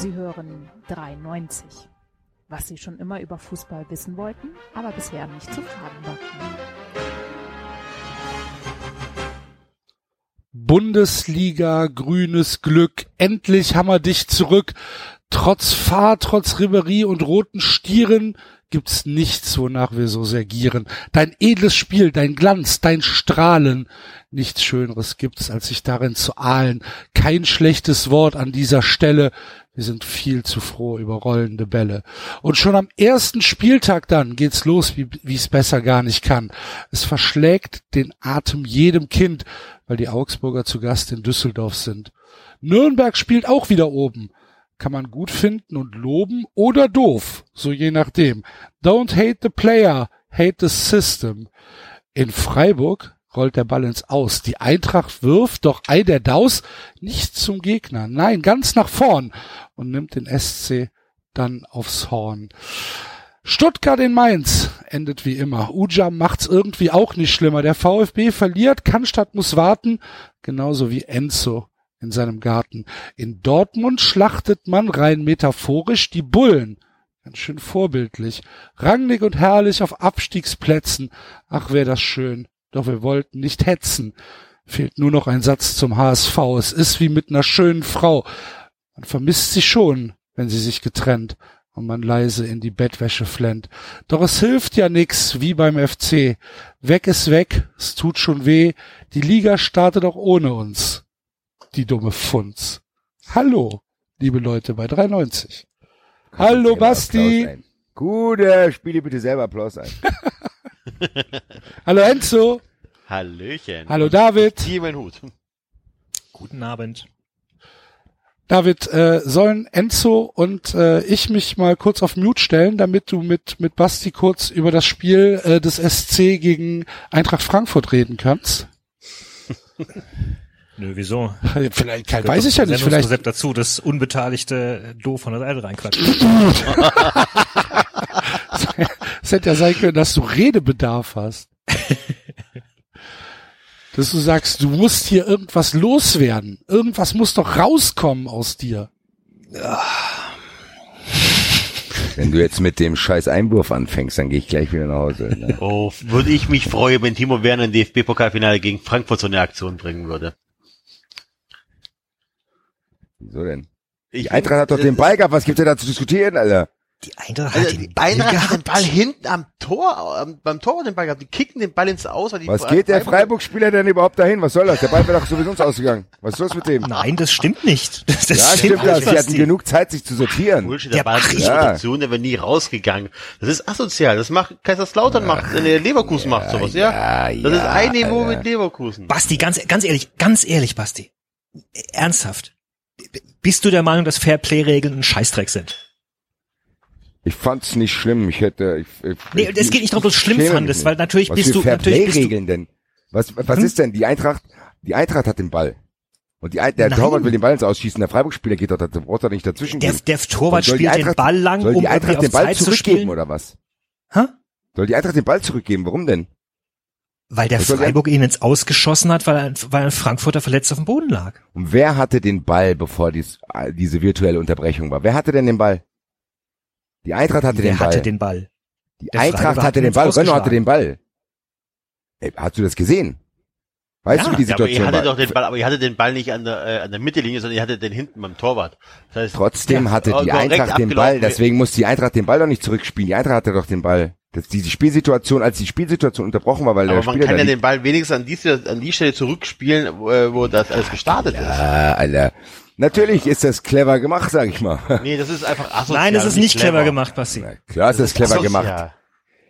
Sie hören 93. Was Sie schon immer über Fußball wissen wollten, aber bisher nicht zu fragen war. Bundesliga, grünes Glück, endlich haben wir dich zurück. Trotz Fahr, trotz Ribery und roten Stieren gibt's nichts, wonach wir so sehr gieren. Dein edles Spiel, dein Glanz, dein Strahlen. Nichts Schöneres gibt's, als sich darin zu ahlen. Kein schlechtes Wort an dieser Stelle. Wir sind viel zu froh über rollende Bälle. Und schon am ersten Spieltag dann geht's los, wie es besser gar nicht kann. Es verschlägt den Atem jedem Kind, weil die Augsburger zu Gast in Düsseldorf sind. Nürnberg spielt auch wieder oben kann man gut finden und loben oder doof, so je nachdem. Don't hate the player, hate the system. In Freiburg rollt der Ball ins Aus. Die Eintracht wirft doch Ei der Daus nicht zum Gegner, nein, ganz nach vorn und nimmt den SC dann aufs Horn. Stuttgart in Mainz endet wie immer. Uja macht's irgendwie auch nicht schlimmer. Der VfB verliert, Cannstatt muss warten, genauso wie Enzo in seinem Garten. In Dortmund schlachtet man rein metaphorisch die Bullen. Ganz schön vorbildlich. Ranglig und herrlich auf Abstiegsplätzen. Ach, wär das schön. Doch wir wollten nicht hetzen. Fehlt nur noch ein Satz zum HSV. Es ist wie mit einer schönen Frau. Man vermisst sie schon, wenn sie sich getrennt und man leise in die Bettwäsche flennt. Doch es hilft ja nix, wie beim FC. Weg ist weg, es tut schon weh. Die Liga startet auch ohne uns die dumme Funz. Hallo, liebe Leute bei 93. Kann Hallo Basti. Gute, spiele bitte selber Applaus ein. Hallo Enzo. Hallöchen. Hallo David. Zieh meinen Hut. Guten Abend. David, äh, sollen Enzo und äh, ich mich mal kurz auf Mute stellen, damit du mit, mit Basti kurz über das Spiel äh, des SC gegen Eintracht Frankfurt reden kannst? Nö, wieso? Vielleicht, kein, weiß ich ja nicht. Vielleicht Konzept dazu, das unbeteiligte doof von der Seite reinquatscht. es hätte ja sein können, dass du Redebedarf hast. dass du sagst, du musst hier irgendwas loswerden. Irgendwas muss doch rauskommen aus dir. Wenn du jetzt mit dem scheiß Einwurf anfängst, dann gehe ich gleich wieder nach Hause. Ne? Oh, würde ich mich freuen, wenn Timo Werner im DFB-Pokalfinale gegen Frankfurt so eine Aktion bringen würde. Wieso denn? Ich die Eintracht hat doch den Ball gehabt, was gibt's denn da zu diskutieren, Alter? Die Eintracht also, hat den Ball, Eintracht hat den Ball hinten am Tor, beim Tor den Ball gehabt. Die kicken den Ball ins Aus. Weil die was geht der Freiburg-Spieler denn überhaupt dahin? Was soll das? Der Ball wäre doch sowieso ins Ausgegangen. Was ist los mit dem? Nein, das stimmt nicht. Das, das ja, stimmt das. Sie hatten genug Zeit, sich zu sortieren. Bullshit, der ja, Ball ist ja. der wäre nie rausgegangen. Das ist asozial. Das macht Kaiserslautern macht, äh, Leverkusen ja, macht sowas, ja? ja das ist ein Niveau Alter. mit Leverkusen. Basti, ganz, ganz ehrlich, ganz ehrlich, Basti. Ernsthaft bist du der Meinung, dass Fairplay-Regeln ein Scheißdreck sind? Ich fand's nicht schlimm. Ich hätte. Ich, ich, nee, es geht nicht darum, dass du es schlimm fandest, weil natürlich was bist du. natürlich bist du, denn? Was, was hm? ist denn? Die Eintracht, die Eintracht hat den Ball. Und die, der Nein. Torwart will den Ball ins Ausschießen. Der Freiburg-Spieler geht doch, da braucht er nicht dazwischen der, Der Torwart spielt den Ball lang, soll um die Eintracht den Ball zurückgeben oder was? Hä? Soll die Eintracht den Ball zurückgeben? Warum denn? Weil der Freiburg ihn ins Ausgeschossen hat, weil ein, weil ein Frankfurter verletzt auf dem Boden lag. Und wer hatte den Ball, bevor dies, diese virtuelle Unterbrechung war? Wer hatte denn den Ball? Die Eintracht hatte wer den Ball. hatte den Ball? Die der Eintracht Freiburg hatte den Ball. Renault hatte den Ball. Ey, hast du das gesehen? Weißt ja, du, wie die Situation ja, aber ihr hattet doch den Ball, aber ihr hattet den Ball nicht an der, äh, an der Mittellinie, sondern ihr hattet den hinten beim Torwart. Das heißt, Trotzdem ja, hatte die Eintracht den Ball, deswegen muss die Eintracht den Ball doch nicht zurückspielen. Die Eintracht hatte doch den Ball. Das ist diese Spielsituation, als die Spielsituation unterbrochen war, weil Aber der man Spieler kann ja den Ball wenigstens an die, an die Stelle zurückspielen, wo, äh, wo das alles gestartet ja, ist. Ja, Alter. Natürlich ist das clever gemacht, sag ich mal. Nee, das ist einfach asozial. Nein, das ist nicht clever, clever gemacht, Basti. Na, klar ist das, das clever asozial. gemacht.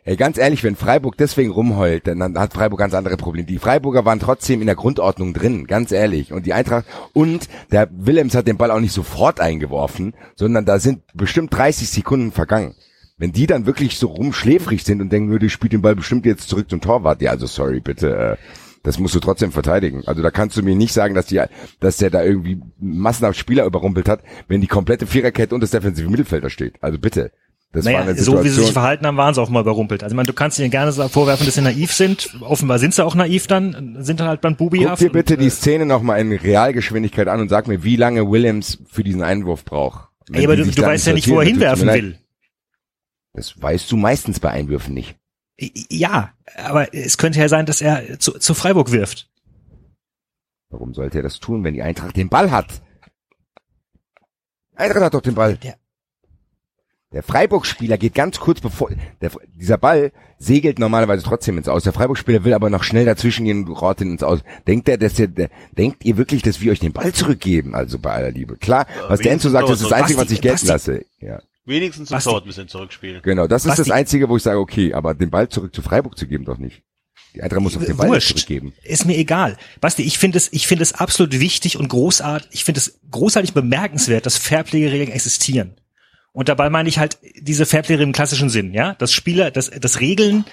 Ey, ganz ehrlich, wenn Freiburg deswegen rumheult, dann hat Freiburg ganz andere Probleme. Die Freiburger waren trotzdem in der Grundordnung drin, ganz ehrlich. Und die Eintracht, und der Willems hat den Ball auch nicht sofort eingeworfen, sondern da sind bestimmt 30 Sekunden vergangen. Wenn die dann wirklich so rumschläfrig sind und denken, nur, die spielt den Ball bestimmt jetzt zurück zum Torwart. Ja, also sorry, bitte. Äh, das musst du trotzdem verteidigen. Also da kannst du mir nicht sagen, dass die, dass der da irgendwie massenhaft Spieler überrumpelt hat, wenn die komplette Viererkette und das defensive Mittelfelder steht. Also bitte. Das naja, war eine Situation. so wie sie sich verhalten haben, waren sie auch mal überrumpelt. Also ich meine, du kannst ihnen gerne vorwerfen, dass sie naiv sind. Offenbar sind sie auch naiv dann, sind dann halt beim Bubihaft. Guck dir bitte und, die äh, Szene nochmal in Realgeschwindigkeit an und sag mir, wie lange Williams für diesen Einwurf braucht. Ey, aber du, du weißt ja nicht, wo er hinwerfen will. Das weißt du meistens bei Einwürfen nicht. Ja, aber es könnte ja sein, dass er zu, zu Freiburg wirft. Warum sollte er das tun, wenn die Eintracht den Ball hat? Eintracht hat doch den Ball. Der, der Freiburg-Spieler geht ganz kurz bevor, der, dieser Ball segelt normalerweise trotzdem ins Aus. Der Freiburg-Spieler will aber noch schnell dazwischen gehen und rot ins Aus. Denkt er, dass der, der, denkt ihr wirklich, dass wir euch den Ball zurückgeben? Also bei aller Liebe. Klar, was der Enzo sagt, das ist das Einzige, was ich gelten lasse. Ja. Wenigstens ein Tor ein bisschen zurückspielen. Genau, das ist das Einzige, wo ich sage, okay, aber den Ball zurück zu Freiburg zu geben doch nicht. Die Eintracht muss auf den Ball Wurscht. zurückgeben. Ist mir egal. Basti, ich finde es, ich finde es absolut wichtig und großartig, ich finde es großartig bemerkenswert, dass Fairplay-Regeln existieren. Und dabei meine ich halt diese Fairplay im klassischen Sinn, ja? Dass Spieler, dass, dass Regeln,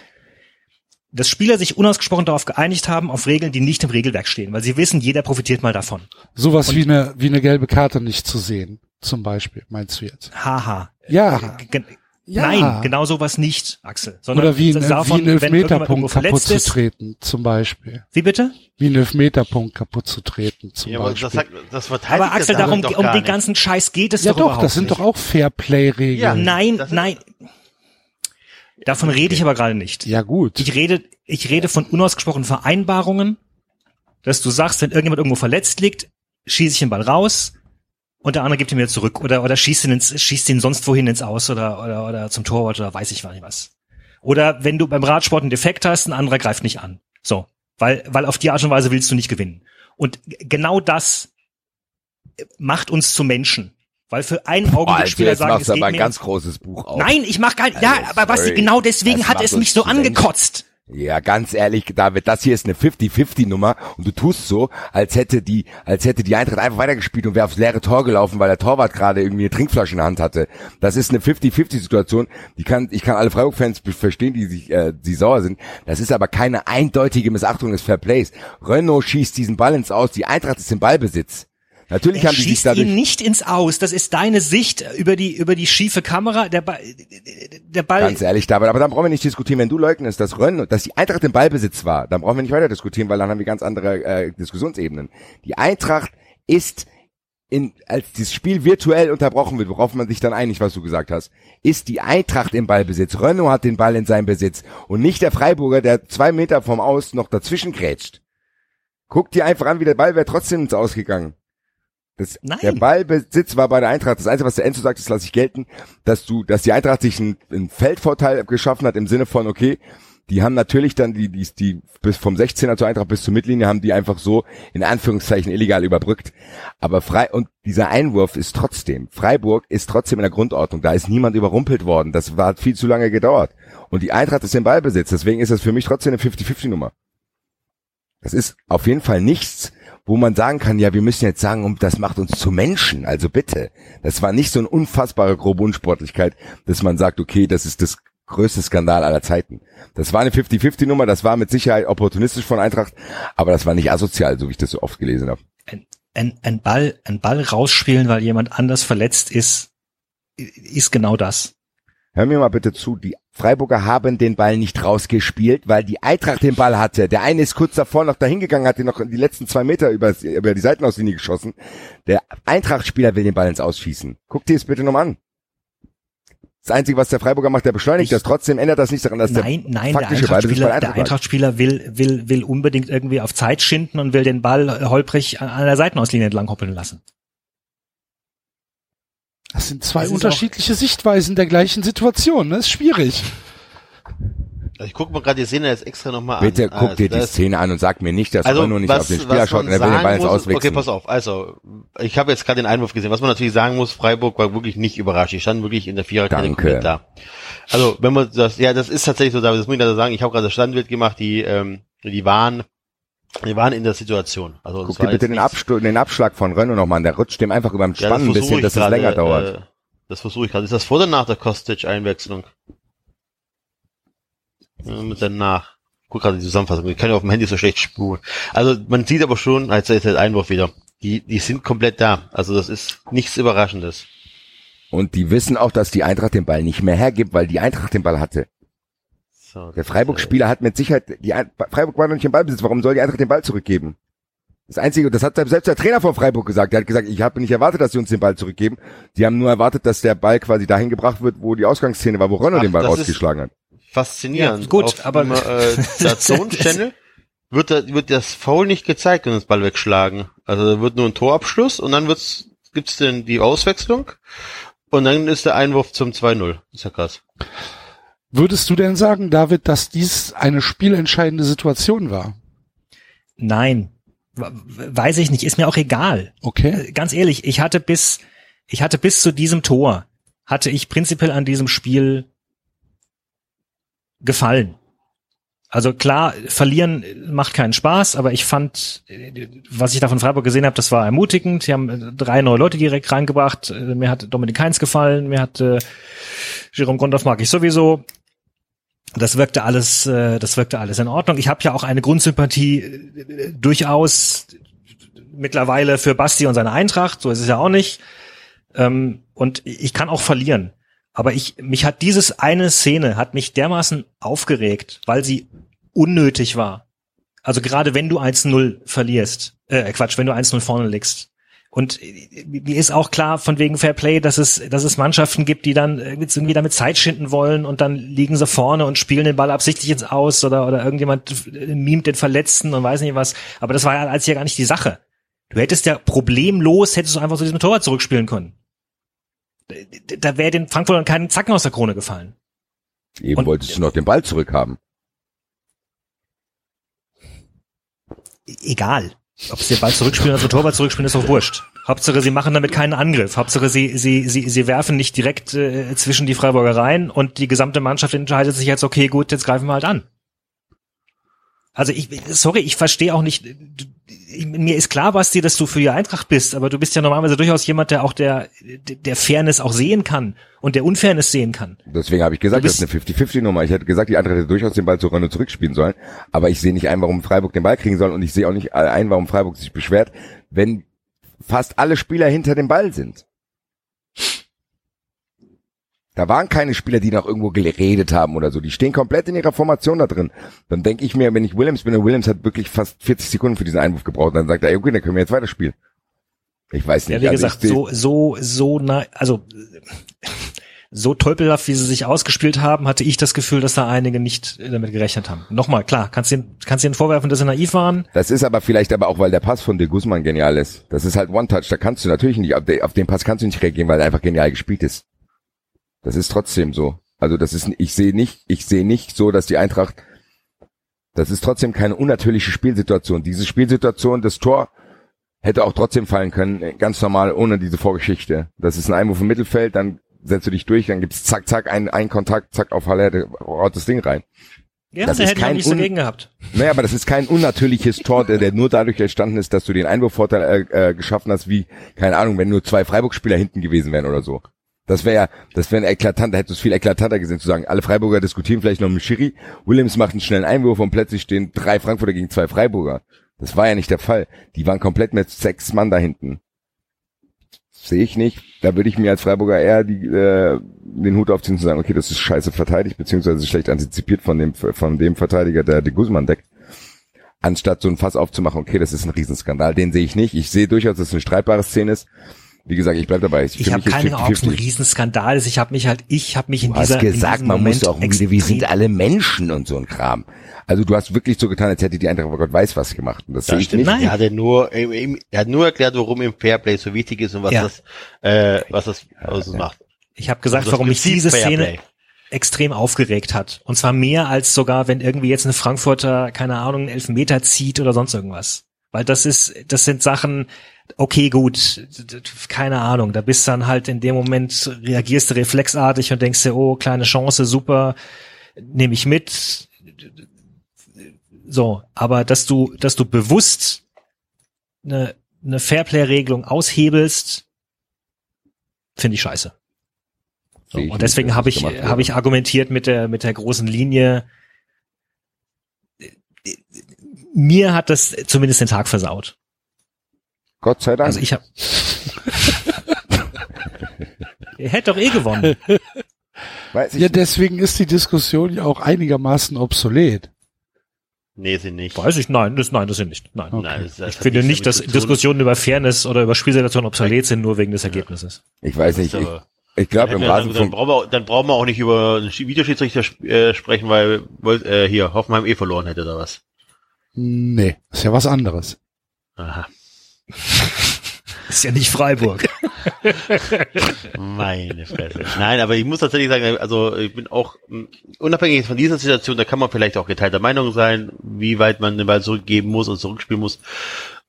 dass Spieler sich unausgesprochen darauf geeinigt haben, auf Regeln, die nicht im Regelwerk stehen, weil sie wissen, jeder profitiert mal davon. Sowas wie eine, wie eine gelbe Karte nicht zu sehen, zum Beispiel, meinst du jetzt? Haha. Ja. Äh, ja. Nein, genau sowas nicht, Axel. Sondern Oder wie, ein, davon, wie ein Elfmeterpunkt kaputt zu treten, zum Beispiel. Wie bitte? Wie ein Elfmeterpunkt kaputt zu treten, zum ja, Beispiel. Das, das aber Axel, darum, um den ganzen Scheiß geht es ja doch, doch überhaupt das sind nicht. doch auch Fairplay-Regeln. Ja, nein, nein. Davon rede ich aber gerade nicht. Ja gut. Ich rede, ich rede von unausgesprochenen Vereinbarungen, dass du sagst, wenn irgendjemand irgendwo verletzt liegt, schieße ich den Ball raus, und der andere gibt ihn mir zurück oder oder schießt ihn ins, schießt ihn sonst wohin ins Aus oder oder oder zum Torwart oder weiß ich nicht was. Oder wenn du beim Radsport einen Defekt hast, ein anderer greift nicht an. So, weil weil auf die Art und Weise willst du nicht gewinnen. Und genau das macht uns zu Menschen. Weil für einen Augenblick Spieler sagen, es geht aber ein ganz großes Buch auf. Nein, ich mach gar nicht. Ja, also, aber was genau deswegen das hat es mich so angekotzt. Ja, ganz ehrlich, David, das hier ist eine 50-50-Nummer und du tust so, als hätte die, als hätte die Eintracht einfach weitergespielt und wäre aufs leere Tor gelaufen, weil der Torwart gerade irgendwie eine Trinkflasche in der Hand hatte. Das ist eine 50-50-Situation. Die kann, ich kann alle Freiburg-Fans verstehen, die sich, äh, die sauer sind. Das ist aber keine eindeutige Missachtung des Fairplays. Renault schießt diesen Ball ins Aus, die Eintracht ist im Ballbesitz. Natürlich er haben die sich dadurch ihn nicht ins Aus. Das ist deine Sicht über die über die schiefe Kamera. Der Ball, der Ball. Ganz ehrlich, David, aber dann brauchen wir nicht diskutieren, wenn du leugnest, dass Rönn, dass die Eintracht im Ballbesitz war. Dann brauchen wir nicht weiter diskutieren, weil dann haben wir ganz andere äh, Diskussionsebenen. Die Eintracht ist in, als dieses Spiel virtuell unterbrochen wird, worauf man sich dann einig, was du gesagt hast, ist die Eintracht im Ballbesitz. Renault hat den Ball in seinem Besitz und nicht der Freiburger, der zwei Meter vom Aus noch dazwischen grätscht. Guck dir einfach an, wie der Ball wäre trotzdem ins Ausgegangen. Das, Nein. Der Ballbesitz war bei der Eintracht. Das Einzige, was der Enzo sagt, das lasse ich gelten, dass du, dass die Eintracht sich einen, einen Feldvorteil geschaffen hat im Sinne von, okay, die haben natürlich dann die, die, die bis vom 16er zur Eintracht bis zur Mittellinie haben die einfach so in Anführungszeichen illegal überbrückt. Aber frei, und dieser Einwurf ist trotzdem, Freiburg ist trotzdem in der Grundordnung. Da ist niemand überrumpelt worden. Das war, hat viel zu lange gedauert. Und die Eintracht ist im Ballbesitz. Deswegen ist das für mich trotzdem eine 50-50 Nummer. Das ist auf jeden Fall nichts, wo man sagen kann, ja, wir müssen jetzt sagen, das macht uns zu Menschen. Also bitte. Das war nicht so eine unfassbare grobe Unsportlichkeit, dass man sagt, okay, das ist das größte Skandal aller Zeiten. Das war eine 50-50-Nummer, das war mit Sicherheit opportunistisch von Eintracht, aber das war nicht asozial, so wie ich das so oft gelesen habe. Ein, ein, ein Ball, ein Ball rausspielen, weil jemand anders verletzt ist, ist genau das. Hör mir mal bitte zu, die Freiburger haben den Ball nicht rausgespielt, weil die Eintracht den Ball hatte. Der eine ist kurz davor noch dahin gegangen, hat den noch die letzten zwei Meter über, über die Seitenauslinie geschossen. Der Eintracht-Spieler will den Ball ins Ausschießen. Guck dir es bitte nochmal an. Das Einzige, was der Freiburger macht, der beschleunigt ich, das. Trotzdem ändert das nichts daran, dass nein, der nein, faktische der Eintrachtspieler, Eintracht der Eintrachtspieler will, will, will unbedingt irgendwie auf Zeit schinden und will den Ball holprig an der Seitenauslinie entlang hoppeln lassen. Das sind zwei das unterschiedliche Sichtweisen der gleichen Situation. Das ist schwierig. Ich gucke mal gerade die Szene jetzt extra nochmal an. Bitte guck dir die Szene an und sag mir nicht, dass also, Renault nicht was, auf den Spieler schaut und er will den Ball ins Auswechseln. Okay, pass auf. Also, ich habe jetzt gerade den Einwurf gesehen. Was man natürlich sagen muss, Freiburg war wirklich nicht überrascht. Die standen wirklich in der Viererkette komplett da. Also, wenn man das, ja, das ist tatsächlich so, das muss ich leider sagen. Ich habe gerade das Standbild gemacht, die, ähm, die waren wir waren in der Situation. Also Guck dir bitte den, Abstu den Abschlag von Renault nochmal an. Der rutscht dem einfach über dem Spann ja, ein bisschen, dass es länger dauert. Äh, das versuche ich gerade. Ist das vor oder nach der Kostic-Einwechslung? Ja, mit danach. Guck gerade die Zusammenfassung. Ich kann ja auf dem Handy so schlecht spuren. Also man sieht aber schon, als ist der Einwurf wieder. Die, die sind komplett da. Also das ist nichts Überraschendes. Und die wissen auch, dass die Eintracht den Ball nicht mehr hergibt, weil die Eintracht den Ball hatte. So, der Freiburg-Spieler hat mit Sicherheit, die Freiburg war noch nicht im Ballbesitz, warum soll die Eintracht den Ball zurückgeben? Das Einzige, das hat selbst der Trainer von Freiburg gesagt. Der hat gesagt, ich habe nicht erwartet, dass sie uns den Ball zurückgeben. Die haben nur erwartet, dass der Ball quasi dahin gebracht wird, wo die Ausgangsszene war, wo Ronno den Ball rausgeschlagen hat. Faszinierend. Ja, gut, Auf aber dem, äh, Channel wird, da, wird das Foul nicht gezeigt und das Ball wegschlagen. Also da wird nur ein Torabschluss und dann wird's, gibt's denn die Auswechslung und dann ist der Einwurf zum 2-0. Ist ja krass. Würdest du denn sagen, David, dass dies eine spielentscheidende Situation war? Nein, weiß ich nicht, ist mir auch egal. Okay. Äh, ganz ehrlich, ich hatte bis, ich hatte bis zu diesem Tor, hatte ich prinzipiell an diesem Spiel gefallen. Also klar, verlieren macht keinen Spaß, aber ich fand, was ich da von Freiburg gesehen habe, das war ermutigend. Sie haben drei neue Leute direkt reingebracht. Mir hat Dominik Heinz gefallen, mir hat äh, Jerome Grundhoff mag ich sowieso. Das wirkte alles, äh, das wirkte alles in Ordnung. Ich habe ja auch eine Grundsympathie äh, durchaus mittlerweile für Basti und seine Eintracht. So ist es ja auch nicht. Ähm, und ich kann auch verlieren. Aber ich, mich hat dieses eine Szene, hat mich dermaßen aufgeregt, weil sie unnötig war. Also gerade wenn du 1-0 verlierst, äh, Quatsch, wenn du 1-0 vorne liegst. Und mir ist auch klar von wegen Fair Play, dass es, dass es Mannschaften gibt, die dann irgendwie damit Zeit schinden wollen und dann liegen sie vorne und spielen den Ball absichtlich ins Aus oder, oder irgendjemand mimt den Verletzten und weiß nicht was. Aber das war ja als ja gar nicht die Sache. Du hättest ja problemlos, hättest du einfach so diesem Torwart zurückspielen können da wäre den Frankfurtern keinen Zacken aus der Krone gefallen. Eben und, wolltest du noch den Ball zurückhaben. Egal. Ob sie den Ball zurückspielen oder den Torwart zurückspielen, ist doch wurscht. Hauptsache, sie machen damit keinen Angriff. Hauptsache, sie, sie, sie, sie werfen nicht direkt äh, zwischen die Freiburger rein und die gesamte Mannschaft entscheidet sich jetzt, okay, gut, jetzt greifen wir halt an. Also ich, sorry, ich verstehe auch nicht, mir ist klar, Basti, dass du für die Eintracht bist, aber du bist ja normalerweise durchaus jemand, der auch der, der Fairness auch sehen kann und der Unfairness sehen kann. Deswegen habe ich gesagt, das ist eine 50-50-Nummer. Ich hätte gesagt, die Eintracht hätte durchaus den Ball zur Runde zurückspielen sollen, aber ich sehe nicht ein, warum Freiburg den Ball kriegen soll und ich sehe auch nicht ein, warum Freiburg sich beschwert, wenn fast alle Spieler hinter dem Ball sind. Da waren keine Spieler, die noch irgendwo geredet haben oder so. Die stehen komplett in ihrer Formation da drin. Dann denke ich mir, wenn ich Williams bin, und Williams hat wirklich fast 40 Sekunden für diesen Einwurf gebraucht, dann sagt er, okay, dann können wir jetzt weiterspielen. Ich weiß nicht. Ja, wie also gesagt, so, so, so, na, also, so teupelhaft, wie sie sich ausgespielt haben, hatte ich das Gefühl, dass da einige nicht damit gerechnet haben. Nochmal, klar, kannst du kannst ihnen vorwerfen, dass sie naiv waren. Das ist aber vielleicht aber auch, weil der Pass von De Guzman genial ist. Das ist halt One-Touch, da kannst du natürlich nicht, auf den Pass kannst du nicht reagieren, weil er einfach genial gespielt ist. Das ist trotzdem so. Also das ist, ich sehe nicht, ich sehe nicht so, dass die Eintracht, das ist trotzdem keine unnatürliche Spielsituation. Diese Spielsituation, das Tor hätte auch trotzdem fallen können, ganz normal, ohne diese Vorgeschichte. Das ist ein Einwurf im Mittelfeld, dann setzt du dich durch, dann gibt's zack, zack, ein, ein Kontakt, zack, auf Halle, haut das Ding rein. Ja, das ist kein nichts dagegen gehabt. Naja, aber das ist kein unnatürliches Tor, der, der nur dadurch entstanden ist, dass du den Einwurfvorteil äh, äh, geschaffen hast, wie, keine Ahnung, wenn nur zwei Freiburg-Spieler hinten gewesen wären oder so. Das wäre ja, das wäre ein eklatanter, hättest du es viel eklatanter gesehen zu sagen, alle Freiburger diskutieren vielleicht noch mit Schiri, Williams macht einen schnellen Einwurf und plötzlich stehen drei Frankfurter gegen zwei Freiburger. Das war ja nicht der Fall. Die waren komplett mit sechs Mann da hinten. Sehe ich nicht. Da würde ich mir als Freiburger eher die, äh, den Hut aufziehen zu sagen, okay, das ist scheiße verteidigt, beziehungsweise schlecht antizipiert von dem, von dem Verteidiger, der de Guzman deckt. Anstatt so ein Fass aufzumachen, okay, das ist ein Riesenskandal, den sehe ich nicht. Ich sehe durchaus, dass es eine streitbare Szene ist wie gesagt, ich bleib dabei. Ich, ich habe keine Ahnung, ob es ein Riesenskandal ist. Ich habe mich halt, ich habe mich in du dieser hast gesagt, man Moment muss auch, wir sind alle Menschen und so ein Kram. Also du hast wirklich so getan, als hätte die Eintracht, oh Gott weiß was gemacht. Und das, das sehe ich nicht. Nein. Er hat ja nur, er hat nur erklärt, warum im Fairplay so wichtig ist und was ja. das, äh, was das aus ja, macht. Ich habe gesagt, also warum mich diese Szene extrem aufgeregt hat. Und zwar mehr als sogar, wenn irgendwie jetzt eine Frankfurter, keine Ahnung, einen Elfmeter zieht oder sonst irgendwas. Weil das ist, das sind Sachen, okay, gut, keine Ahnung, da bist dann halt in dem Moment, reagierst du reflexartig und denkst dir, oh, kleine Chance, super, nehme ich mit. So, aber dass du, dass du bewusst eine, eine Fairplay-Regelung aushebelst, finde ich scheiße. So, und deswegen habe ich, habe ich argumentiert mit der, mit der großen Linie. Mir hat das zumindest den Tag versaut. Gott sei Dank. Also ich habe. Ihr hättet doch eh gewonnen. ja, deswegen ist die Diskussion ja auch einigermaßen obsolet. Nee, sie nicht. Weiß ich, nein, das, nein, das sind nicht. Nein. Okay. Nein, das, das Ich finde nicht, dass. Diskussionen über Fairness oder über Spielsituationen obsolet sind, nur wegen des Ergebnisses. Ich weiß nicht, ich, ich glaube im dann, dann, dann, Rasenfunk, brauchen wir, dann brauchen wir auch nicht über einen Schi- Videoschiedsrichter sp- äh, sprechen, weil weil, äh, hier Hoffenheim eh verloren hätte oder was. Nee, ist ja was anderes. Aha. Ist ja nicht Freiburg. Meine Fresse. Nein, aber ich muss tatsächlich sagen, also ich bin auch unabhängig von dieser Situation, da kann man vielleicht auch geteilter Meinung sein, wie weit man den Ball zurückgeben muss und zurückspielen muss.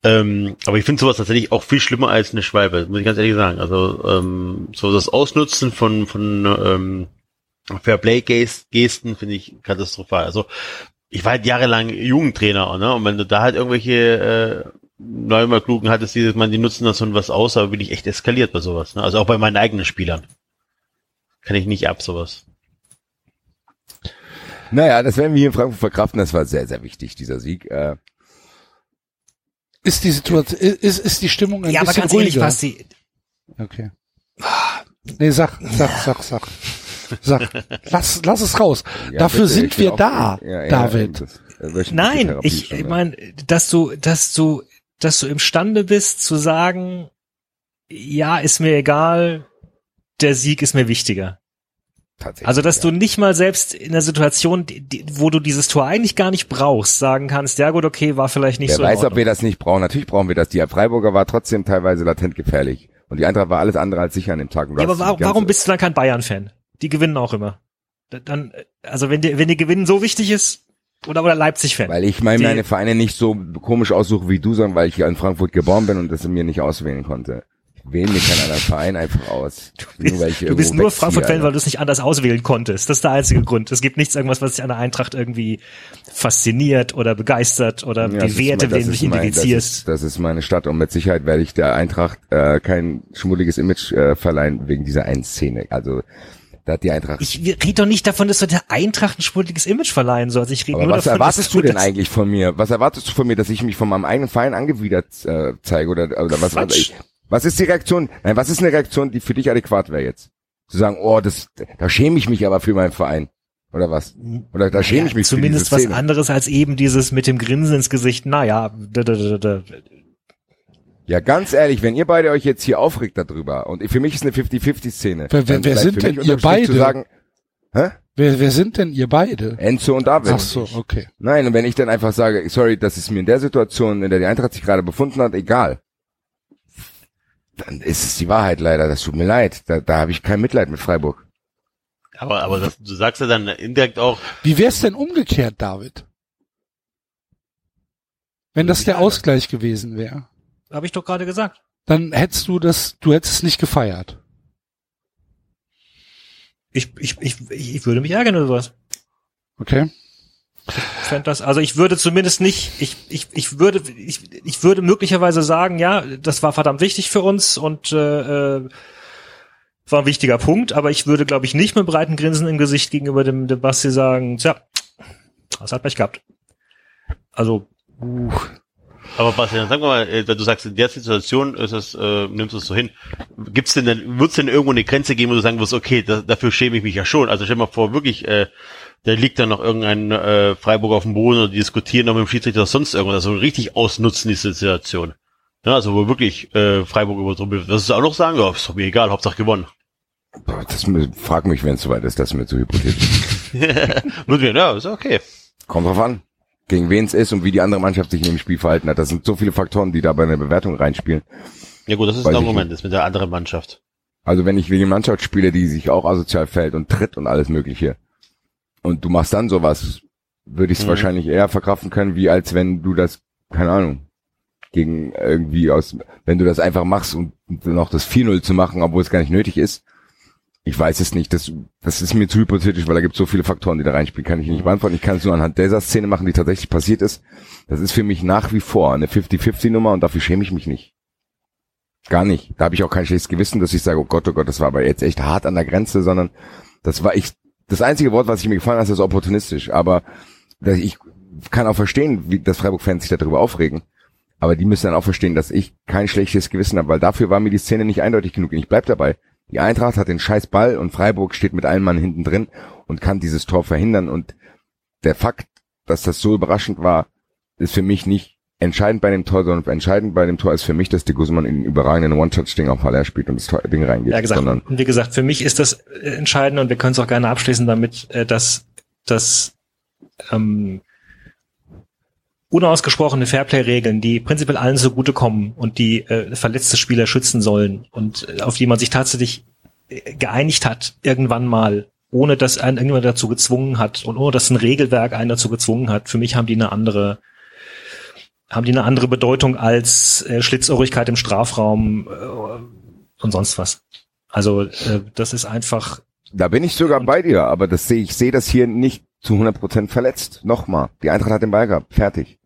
Ähm, aber ich finde sowas tatsächlich auch viel schlimmer als eine Schwalbe, muss ich ganz ehrlich sagen. Also ähm, so das Ausnutzen von von ähm, Fairplay-Gesten finde ich katastrophal. Also ich war halt jahrelang Jugendtrainer, ne? Und wenn du da halt irgendwelche äh, Neumal klugen hattest, dieses man, die nutzen das und was aus, aber bin ich echt eskaliert bei sowas. Ne? Also auch bei meinen eigenen Spielern. Kann ich nicht ab, sowas. naja, das werden wir hier in Frankfurt verkraften, das war sehr, sehr wichtig, dieser Sieg. Äh, Ist die Situation, ist, ist die Stimmung ein ja, aber bisschen ganz ehrlich, ruhiger? Basti, Okay. Nee, sag, sag, sag, sag. Sag, lass, lass es raus. ja, Dafür bitte, sind wir auch- da, ja, ja, David. das- äh, Nein, ich, ich meine, dass du, dass du, dass du imstande bist zu sagen, ja, ist mir egal, der Sieg ist mir wichtiger. Tatsächlich, Also, dass ja. du nicht mal selbst in der Situation, die, die, wo du dieses Tor eigentlich gar nicht brauchst, sagen kannst, ja gut, okay, war vielleicht nicht Wer so. in weiß, ob wir das nicht brauchen. Natürlich brauchen wir das. Die Freiburger war trotzdem teilweise latent gefährlich. Und die Eintracht war alles andere als sicher an dem Tag. Ja, aber warum, warum bist du dann kein Bayern-Fan? Die gewinnen auch immer. Da- Dann, also wenn dir, wenn dir Gewinnen so wichtig ist, oder, oder Leipzig-Fan. Weil ich meine, meine Vereine nicht so komisch aussuche wie du, sondern weil ich hier in Frankfurt geboren bin und das mir nicht auswählen konnte. Ich wähle mir keinen anderen Verein einfach aus. Nur weil ich Du bist nur Frankfurt-Fan, weil du es nicht anders auswählen konntest. Das ist der einzige Grund. Es gibt nichts irgendwas, was dich an der Eintracht irgendwie fasziniert oder begeistert oder Ja, die Werte, denen du dich identifizierst. Das ist, das ist meine Stadt und mit Sicherheit werde ich der Eintracht äh, kein schmuddeliges Image äh, verleihen wegen dieser einen Szene. Also da hat die Eintracht. Ich rede doch nicht davon, dass du der Eintracht ein schwuliges Image verleihen sollst. Ich rede nur was davon, erwartest du denn eigentlich von mir? Was erwartest du von mir, dass ich mich von meinem eigenen Verein angewidert äh, zeige oder oder was? Quatsch. Was ist die Reaktion? Nein, was ist eine Reaktion, die für dich adäquat wäre jetzt? Zu sagen, oh, das, da schäme ich mich aber für meinen Verein. Oder was? Oder da schäme ich mich Zumindest was Szene. anderes als eben dieses mit dem Grinsen ins Gesicht. Naja, da, da, da, da. Ja, ganz ehrlich, wenn ihr beide euch jetzt hier aufregt darüber und für mich ist eine 50-50-Szene. Wer- wer- dann wer sind denn ihr beide? sagen, hä? Wer, wer sind denn ihr beide? Enzo und David. Ach so, okay. Nein, und wenn ich dann einfach sage, sorry, das ist mir in der Situation, in der die Eintracht sich gerade befunden hat, egal. Dann ist es die Wahrheit leider, das tut mir leid. Da, da habe ich kein Mitleid mit Freiburg. Aber, aber das, du sagst ja dann indirekt auch, Wie wär's denn umgekehrt, David? Wenn das der Ausgleich gewesen wäre, Habe ich doch gerade gesagt. dann hättest du das, du hättest es nicht gefeiert. Ich, ich, ich, ich würde mich ärgern oder sowas. Okay? fänd das, also ich würde zumindest nicht, ich, ich, ich würde, ich, ich würde möglicherweise sagen, ja, das war verdammt wichtig für uns und äh, äh, war ein wichtiger Punkt, aber ich würde, glaube ich, nicht mit breiten Grinsen im Gesicht gegenüber dem, dem Basti sagen, tja, das hat Pech gehabt. Also, uh, aber Bastian, sag mal, äh, du sagst, in der Situation ist es, äh, nimmst du es so hin. Gibt's denn denn, wird's denn irgendwo eine Grenze geben, wo du sagen wirst, okay, da, dafür schäme ich mich ja schon. Also stell mal vor, wirklich, äh, da liegt dann noch irgendein äh, Freiburg auf dem Boden und die diskutieren noch mit dem Schiedsrichter oder sonst irgendwas. Also richtig ausnutzen die Situation. Ja, also wo wirklich äh, Freiburg übertrumpelt wird. Das ist auch noch sagen, ja, ist doch mir egal, Hauptsache gewonnen. Das, frag mich, wenn es soweit ist, das ist mir zu hypothetisch. Ja, ist okay. Kommt drauf an, gegen wen es ist und wie die andere Mannschaft sich in dem Spiel verhalten hat. Das sind so viele Faktoren, die da bei einer Bewertung reinspielen. Ja gut, das ist Weiß ein ich Argument, das mit der anderen Mannschaft. Also wenn ich gegen eine Mannschaft spiele, die sich auch asozial fällt und tritt und alles mögliche und du machst dann sowas, würde ich es Mhm. wahrscheinlich eher verkraften können, wie als wenn du das, keine Ahnung, gegen irgendwie aus, wenn du das einfach machst und noch das 4-0 zu machen, obwohl es gar nicht nötig ist. Ich weiß es nicht, das, das ist mir zu hypothetisch, weil da gibt es so viele Faktoren, die da reinspielen, kann ich nicht beantworten. Ich kann es nur anhand dieser Szene machen, die tatsächlich passiert ist. Das ist für mich nach wie vor eine 50-50-Nummer und dafür schäme ich mich nicht. Gar nicht. Da habe ich auch kein schlechtes Gewissen, dass ich sage, oh Gott, oh Gott, das war aber jetzt echt hart an der Grenze, sondern das war ich, das einzige Wort, was ich mir gefallen hat, ist opportunistisch. Aber ich kann auch verstehen, wie das Freiburg-Fans sich darüber aufregen. Aber die müssen dann auch verstehen, dass ich kein schlechtes Gewissen habe, weil dafür war mir die Szene nicht eindeutig genug. Und ich bleib dabei. Die Eintracht hat den scheiß Ball und Freiburg steht mit allen Mann hinten drin und kann dieses Tor verhindern. Und der Fakt dass das so überraschend war, ist für mich nicht entscheidend bei dem Tor, sondern entscheidend bei dem Tor ist für mich, dass die Guzman in überragenden One-Touch-Ding auf Haller spielt und das Tor, Ding reingeht. Ja, gesagt, sondern wie gesagt, für mich ist das äh, entscheidend und wir können es auch gerne abschließen damit, äh, dass dass ähm, unausgesprochene Fairplay-Regeln, die prinzipiell allen zugutekommen und die äh, verletzte Spieler schützen sollen und äh, auf die man sich tatsächlich äh, geeinigt hat, irgendwann mal, ohne dass einen irgendjemand dazu gezwungen hat und ohne dass ein Regelwerk einen dazu gezwungen hat. Für mich haben die eine andere haben die eine andere Bedeutung als äh, Schlitzohrigkeit im Strafraum äh, und sonst was. Also äh, das ist einfach. Da bin ich sogar bei dir, aber das sehe ich sehe das hier nicht zu 100 Prozent verletzt. Nochmal, die Eintracht hat den Ball gehabt, fertig.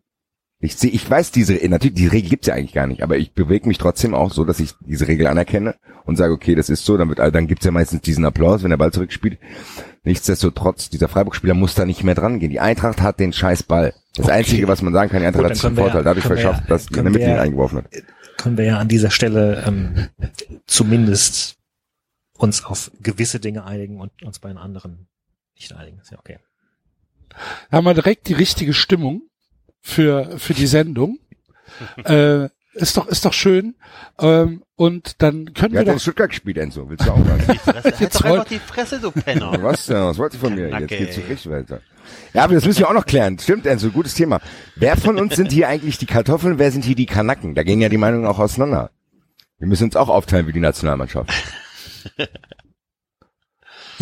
Ich sehe, ich weiß diese, natürlich die Regel gibt's ja eigentlich gar nicht, aber ich bewege mich trotzdem auch so, dass ich diese Regel anerkenne und sage, okay, das ist so. Dann wird, also dann gibt's ja meistens diesen Applaus, wenn der Ball zurückspielt. Nichtsdestotrotz, dieser Freiburg-Spieler muss da nicht mehr dran gehen. Die Eintracht hat den scheiß Ball. Das okay. Einzige, was man sagen kann, die Eintracht hat den Vorteil dadurch verschafft, ja, dass eine Mitglied eingeworfen hat. Können wir ja an dieser Stelle ähm, zumindest uns auf gewisse Dinge einigen und uns bei den anderen nicht einigen. Ist ja okay. Haben wir direkt die richtige Stimmung für, für die Sendung. äh, ist doch, ist doch schön. Ähm, und dann können Wer wir doch. Stuttgart gespielt, Enzo. Willst du auch sagen? Die Fresse, halt doch einfach die Fresse, du Penner. Was denn? Was wollt ihr von mir? Jetzt geht's richtig weiter. Ja, aber das müssen wir auch noch klären. Stimmt, Enzo, gutes Thema. Wer von uns sind hier eigentlich die Kartoffeln, wer sind hier die Kanacken? Da gehen ja die Meinungen auch auseinander. Wir müssen uns auch aufteilen wie die Nationalmannschaft.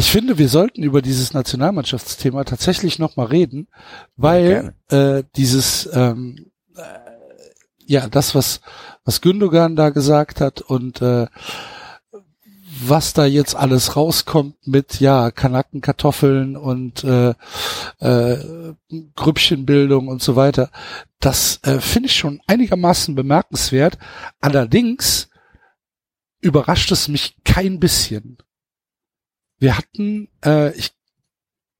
Ich finde, wir sollten über dieses Nationalmannschaftsthema tatsächlich nochmal reden, weil ja, äh, dieses ähm, äh, ja das, was was Gündogan da gesagt hat und äh, was da jetzt alles rauskommt mit ja Kanacken, Kartoffeln und äh, äh, Grüppchenbildung und so weiter, das äh, finde ich schon einigermaßen bemerkenswert. Allerdings überrascht es mich kein bisschen. Wir hatten, äh, ich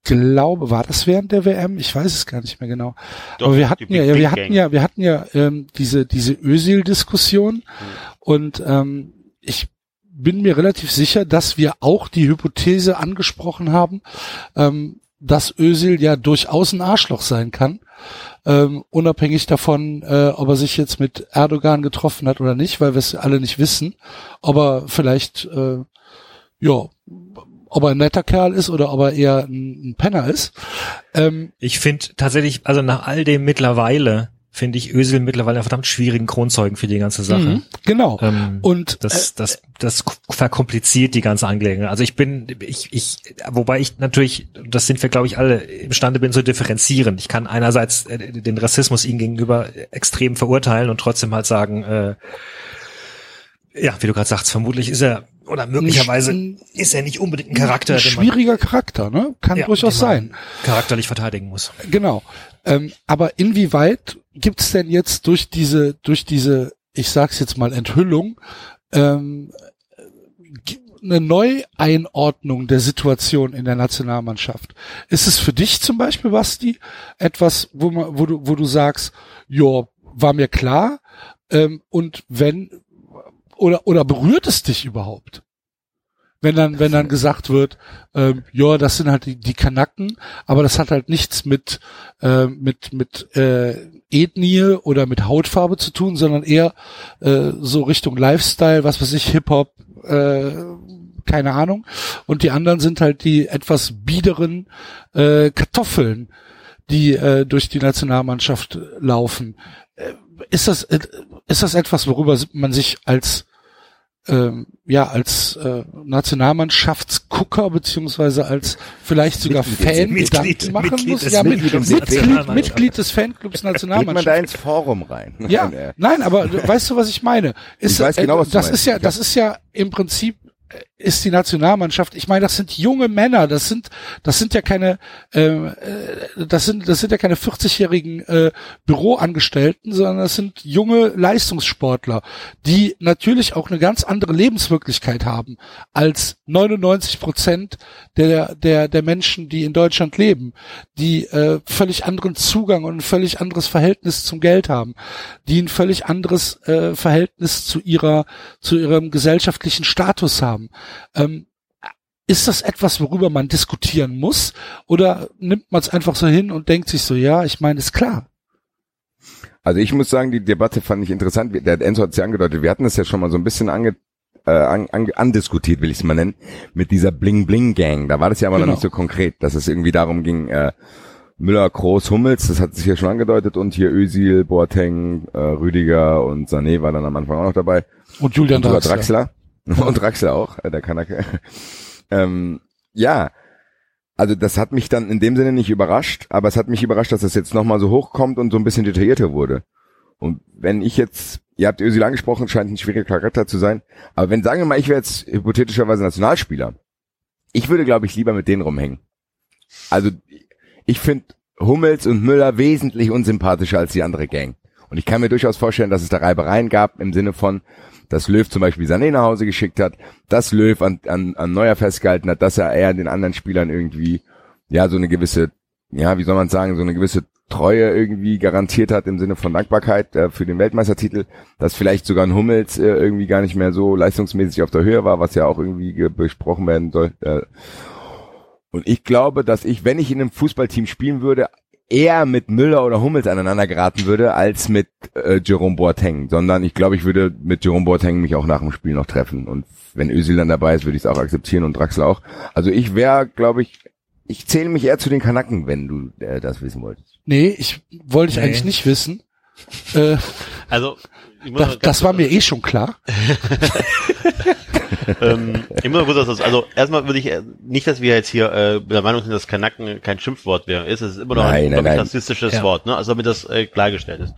glaube, war das während der WM? Ich weiß es gar nicht mehr genau. Doch, Aber wir hatten ja, ja, wir hatten ja, wir hatten ja ähm, diese diese Ösil-Diskussion mhm. und ähm, ich bin mir relativ sicher, dass wir auch die Hypothese angesprochen haben, ähm, dass Ösil ja durchaus ein Arschloch sein kann, ähm, unabhängig davon, äh, ob er sich jetzt mit Erdogan getroffen hat oder nicht, weil wir es alle nicht wissen, aber vielleicht äh, ja ob er ein netter Kerl ist oder ob er eher ein, ein Penner ist. Ähm, ich finde tatsächlich, also nach all dem mittlerweile finde ich Ösel mittlerweile einen verdammt schwierigen Kronzeugen für die ganze Sache. Mhm, genau. Ähm, und das, äh, das, das verkompliziert die ganze Angelegenheit. Also ich bin, ich, ich, wobei ich natürlich, das sind wir glaube ich alle imstande bin zu differenzieren. Ich kann einerseits äh, den Rassismus ihm gegenüber extrem verurteilen und trotzdem halt sagen, äh, ja, wie du gerade sagst, vermutlich ist er oder möglicherweise ist er nicht unbedingt ein Charakter. Ein schwieriger Charakter, ne? Kann ja, durchaus sein. Charakterlich verteidigen muss. Genau. Ähm, aber inwieweit gibt's denn jetzt durch diese, durch diese, ich sag's jetzt mal Enthüllung, ähm, eine Neueinordnung der Situation in der Nationalmannschaft. Ist es für dich zum Beispiel, Basti, etwas, wo man, wo du, wo du sagst, ja, war mir klar, ähm, und wenn, oder, oder berührt es dich überhaupt? Wenn dann, wenn dann gesagt wird, ähm, ja, das sind halt die, die Kanacken, aber das hat halt nichts mit, äh, mit, mit äh, Ethnie oder mit Hautfarbe zu tun, sondern eher äh, so Richtung Lifestyle, was weiß ich, Hip-Hop, äh, keine Ahnung. Und die anderen sind halt die etwas biederen äh, Kartoffeln, die äh, durch die Nationalmannschaft laufen. Äh, ist das, äh, ist das etwas, worüber man sich als ähm, ja als äh, Nationalmannschaftsgucker beziehungsweise als vielleicht sogar Fan Gedanken machen Mitglied muss. Ja, Mitglied, Mitglied, Mitglied des Fanclubs Nationalmannschaft. Geht man da ins Forum rein? Ja, nein, aber weißt du, was ich meine? Ist, ich weiß genau, was äh, das ist ja, das ist ja im Prinzip ist die Nationalmannschaft. Ich meine, das sind junge Männer. Das sind, das sind ja keine, ähm, äh, das sind, das sind ja keine 40-jährigen äh, Büroangestellten, sondern das sind junge Leistungssportler, die natürlich auch eine ganz andere Lebenswirklichkeit haben als 99 Prozent der der der Menschen, die in Deutschland leben, die äh, völlig anderen Zugang und ein völlig anderes Verhältnis zum Geld haben, die ein völlig anderes äh, Verhältnis zu ihrer zu ihrem gesellschaftlichen Status haben. Ähm, ist das etwas, worüber man diskutieren muss? Oder nimmt man es einfach so hin und denkt sich so, ja, ich meine, ist klar. Also ich muss sagen, die Debatte fand ich interessant. Der Enzo hat es ja angedeutet. Wir hatten das ja schon mal so ein bisschen ange, äh, an, an, andiskutiert, will ich es mal nennen, mit dieser Bling Bling Gang. Da war das ja aber genau. noch nicht so konkret, dass es irgendwie darum ging, äh, Müller, Groß, Hummels, das hat sich ja schon angedeutet und hier Özil, Boateng, äh, Rüdiger und Sané war dann am Anfang auch noch dabei. Und Julian und Draxler. Draxler. und Draxler auch, äh, der Kanake. ähm, ja, also das hat mich dann in dem Sinne nicht überrascht, aber es hat mich überrascht, dass das jetzt nochmal so hochkommt und so ein bisschen detaillierter wurde. Und wenn ich jetzt, ihr habt Özil angesprochen, scheint ein schwieriger Charakter zu sein, aber wenn, sagen wir mal, ich wäre jetzt hypothetischerweise Nationalspieler, ich würde, glaube ich, lieber mit denen rumhängen. Also ich finde Hummels und Müller wesentlich unsympathischer als die andere Gang. Und ich kann mir durchaus vorstellen, dass es da Reibereien gab im Sinne von, dass Löw zum Beispiel Sané nach Hause geschickt hat, dass Löw an, an, an Neuer festgehalten hat, dass er eher den anderen Spielern irgendwie, ja, so eine gewisse, ja, wie soll man sagen, so eine gewisse Treue irgendwie garantiert hat im Sinne von Dankbarkeit äh, für den Weltmeistertitel, dass vielleicht sogar ein Hummels äh, irgendwie gar nicht mehr so leistungsmäßig auf der Höhe war, was ja auch irgendwie besprochen werden soll. Äh. Und ich glaube, dass ich, wenn ich in einem Fußballteam spielen würde, eher mit Müller oder Hummels aneinander geraten würde, als mit äh, Jerome Boateng, sondern ich glaube, ich würde mit Jerome Boateng mich auch nach dem Spiel noch treffen. Und wenn Özil dann dabei ist, würde ich es auch akzeptieren und Draxler auch. Also ich wäre, glaube ich, ich zähle mich eher zu den Kanaken, wenn du äh, das wissen wolltest. Nee, ich wollte ich nee. eigentlich nicht wissen. Äh, also das, das war mir eh schon klar. ähm, immer gut, dass das, also erstmal würde ich äh, nicht, dass wir jetzt hier äh, der Meinung sind, dass Kanacken kein Schimpfwort wäre. Ist es ist immer noch nein, ein nein, rassistisches ja. Wort, ne? Also damit das äh, klargestellt ist.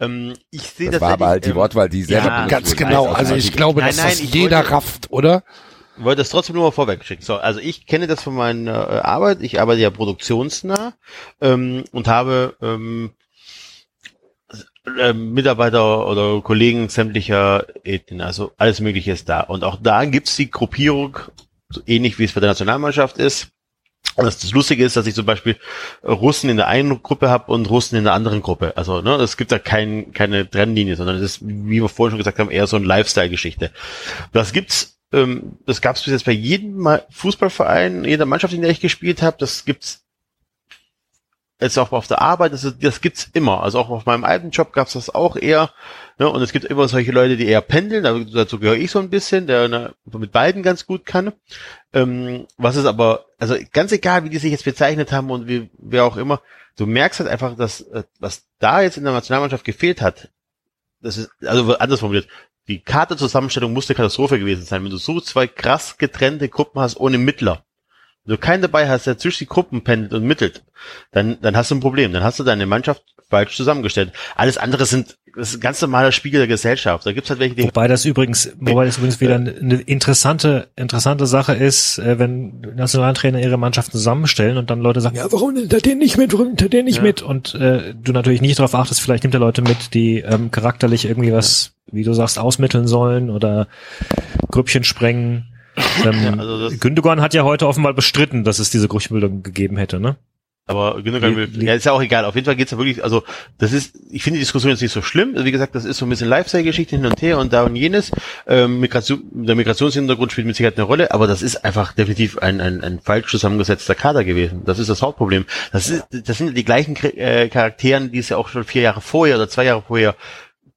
Ähm, ich sehe das war aber halt die ähm, Wortwahl, die sehr ja, ganz genau. Also ich glaube, nein, dass nein, das jeder wollte, rafft, oder? wollte das trotzdem nur mal vorweg schicken. So, also ich kenne das von meiner äh, Arbeit. Ich arbeite ja produktionsnah ähm, und habe ähm, äh, Mitarbeiter oder Kollegen sämtlicher Ethnien, also alles Mögliche ist da. Und auch da gibt's die Gruppierung, so ähnlich wie es bei der Nationalmannschaft ist. Und das, Lustige ist, dass ich zum Beispiel Russen in der einen Gruppe habe und Russen in der anderen Gruppe. Also ne, es gibt da kein, keine Trennlinie, sondern es ist, wie wir vorhin schon gesagt haben, eher so ein Lifestyle-Geschichte. Das gibt's, ähm, das gab's bis jetzt bei jedem Fußballverein, jeder Mannschaft, in der ich gespielt habe. Das gibt's jetzt auch auf der Arbeit, das, das gibt's immer. Also auch auf meinem alten Job gab's das auch eher. Ne? Und es gibt immer solche Leute, die eher pendeln. Dazu gehöre ich so ein bisschen, der ne, mit beiden ganz gut kann. Ähm, was ist aber, also ganz egal, wie die sich jetzt bezeichnet haben und wie, wer auch immer, du merkst halt einfach, dass äh, was da jetzt in der Nationalmannschaft gefehlt hat, das ist, also anders formuliert, die Karte-Zusammenstellung musste Katastrophe gewesen sein. Wenn du so zwei krass getrennte Gruppen hast ohne Mittler, wenn du keinen dabei hast, der zwischen die Gruppen pendelt und mittelt, dann, dann hast du ein Problem. Dann hast du deine Mannschaft falsch zusammengestellt. Alles andere sind das ist ein ganz normaler Spiegel der Gesellschaft. Da gibt's halt welche, die wobei das übrigens, wobei das übrigens wieder eine interessante interessante Sache ist, äh, wenn Nationaltrainer ihre Mannschaften zusammenstellen und dann Leute sagen, ja, warum nimmt er den nicht mit, warum nimmt er den nicht ja. mit? Und äh, du natürlich nicht darauf achtest, vielleicht nimmt er Leute mit, die ähm, charakterlich irgendwie was, wie du sagst, ausmitteln sollen oder Grüppchen sprengen ähm, ja, also Gündogan hat ja heute offenbar bestritten, dass es diese Gerüchtbildung gegeben hätte, ne? Aber Gündogan will, ja, ist ja auch egal. Auf jeden Fall geht's ja wirklich, also das ist, ich finde die Diskussion jetzt nicht so schlimm. Also, wie gesagt, das ist so ein bisschen Lifestyle-Geschichte hin und her und da und jenes. Ähm, Migration, der Migrationshintergrund spielt mit Sicherheit eine Rolle, aber das ist einfach definitiv ein, ein, ein falsch zusammengesetzter Kader gewesen. Das ist das Hauptproblem. Das, ist, das sind die gleichen äh, Charakteren, die es ja auch schon vier Jahre vorher oder zwei Jahre vorher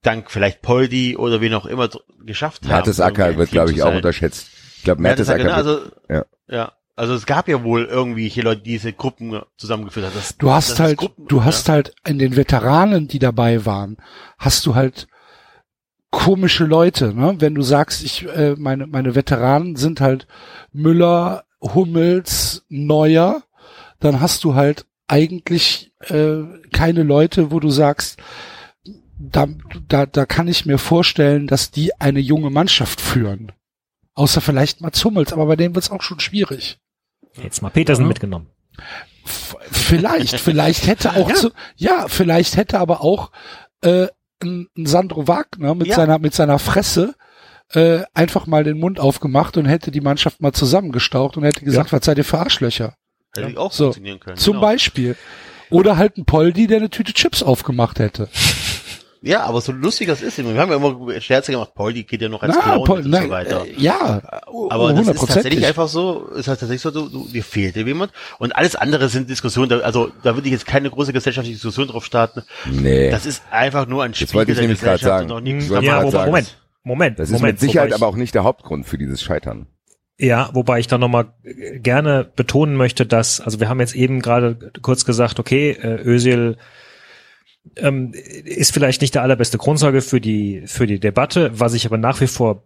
dank vielleicht Poldi oder wen auch immer geschafft haben. Mertesacker wird, glaube ich, auch unterschätzt. Ich glaube, Matt ist ja, genau, also, ja. ja. Also es gab ja wohl irgendwelche Leute, die diese Gruppen zusammengeführt haben. Das, du hast halt, Gruppen, du ja? hast halt in den Veteranen, die dabei waren, hast du halt komische Leute, ne? Wenn du sagst, ich, äh, meine, meine Veteranen sind halt Müller, Hummels, Neuer, dann hast du halt eigentlich äh, keine Leute, wo du sagst, da, da, da kann ich mir vorstellen, dass die eine junge Mannschaft führen. Außer vielleicht Mats Hummels, aber bei dem wird's auch schon schwierig. Jetzt mal Petersen ja. mitgenommen. F vielleicht, vielleicht hätte auch ja. Zu, ja, vielleicht hätte aber auch äh, ein, ein Sandro Wagner mit ja. seiner mit seiner Fresse äh, einfach mal den Mund aufgemacht und hätte die Mannschaft mal zusammengestaucht und hätte gesagt, ja. was seid ihr für Arschlöcher? Hätte ich auch so, funktionieren können. Zum genau. Beispiel. Oder halt ein Poldi, der eine Tüte Chips aufgemacht hätte. Ja, aber so lustig das ist, wir haben ja immer Scherze gemacht, Pauli geht ja noch als na, Clown Paul, und na, so weiter. Äh, ja, aber das ist tatsächlich einfach so, ist halt tatsächlich so, du, du, dir fehlt jemand und alles andere sind Diskussionen, da, also da würde ich jetzt keine große gesellschaftliche Diskussion drauf starten. Nee. Das ist einfach nur ein Spiel das wollte ich nämlich gerade sagen. Noch nichts ja, Moment, sagen. Moment, Moment. Das ist Moment, mit Sicherheit aber auch nicht der Hauptgrund für dieses Scheitern. Ja, wobei ich da nochmal gerne betonen möchte, dass, also wir haben jetzt eben gerade kurz gesagt, okay, äh, Özil ähm, ist vielleicht nicht der allerbeste Grundlage für die, für die Debatte. Was ich aber nach wie vor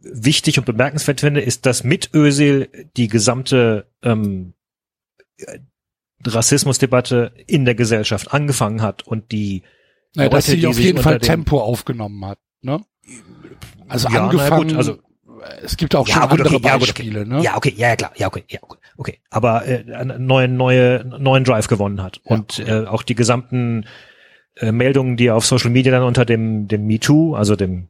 wichtig und bemerkenswert finde, ist, dass mit Özil die gesamte ähm, Rassismusdebatte in der Gesellschaft angefangen hat und die naja, Leute, dass sie auf jeden Fall Tempo aufgenommen hat, ne? Also ja, angefangen, gut, also es gibt auch ja, schon gut, andere okay, Beispiele, ja, okay. ne? Ja, okay, ja, klar, ja, okay, ja, okay. Aber äh, einen neuen, neue, neuen Drive gewonnen hat und äh, auch die gesamten äh, Meldungen, die auf Social Media dann unter dem dem MeToo, also dem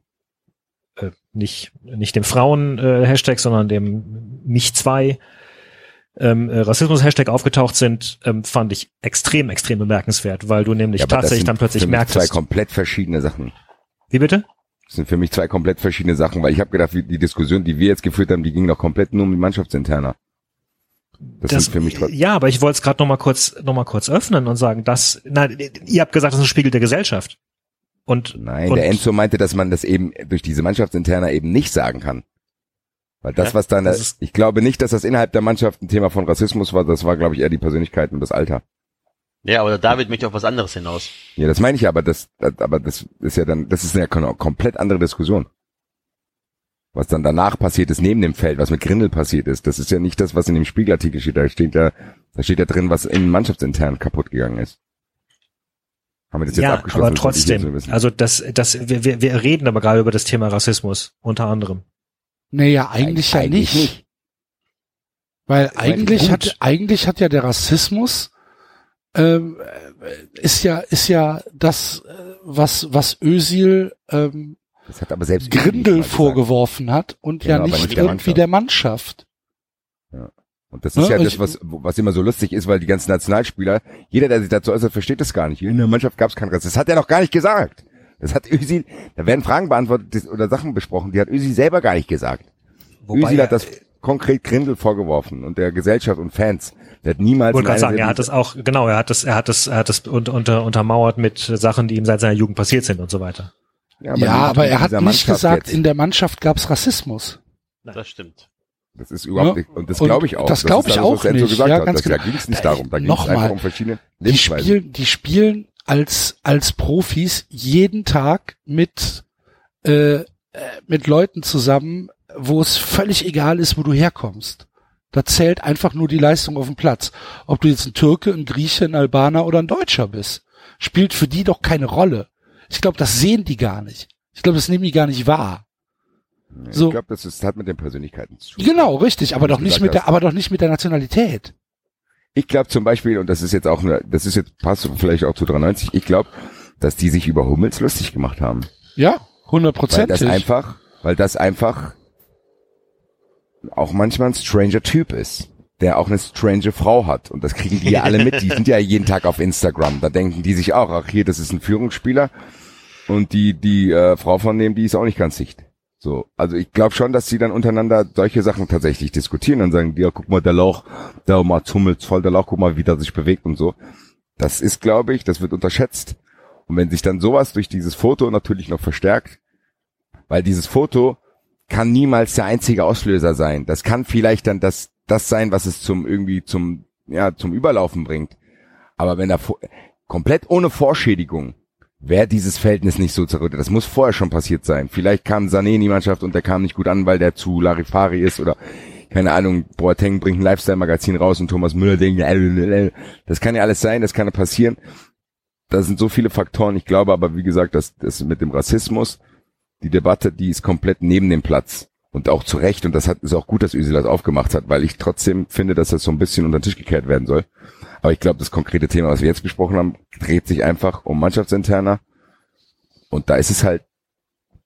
äh, nicht nicht dem Frauen äh, Hashtag, sondern dem mich zwei ähm, äh, Rassismus-Hashtag aufgetaucht sind, ähm, fand ich extrem, extrem bemerkenswert, weil du nämlich ja, tatsächlich dann plötzlich merkst. Zwei komplett verschiedene Sachen. Wie bitte? Das sind für mich zwei komplett verschiedene Sachen, weil ich habe gedacht, die Diskussion, die wir jetzt geführt haben, die ging noch komplett nur um die Mannschaftsinterner. Das, das für mich ja, aber ich wollte es gerade noch mal kurz noch mal kurz öffnen und sagen, dass na, ihr habt gesagt, das ist ein Spiegel der Gesellschaft. Und nein, und, der Enzo meinte, dass man das eben durch diese Mannschaftsinterner eben nicht sagen kann. Weil das, was dann, das ich glaube nicht, dass das innerhalb der Mannschaft ein Thema von Rassismus war, das war, glaube ich, eher die Persönlichkeit und das Alter. Ja, aber David möchte auf was anderes hinaus. Ja, das meine ich aber, das, aber das ist ja dann, das ist eine komplett andere Diskussion was dann danach passiert ist neben dem Feld, was mit Grindel passiert ist. Das ist ja nicht das, was in dem Spiegelartikel steht. Da steht ja, da steht ja drin, was in Mannschaftsintern kaputt gegangen ist. Haben wir das jetzt ja, abgeschlossen? aber trotzdem, also das, das, wir, wir, wir reden aber gerade über das Thema Rassismus, unter anderem. Naja, eigentlich, eigentlich ja nicht. nicht. Weil ich eigentlich hat, eigentlich hat ja der Rassismus, ähm, ist ja, ist ja das, äh, was, was Ösil, ähm, das hat aber selbst Grindel vorgeworfen hat und genau, ja nicht, nicht der irgendwie der Mannschaft. Ja. Und das ist ja, ja das, was, was immer so lustig ist, weil die ganzen Nationalspieler, jeder, der sich dazu äußert, versteht das gar nicht. In der Mannschaft gab es keinen Rest. Das hat er noch gar nicht gesagt. Das hat Özil, da werden Fragen beantwortet oder Sachen besprochen, die hat Özil selber gar nicht gesagt. Wobei Özil hat das konkret Grindel vorgeworfen und der Gesellschaft und Fans. Der hat niemals. Wollte gerade sagen, er hat das auch, genau, er hat das, er hat das, er hat das unter, untermauert mit Sachen, die ihm seit seiner Jugend passiert sind und so weiter. Ja, aber, ja, aber er hat nicht gesagt, jetzt. in der Mannschaft gab es Rassismus. Das stimmt. Das ist überhaupt nicht, und das glaube ich auch. Das glaube ich auch nicht. ja, ganz genau. Da ging es nicht darum, da ging es einfach um verschiedene die spielen, die spielen als, als Profis jeden Tag mit, äh, äh, mit Leuten zusammen, wo es völlig egal ist, wo du herkommst. Da zählt einfach nur die Leistung auf dem Platz. Ob du jetzt ein Türke, ein Grieche, ein Albaner oder ein Deutscher bist. Spielt für die doch keine Rolle. Ich glaube, das sehen die gar nicht. Ich glaube, das nehmen die gar nicht wahr. Nee, so. Ich glaube, das ist, hat mit den Persönlichkeiten zu tun. Genau, richtig, aber doch nicht mit der, aber doch nicht mit der Nationalität. Ich glaube zum Beispiel, und das ist jetzt auch, eine, das ist jetzt passt vielleicht auch zu 93. Ich glaube, dass die sich über Hummels lustig gemacht haben. Ja, hundertprozentig. Weil das einfach, weil das einfach auch manchmal ein stranger Typ ist der auch eine strange Frau hat. Und das kriegen die ja alle mit. Die sind ja jeden Tag auf Instagram. Da denken die sich auch, ach hier, das ist ein Führungsspieler. Und die, die äh, Frau von dem, die ist auch nicht ganz sicht. So, also ich glaube schon, dass sie dann untereinander solche Sachen tatsächlich diskutieren und sagen, ja, guck mal, der Lauch, der Mats Hummels voll der Lauch, guck mal, wie der sich bewegt und so. Das ist, glaube ich, das wird unterschätzt. Und wenn sich dann sowas durch dieses Foto natürlich noch verstärkt, weil dieses Foto kann niemals der einzige Auslöser sein. Das kann vielleicht dann das das sein, was es zum irgendwie zum ja zum Überlaufen bringt. Aber wenn da komplett ohne Vorschädigung wäre dieses Verhältnis nicht so zerrüttet. Das muss vorher schon passiert sein. Vielleicht kam Sané in die Mannschaft und der kam nicht gut an, weil der zu Larifari ist oder keine Ahnung, Boateng bringt ein Lifestyle-Magazin raus und Thomas Müller denkt, das kann ja alles sein, das kann ja passieren. Da sind so viele Faktoren. Ich glaube aber, wie gesagt, dass das mit dem Rassismus, die Debatte, die ist komplett neben dem Platz. Und auch zu Recht, und das hat, ist auch gut, dass Özil das aufgemacht hat, weil ich trotzdem finde, dass das so ein bisschen unter den Tisch gekehrt werden soll. Aber ich glaube, das konkrete Thema, was wir jetzt besprochen haben, dreht sich einfach um Mannschaftsinterner. Und da ist es halt,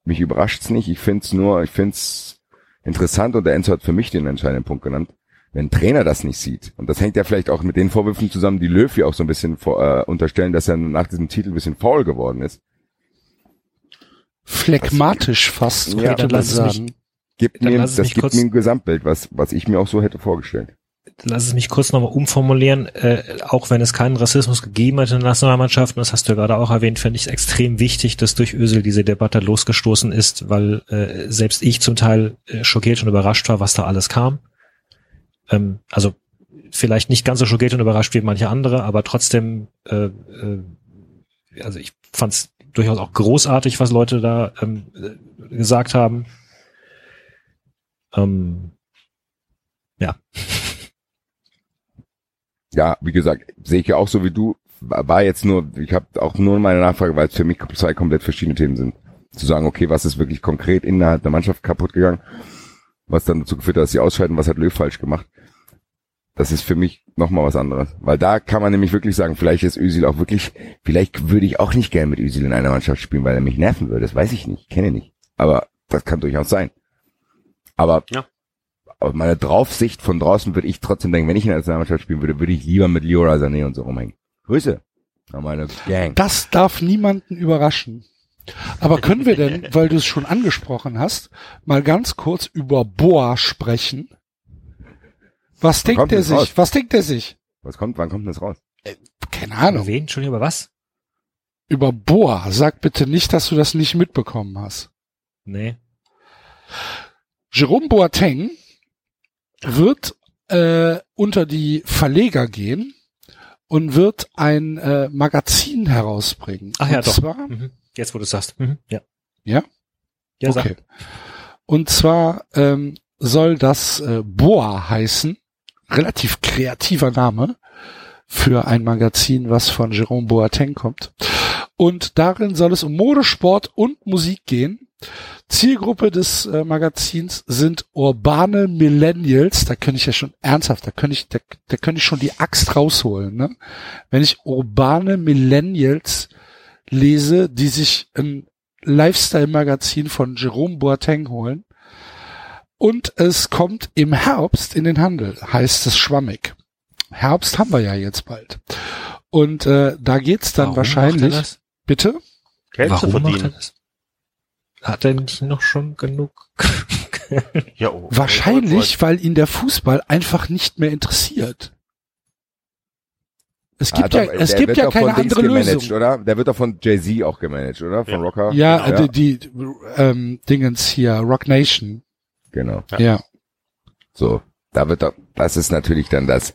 mich überrascht's nicht. Ich find's nur, ich find's interessant und der Enzo hat für mich den entscheidenden Punkt genannt. Wenn Trainer das nicht sieht, und das hängt ja vielleicht auch mit den Vorwürfen zusammen, die Löw auch so ein bisschen vor, äh, unterstellen, dass er nach diesem Titel ein bisschen faul geworden ist. Phlegmatisch fast, Ja, dann man lass es mich- sagen. Gibt mir, das gibt kurz- mir ein Gesamtbild, was, was ich mir auch so hätte vorgestellt. Lass es mich kurz nochmal umformulieren. Äh, auch wenn es keinen Rassismus gegeben hat in der Nationalmannschaft, und das hast du ja gerade auch erwähnt, finde ich es extrem wichtig, dass durch Ösel diese Debatte losgestoßen ist, weil äh, selbst ich zum Teil äh, schockiert und überrascht war, was da alles kam. Ähm, also vielleicht nicht ganz so schockiert und überrascht wie manche andere, aber trotzdem, äh, äh, also ich fand es durchaus auch großartig, was Leute da ähm, äh, gesagt haben. Ähm, ja. Ja, wie gesagt, sehe ich ja auch so wie du. War jetzt nur, ich habe auch nur meine Nachfrage, weil es für mich zwei komplett verschiedene Themen sind. Zu sagen, okay, was ist wirklich konkret innerhalb der Mannschaft kaputt gegangen, was dann dazu geführt hat, dass sie ausscheiden, was hat Löw falsch gemacht. Das ist für mich nochmal was anderes. Weil da kann man nämlich wirklich sagen, vielleicht ist Özil auch wirklich, vielleicht würde ich auch nicht gerne mit Özil in einer Mannschaft spielen, weil er mich nerven würde. Das weiß ich nicht, kenne nicht. Aber das kann durchaus sein. Aber Ja. aus meiner Draufsicht von draußen würde ich trotzdem denken, wenn ich in einer Nationalmannschaft spielen würde, würde ich lieber mit Leora Sané und so rumhängen. Grüße an meine Gang. Das darf niemanden überraschen. Aber können wir denn, weil du es schon angesprochen hast, mal ganz kurz über Boa sprechen? Was denkt kommt er sich? raus? Was denkt er sich? Was kommt, wann kommt denn das raus? Keine Über Ahnung. wen? Entschuldigung, über was? Über Boa. Sag bitte nicht, dass du das nicht mitbekommen hast. Nee. Jerome Boateng wird äh, unter die Verleger gehen und wird ein äh, Magazin herausbringen. Ach ja, und doch. Zwar, Mhm. Jetzt, wo du es sagst. Mhm. Ja. Ja? Ja, okay. sag. Und zwar ähm, soll das äh, Boa heißen. Relativ kreativer Name für ein Magazin, was von Jerome Boateng kommt. Und darin soll es um Mode, Sport und Musik gehen. Zielgruppe des äh, Magazins sind urbane Millennials. Da könnte ich ja schon ernsthaft, da könnte ich, da, da könnte ich schon die Axt rausholen. Ne? Wenn ich urbane Millennials lese, die sich ein Lifestyle-Magazin von Jerome Boateng holen. Und es kommt im Herbst in den Handel, heißt es schwammig. Herbst haben wir ja jetzt bald. Und äh, da geht's dann Warum wahrscheinlich. Bitte? Geld Warum zu macht er verdienen. das? Hat er nicht noch schon genug? Ja, oh, Wahrscheinlich, weil ihn der Fußball einfach nicht mehr interessiert. Es gibt Ah, ja, es der gibt wird ja doch von keine andere gemanagt, Lösung. oder? Der wird doch von Jay-Z auch gemanagt, oder? Von Ja. Rocker? Ja, Genau. die, die ähm, Dingens hier, Rock Nation. Genau. Ja. Ja. So, da wird doch, das ist natürlich dann das.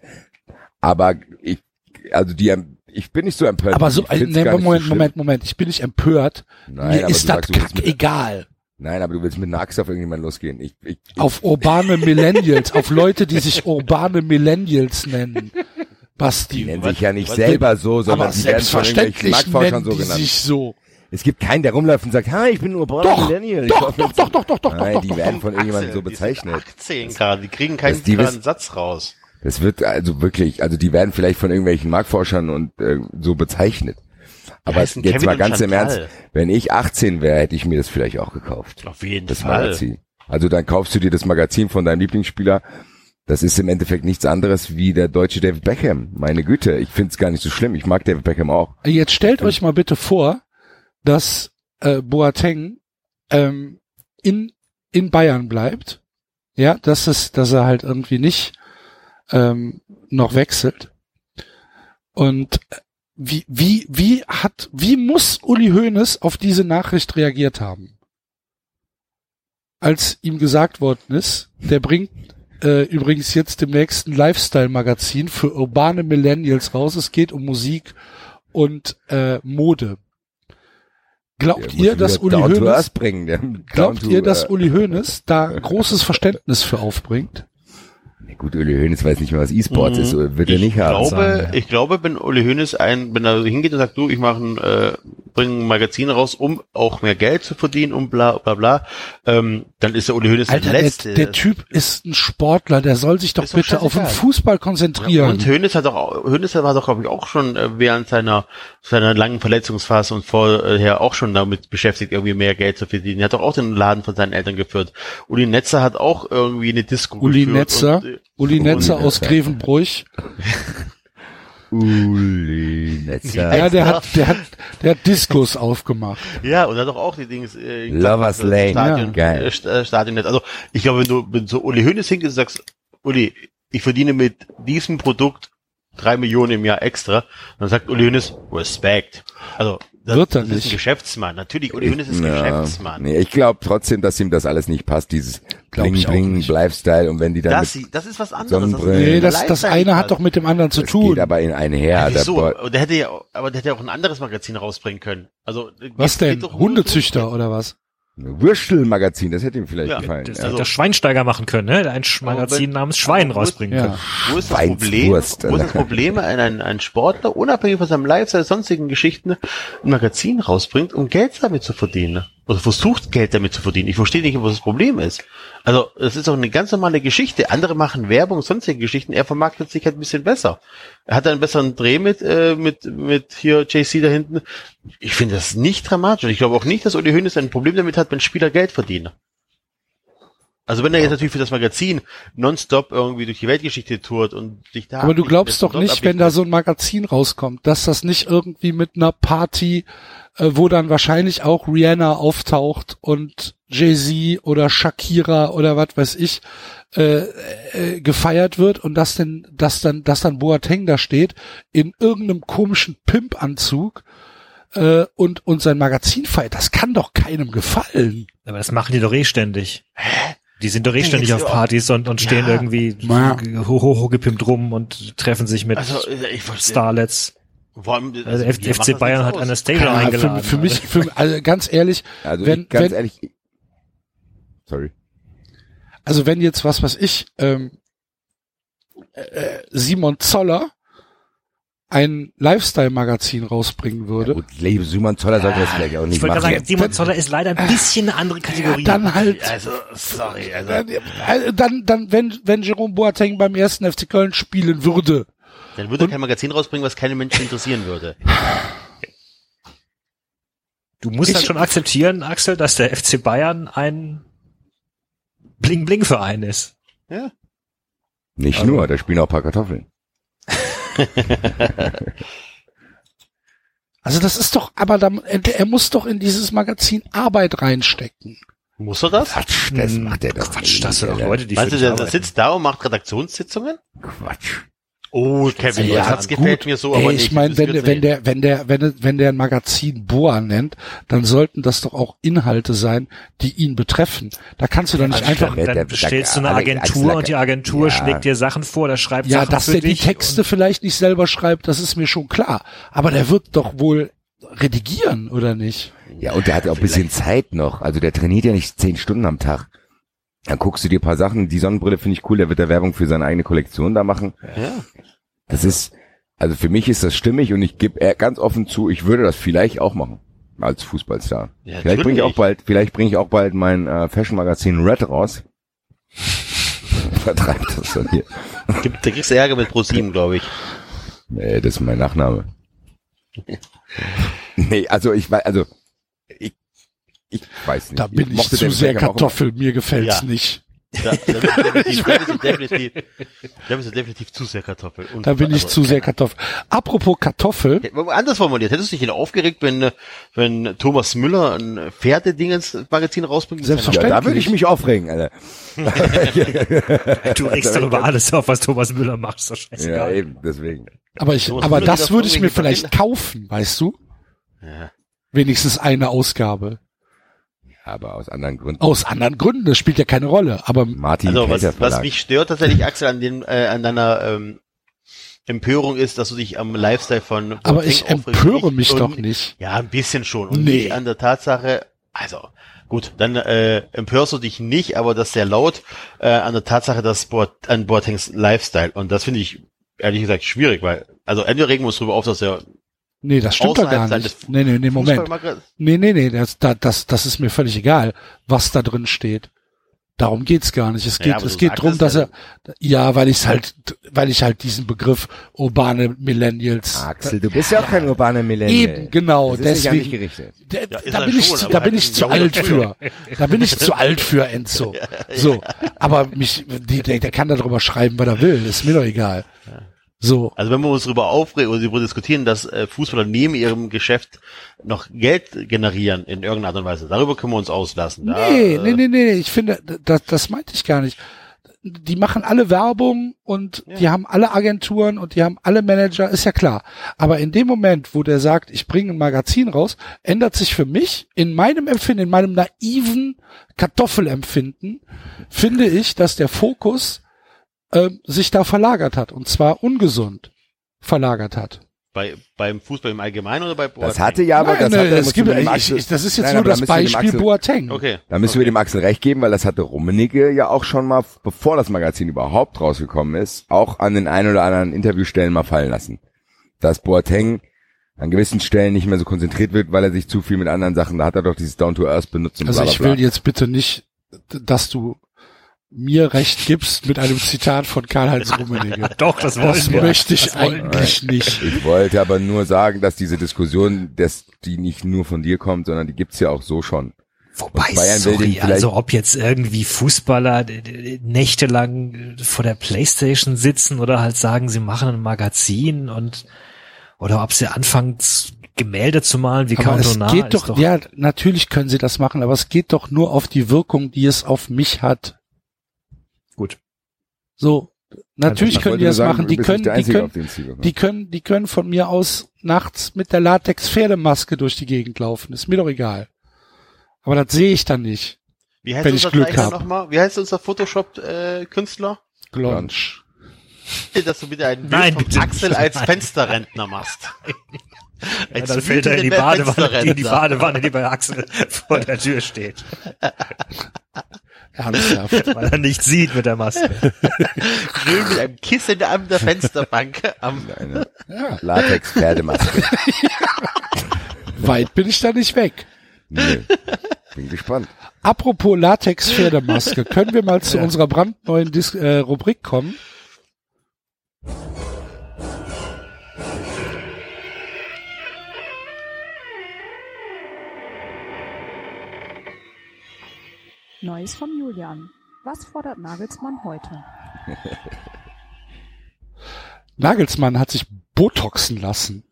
Aber ich, also die, ich bin nicht so empört. Aber so, ne, gar nicht Moment, so schlimm. Moment, Moment. Ich bin nicht empört. Nein, Mir aber ist du das kack mit, egal. Nein, aber du willst mit einer Axt auf irgendjemanden losgehen. Ich, ich, ich Auf urbane Millennials, auf Leute, die sich urbane Millennials nennen. Basti. die nennen was- sich ja nicht was- selber so, sondern aber die werden von irgendwelchen Marktforschern so die genannt. sich so. Es gibt keinen, der rumläuft und sagt, ha, ich bin Border Doch, Millennial. Doch, doch, jetzt- doch, doch, doch, doch, Nein, doch, die doch, werden doch. von irgendjemandem so Axel, die sind bezeichnet. 18 gerade, die kriegen keinen wissen- Satz raus. Das wird also wirklich, also die werden vielleicht von irgendwelchen Marktforschern und äh, so bezeichnet. Aber jetzt Kevin mal und ganz im. Ernst, wenn ich 18 wäre, hätte ich mir das vielleicht auch gekauft. Auf jeden Das Fall. Magazin. Also dann kaufst du dir das Magazin von deinem Lieblingsspieler. Das ist im Endeffekt nichts anderes wie der deutsche David Beckham. Meine Güte, ich find's gar nicht so schlimm. Ich mag David Beckham auch. Jetzt stellt euch mal bitte vor, dass äh, Boateng ähm, in in Bayern bleibt. Ja, dass es, dass er halt irgendwie nicht ähm, noch wechselt. Und äh, wie wie wie hat wie muss Uli Hoeneß auf diese Nachricht reagiert haben? Als ihm gesagt worden ist, der bringt äh, übrigens jetzt im nächsten Lifestyle-Magazin für urbane Millennials raus. Es geht um Musik und äh, Mode. Glaubt ihr, dass wieder Uli Hoeneß, bringen. Glaubt ihr, dass äh, Uli Hoeneß da großes Verständnis für aufbringt? Gut, Uli Hoeneß weiß nicht mehr, was E-Sports ist. so Wird er ich nicht haben. glaube, sagen, ja. ich glaube, wenn Uli Hoeneß ein, wenn er hingeht und sagt, du, ich mache ein, äh, bringe ein Magazin raus, um auch mehr Geld zu verdienen, um bla bla bla, ähm, dann ist der Uli Hoeneß Alter, der der, Letzte. der Typ ist ein Sportler, der soll sich doch Ist doch bitte auf den. Fußball Ja, konzentrieren. und Hönes hat auch, Hönes war doch, glaube ich, auch schon äh, während seiner, seiner langen Verletzungsphase und vorher auch schon damit beschäftigt, irgendwie mehr Geld zu verdienen. Er hat doch auch den Laden von seinen Eltern geführt. Uli Netzer hat auch irgendwie eine Disco Uli geführt. Netzer, und, äh, Uli Netzer Uli aus Netzer. Grevenbruch. Uli Netzer. Ja, der hat, der hat, der hat Diskus aufgemacht. Ja, und hat doch auch die Dings, äh, Lovers Lane. Stadion, Ja, geil. Äh, St- äh, Stadionnetz. Also, ich glaube, wenn du, wenn so Uli Hoeneß hinkst und sagst, Uli, ich verdiene mit diesem Produkt drei Millionen im Jahr extra, dann sagt Uli Hoeneß, Respekt. Also, das, Wird er das ist nicht. ein Geschäftsmann. Natürlich, Uli Hoeneß ist ein Ja. Geschäftsmann. Nee, ich glaube trotzdem, dass ihm das alles nicht passt, dieses Bling Bling. Lifestyle und wenn die dann Das, das ist was anderes. Sonnenbrillen. Nee, Nee, das, das eine hat doch mit dem anderen zu das tun. geht aber in einher. Ja, Und der hätte ja, aber der hätte ja auch ein anderes Magazin rausbringen können. Also, Was denn? Hundezüchter oder was? Würstel-Magazin, das hätte ihm vielleicht Ja, gefallen. Das ja. hätte der Schweinsteiger machen können, ne? Ein Sch- Magazin wenn- namens Schwein wo rausbringen Ja. können. Wo ist das Problem? Wo ist Weinswurst, das Problem, ein, ein, ein Sportler, unabhängig von seinem Lifestyle, sonstigen Geschichten, ein Magazin rausbringt, um Geld damit zu verdienen? Oder versucht Geld damit zu verdienen? Ich verstehe nicht, was das Problem ist. Also, es ist doch eine ganz normale Geschichte. Andere machen Werbung, sonstige Geschichten. Er vermarktet sich halt ein bisschen besser. Er hat einen besseren Dreh mit, äh, mit, mit hier JC da hinten. Ich finde das nicht dramatisch. Ich glaube auch nicht, dass Uli Hoeneß ein Problem damit hat, wenn Spieler Geld verdienen. Also wenn er jetzt natürlich für das Magazin nonstop irgendwie durch die Weltgeschichte tourt und sich da Aber du glaubst doch nicht, wenn da so ein Magazin rauskommt, dass das nicht irgendwie mit einer Party, äh, wo dann wahrscheinlich auch Rihanna auftaucht und Jay-Z oder Shakira oder was weiß ich, äh, äh, gefeiert wird und dass denn, dass dann, dass dann Boateng da steht in irgendeinem komischen Pimp-Anzug äh, und und sein Magazin feiert. Das kann doch keinem gefallen. Aber das machen die doch eh ständig. Die sind doch eh ständig auf Partys und, und stehen Ja. irgendwie Ja. hoch, hoch, rum und treffen sich mit Also. Starlets. Vor allem, Also macht FC Bayern hat. Anastasia Ja, für, eingeladen. für mich, für, also ganz ehrlich, Also wenn, ich, ganz wenn, ehrlich, sorry. Also wenn jetzt was was ich ähm, äh, Simon Zoller ein Lifestyle-Magazin rausbringen würde, Gut, Lebe Simon Zoller sollte das vielleicht auch Ich nicht wollte gerade machen. sagen, Simon Zoller ist leider ein bisschen eine andere Kategorie. dann halt Also, sorry, also. dann, äh, dann dann wenn wenn Jerome Boateng beim ersten FC Köln spielen würde, Dann würde er kein Magazin rausbringen, was keine Menschen interessieren würde. Du musst Ich- halt schon akzeptieren, Axel, dass der FC Bayern ein Bling-Bling-Verein ist. Ja. Nicht Also nur, da spielen auch ein paar Kartoffeln. also das ist doch, aber da, er, muss doch in dieses Magazin Arbeit reinstecken. Muss er das? Quatsch, das Hm, macht er doch Quatsch, das sind doch. Leute, die Weißt du, der, der sitzt da und macht Redaktionssitzungen? Quatsch. Oh, Kevin, Ja, das gefällt gut. mir so, Ey, aber ich nicht. meine, wenn, wenn der, wenn der, wenn, er- wenn der ein Magazin Boa nennt, dann sollten das doch auch Inhalte sein, die ihn betreffen. Da kannst du doch nicht Also einfach, dann, der- dann der- stellst du eine Agentur und die Agentur Ja. schlägt dir Sachen vor, der schreibt ja, Sachen dass für der die Texte vielleicht nicht selber schreibt, das ist mir schon klar. Aber der wird doch wohl redigieren, oder nicht? Ja, und der hat ja auch ein bisschen Zeit noch. Also der trainiert ja nicht zehn Stunden am Tag. Dann guckst du dir ein paar Sachen. Die Sonnenbrille finde ich cool. Der wird da Werbung für seine eigene Kollektion da machen. Ja. Das ist, also für mich ist das stimmig und ich gebe ganz offen zu, ich würde das vielleicht auch machen. Als Fußballstar. Ja, vielleicht bringe ich auch bald, vielleicht bringe ich auch bald mein äh, Fashion-Magazin Red raus. Vertreibt das dann hier. Gibt, da kriegst du Ärger mit Pro7, glaube ich. Nee, das ist mein Nachname. nee, also ich weiß, also ich, ich weiß nicht. Da bin ich mochte zu sehr Beckham auch. Kartoffel, mir gefällt's Ja. nicht. Da, da, bist du definitiv, da, bist du definitiv, da bist du definitiv zu sehr Kartoffel. Und, Da bin ich also, zu sehr Kartoffel. Apropos Kartoffel, Ja, Anders formuliert, hättest du dich nicht aufgeregt, wenn, wenn Thomas Müller ein Pferdedingens-Magazin rausbringt? Selbstverständlich. Ja, da würde ich mich aufregen, Alter. Du regst doch über alles auf, was Thomas Müller macht, ist doch Ja, scheißegal. eben, deswegen. aber ich, Thomas aber Müller das würde ich mir vielleicht kaufen, weißt du? Ja. Wenigstens eine Ausgabe. Aber aus anderen Gründen. Aus anderen Gründen, das spielt ja keine Rolle. Aber Martin Also was, was mich stört tatsächlich, Axel, an, den, äh, an deiner ähm, Empörung ist, dass du dich am Lifestyle von aber Boateng ich aufregst. empöre Ich- mich und- doch nicht. Ja, ein bisschen schon. Und Nee. nicht an der Tatsache, also gut, dann äh, empörst du dich nicht, aber das sehr laut äh, an der Tatsache, dass Boat, an Boatengs Lifestyle. Und das finde ich ehrlich gesagt schwierig, weil, also entweder regen wir uns drüber auf, dass er Nee, das stimmt doch gar nicht. Nee, nee, nee, Moment. Nee, nee, nee, das, da- das, das ist mir völlig egal, was da drin steht. Darum geht's gar nicht. Es Ja, geht, aber es geht drum, es dass ja. er, ja, weil ich halt, weil ich halt diesen Begriff urbane Millennials, Axel, du bist ja auch kein urbaner Millennial. eben, genau, Das ist nicht an dich deswegen, gerichtet. Da, Ja, da er bin ich, zu- da bin ich zu alt für. Da bin ich zu alt für Enzo. So, aber mich, die, der, der kann darüber schreiben, was er will. Ist mir doch egal. So. Also wenn wir uns darüber aufregen oder darüber diskutieren, dass äh, Fußballer neben ihrem Geschäft noch Geld generieren in irgendeiner Art und Weise, darüber können wir uns auslassen. Da, Nee, nee, nee, nee, ich finde, das, das meinte ich gar nicht. Die machen alle Werbung und Ja. die haben alle Agenturen und die haben alle Manager, ist ja klar. Aber in dem Moment, wo der sagt, ich bringe ein Magazin raus, ändert sich für mich in meinem Empfinden, in meinem naiven Kartoffelempfinden, finde ich, dass der Fokus ähm, sich da verlagert hat und zwar ungesund verlagert hat. Bei, beim Fußball im Allgemeinen oder bei Das Boateng? hatte ja aber, Nein, das nee, hatte, da es musst gibt, ich, Axel- ich, das ist jetzt Nein, nur das Beispiel Axel- Boateng. Okay. Da müssen wir dem Axel recht geben, weil das hatte Rummenigge ja auch schon mal, bevor das Magazin überhaupt rausgekommen ist, auch an den ein oder anderen Interviewstellen mal fallen lassen. Dass Boateng an gewissen Stellen nicht mehr so konzentriert wird, weil er sich zu viel mit anderen Sachen, da hat er doch dieses Down to Earth benutzt und Also bla, bla, ich bla. will jetzt bitte nicht, dass du mir recht gibst mit einem Zitat von Karl-Heinz Rummenigge. Doch, das Das wir. möchte ich Das eigentlich nicht. Ich wollte aber nur sagen, dass diese Diskussion, dass die nicht nur von dir kommt, sondern die gibt's ja auch so schon. Wobei, sorry, also ob jetzt irgendwie Fußballer d- d- nächtelang äh, vor der Playstation sitzen oder halt sagen, sie machen ein Magazin und oder ob sie anfangen, Gemälde zu malen wie Aber es Cantona. geht ist doch, ja, natürlich können sie das machen, aber es geht doch nur auf die Wirkung, die es auf mich hat. Gut. So, natürlich Ich können die das sagen, machen. Die können, die können, die können, die können von mir aus nachts mit der Latex-Pferdemaske durch die Gegend laufen. Ist mir doch egal. Aber das sehe ich dann nicht. Wie heißt wenn ich unser Glück Zeichner hab. nochmal? Wie heißt unser Photoshop-Künstler? Glonsch. Dass du wieder ein Bild Nein, von bitte Axel nicht. als. Fensterrentner machst. Ja, dann fällt er in die Badewanne, in die. Badewanne, die bei Axel vor der Tür steht, Ernsthaft. weil er nicht sieht mit der Maske. Schön mit einem Kissen an der Fensterbank. Am, Eine ja, Latex-Pferdemaske. weit bin ich da nicht weg. Nö. Bin gespannt. Apropos Latex-Pferdemaske, können wir mal zu Ja. unserer brandneuen Dis äh, Rubrik kommen? Neues vom Julian. Was fordert Nagelsmann heute? Nagelsmann hat sich Botoxen lassen.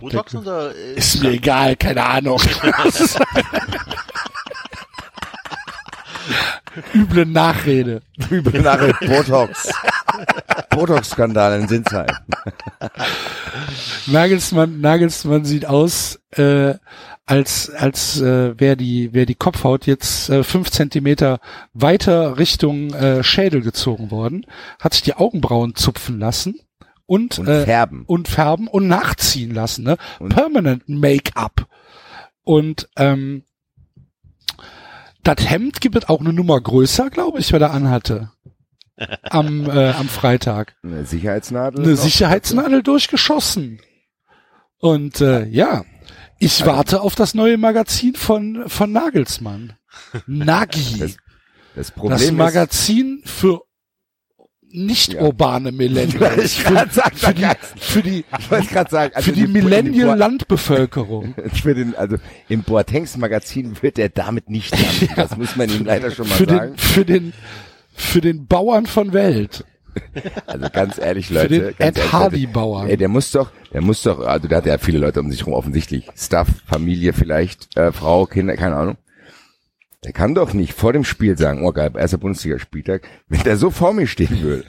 Botox oder, äh, Ist mir egal, keine Ahnung. Üble Nachrede. Übel nach Botox. Botox-Skandal in Sinsheim. Nagelsmann, Nagelsmann sieht aus, äh, als, als äh, wäre die, wär die Kopfhaut jetzt äh, fünf Zentimeter weiter Richtung äh, Schädel gezogen worden, hat sich die Augenbrauen zupfen lassen und, Und äh, färben. und färben und nachziehen lassen, ne? Und- Permanent Make-up. Und ähm, das Hemd gibt es auch eine Nummer größer, glaube ich, wer da anhatte. Am, äh, am Freitag Eine Sicherheitsnadel. eine. Sicherheitsnadel durchgeschossen. Und äh, ja, ich warte auf das neue Magazin von von Nagelsmann. Nagi. Das Das, Problem ist, Magazin für nicht Ja. urbane Millennials. Ich grad sagen, für, die, für die, sagen, also für die in dem Bo- Millennial-Landbevölkerung. Für den, also im Boatengs Magazin wird er damit nicht landen. Das muss man ihm leider schon mal Für sagen. den, für den, für den Bauern von Welt. Also ganz ehrlich, Für Leute. den ganz Ed Leute. Hardy-Bauern. Ey, der muss doch, der muss doch, also der hat ja viele Leute um sich rum offensichtlich. Staff, Familie vielleicht, äh, Frau, Kinder, keine Ahnung. Der kann doch nicht vor dem Spiel sagen, oh geil, erster Bundesligaspieltag, wenn der so vor mir stehen würde.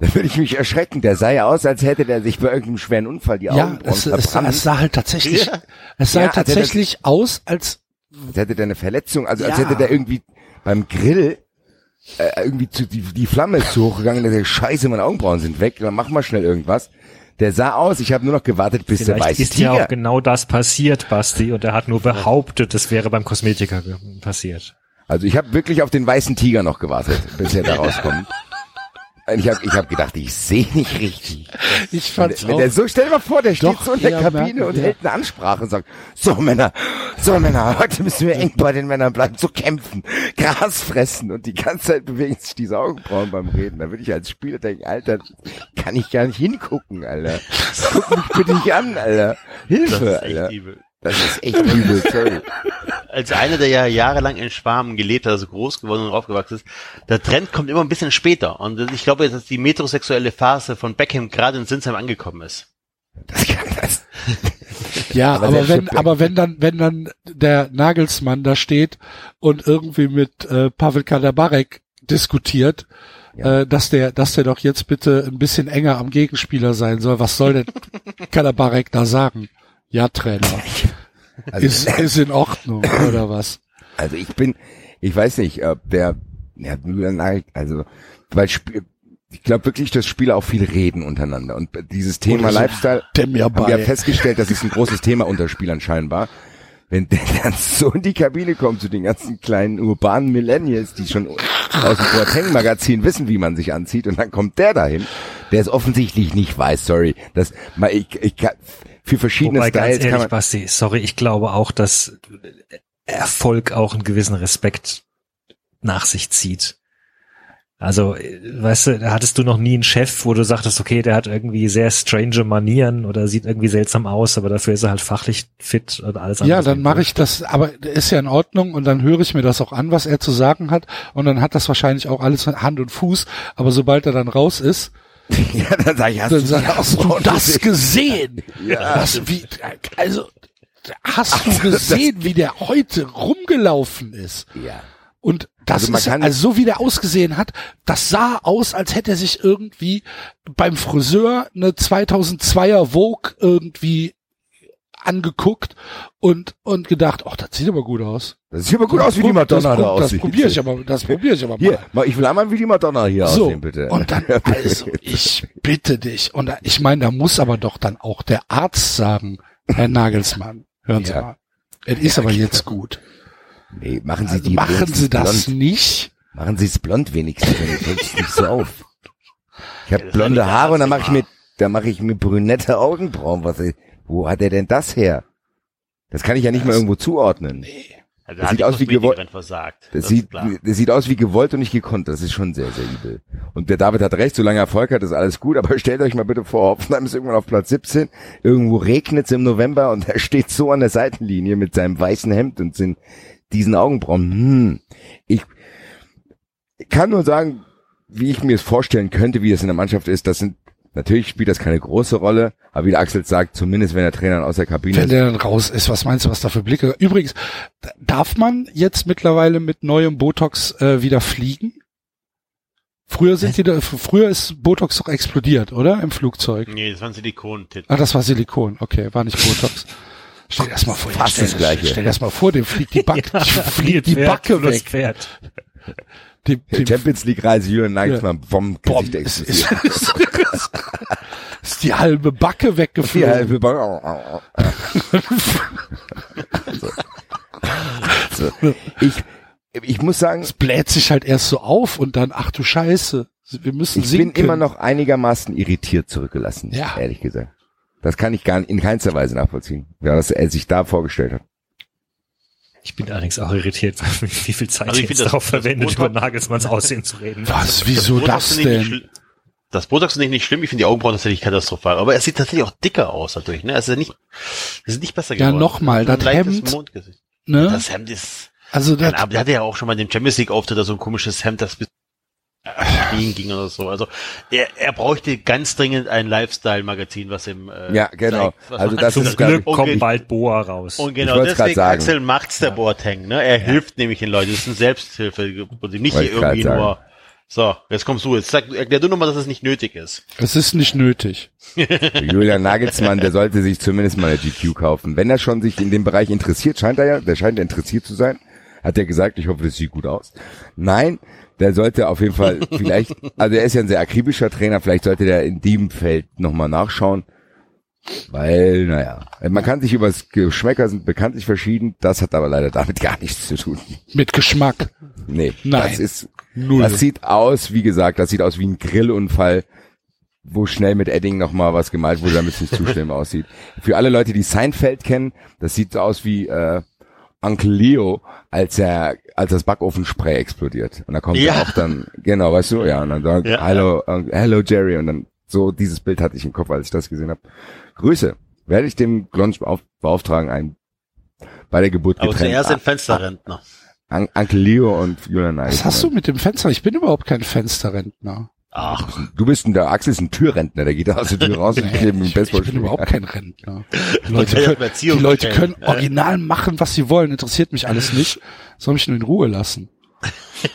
Dann würde ich mich erschrecken. Der sah ja aus, als hätte der sich bei irgendeinem schweren Unfall die Ja, Augenbrauen es, es, verbrannt. es sah halt tatsächlich, Ja. es sah Ja, halt als tatsächlich aus, als als hätte der eine Verletzung, also als Ja. hätte der irgendwie beim Grill äh, irgendwie zu, die, die Flamme ist zu hoch gegangen, der scheiße, meine Augenbrauen sind weg, dann mach mal schnell irgendwas. Der sah aus, ich habe nur noch gewartet, bis der Vielleicht weiße ist Tiger. ja auch genau das passiert, Basti, und er hat nur behauptet, es wäre beim Kosmetiker passiert. Also ich habe wirklich auf den weißen Tiger noch gewartet, bis er da rauskommt. Und Ich habe ich hab gedacht, ich sehe nicht richtig. ich Wenn, fand's wenn auch. der so, stell dir mal vor, der steht Doch, so in der Kabine und hält eine Ansprache und sagt, so Männer, so Männer, heute müssen wir eng bei den Männern bleiben, so kämpfen, Gras fressen und die ganze Zeit bewegen sich diese Augenbrauen beim Reden. Da würde ich als Spieler denken, Alter, kann ich gar nicht hingucken, Alter. Guck mich bitte nicht an, Alter. das Hilfe, ist echt Alter. übel. Das ist echt übel, sorry. als einer, der ja jahrelang in Schwarmen gelebt hat, also groß geworden und aufgewachsen ist, der Trend kommt immer ein bisschen später. Und ich glaube, dass die metrosexuelle Phase von Beckham gerade in Sinsheim angekommen ist. Das kann das. Ja, aber, aber wenn, aber wenn dann, wenn dann der Nagelsmann da steht und irgendwie mit äh, Pavel Kadabarek diskutiert, ja. äh, dass der, dass der doch jetzt bitte ein bisschen enger am Gegenspieler sein soll. Was soll denn Kadabarek da sagen? Ja, Trainer. Also, ist, ist in Ordnung, oder was? Also ich bin, ich weiß nicht, ob der, ja, also, weil ich glaube wirklich, dass Spieler auch viel reden untereinander. Und dieses Thema Lifestyle haben wir festgestellt, das ist ein großes Thema unter Spielern scheinbar. Wenn der dann so in die Kabine kommt zu den ganzen kleinen urbanen Millennials, die schon aus dem Boateng-Magazin wissen, wie man sich anzieht, und dann kommt der dahin, der es offensichtlich nicht weiß, sorry. Das, ich, ich, für verschiedene Wobei, Styles ganz ehrlich, kann man Basti, sorry, ich glaube auch, dass Erfolg auch einen gewissen Respekt nach sich zieht. Also, weißt du, hattest du noch nie einen Chef, wo du sagtest, okay, der hat irgendwie sehr strange Manieren oder sieht irgendwie seltsam aus, aber dafür ist er halt fachlich fit und alles andere. Ja, dann mache ich das, aber ist ja in Ordnung und dann höre ich mir das auch an, was er zu sagen hat und dann hat das wahrscheinlich auch alles Hand und Fuß, aber sobald er dann raus ist, ja, dann sag ich, hast, dann du, sag, hast du das gesehen? Ja. Das, wie, also, hast du gesehen, wie der heute rumgelaufen ist? Ja. Und das also, ist, also so wie der ausgesehen hat, das sah aus, als hätte er sich irgendwie beim Friseur eine 2002er Vogue irgendwie angeguckt und und gedacht, ach, das sieht aber gut aus. Das sieht aber gut aus, wie die Madonna das, da aussieht. Das probiere ich aber, das probiere ich aber mal. Hier, ich will einmal wie die Madonna hier so, aussehen, bitte. Und dann, also, ich bitte dich. Und ich meine, da muss aber doch dann auch der Arzt sagen, Herr Nagelsmann, hören Sie ja. mal. Es ist ja, aber jetzt gut. Nee, machen Sie also die Machen Sie das blond. nicht. Machen Sie es blond wenigstens, dann fällt es nicht so auf. Ich habe blonde Haare und dann mache ich mir, da mache ich mir brünette Augenbrauen. Was, wo hat er denn das her? Das kann ich ja nicht das, mal irgendwo zuordnen. Nee. Also das sieht aus wie gewollt. Das, das sieht, das sieht aus wie gewollt und nicht gekonnt. Das ist schon sehr, sehr übel. Und der David hat recht, solange Erfolg hat, ist alles gut. Aber stellt euch mal bitte vor, Hoffenheim ist irgendwann auf Platz 17. Irgendwo regnet es im November und er steht so an der Seitenlinie mit seinem weißen Hemd und sind diesen Augenbrauen. Hm, ich kann nur sagen, wie ich mir es vorstellen könnte, wie es in der Mannschaft ist. Das sind Natürlich spielt das keine große Rolle, aber wie der Axel sagt, zumindest wenn der Trainer aus der Kabine wenn ist. Wenn der dann raus ist, was meinst du, was da für Blicke? Übrigens, darf man jetzt mittlerweile mit neuem Botox äh, wieder fliegen? Früher sind die da, früher ist Botox doch explodiert, oder? Im Flugzeug. Nee, das waren Silikon. Ah, das war Silikon, okay, war nicht Botox. Stell dir das mal vor, Fast stell, das Gleiche. stell dir das mal vor, dem fliegt die Backe, ja, fliegt die Backe weg. Pferd. Dem, dem Champions League Reise Jürgen Nagelsmann ja. vom Gesicht ist, ist, ist, ist die halbe Backe weggeflogen. Die halbe Backe. so. so. Ich, ich muss sagen. Es bläht sich halt erst so auf und dann, ach du Scheiße, wir müssen Ich sinken. bin immer noch einigermaßen irritiert zurückgelassen, ja. ehrlich gesagt. Das kann ich gar nicht, in keinster Weise nachvollziehen, ja, was er sich da vorgestellt hat. Ich bin allerdings auch irritiert, wie viel Zeit also jetzt darauf verwendet, über Nagelsmanns Aussehen zu reden. Was, wieso das, das denn? Das Botox ist nicht, nicht schlimm, ich finde die Augenbrauen tatsächlich katastrophal, aber er sieht tatsächlich auch dicker aus dadurch, ne? Also nicht, es ist nicht besser geworden. Ja, nochmal, das Hemd, ne? Das Hemd ist, also das, der hatte ja auch schon mal den Champions League Auftritt, so ein komisches Hemd, das bis Spielen ging oder so. Also er, er bräuchte ganz dringend ein Lifestyle-Magazin, was ihm äh, Ja, genau. Zeigt, also das ist Glück kommt bald Boa raus. Und genau deswegen sagen. Axel macht's der ja. Boateng. Ne? Er ja. hilft nämlich den Leuten. Das ist eine Selbsthilfe, nicht hier irgendwie nur. So, jetzt kommst du. Jetzt sag, erklär du nochmal, dass es nicht nötig ist. Es ist nicht nötig. Julian Nagelsmann, der sollte sich zumindest mal eine GQ kaufen. Wenn er schon sich in dem Bereich interessiert, scheint er ja, der scheint interessiert zu sein. Hat er gesagt, ich hoffe, das sieht gut aus. Nein, der sollte auf jeden Fall vielleicht, also er ist ja ein sehr akribischer Trainer, vielleicht sollte der in dem Feld nochmal nachschauen. Weil, naja, man kann sich über das Geschmäcker sind bekanntlich verschieden, das hat aber leider damit gar nichts zu tun. Mit Geschmack? Nee, Nein. das ist, Null. das sieht aus, wie gesagt, das sieht aus wie ein Grillunfall, wo schnell mit Edding nochmal was gemalt wurde, damit es nicht zu schlimm aussieht. Für alle Leute, die Seinfeld kennen, das sieht so aus wie, äh, Uncle Leo, als er, als das Backofenspray explodiert. Und da kommt ja. er auch dann, genau, weißt du, ja, und dann sagt, ja. hello, hello Jerry, und dann so dieses Bild hatte ich im Kopf, als ich das gesehen habe. Grüße. Werde ich dem Glonsch beauftragen, ein bei der Geburt getrennt. Aber zuerst sind Fensterrentner. An Onkel Leo und Julian Neidl. Was hast du mit dem Fenster? Ich bin überhaupt kein Fensterrentner. Ach, du bist ein, der Axel ist ein Türrentner, der geht aus der Tür raus und nee, ich, ich bin überhaupt kein Rentner. Die Leute, können, die Leute können original machen, was sie wollen, interessiert mich alles nicht. Soll mich nur in Ruhe lassen.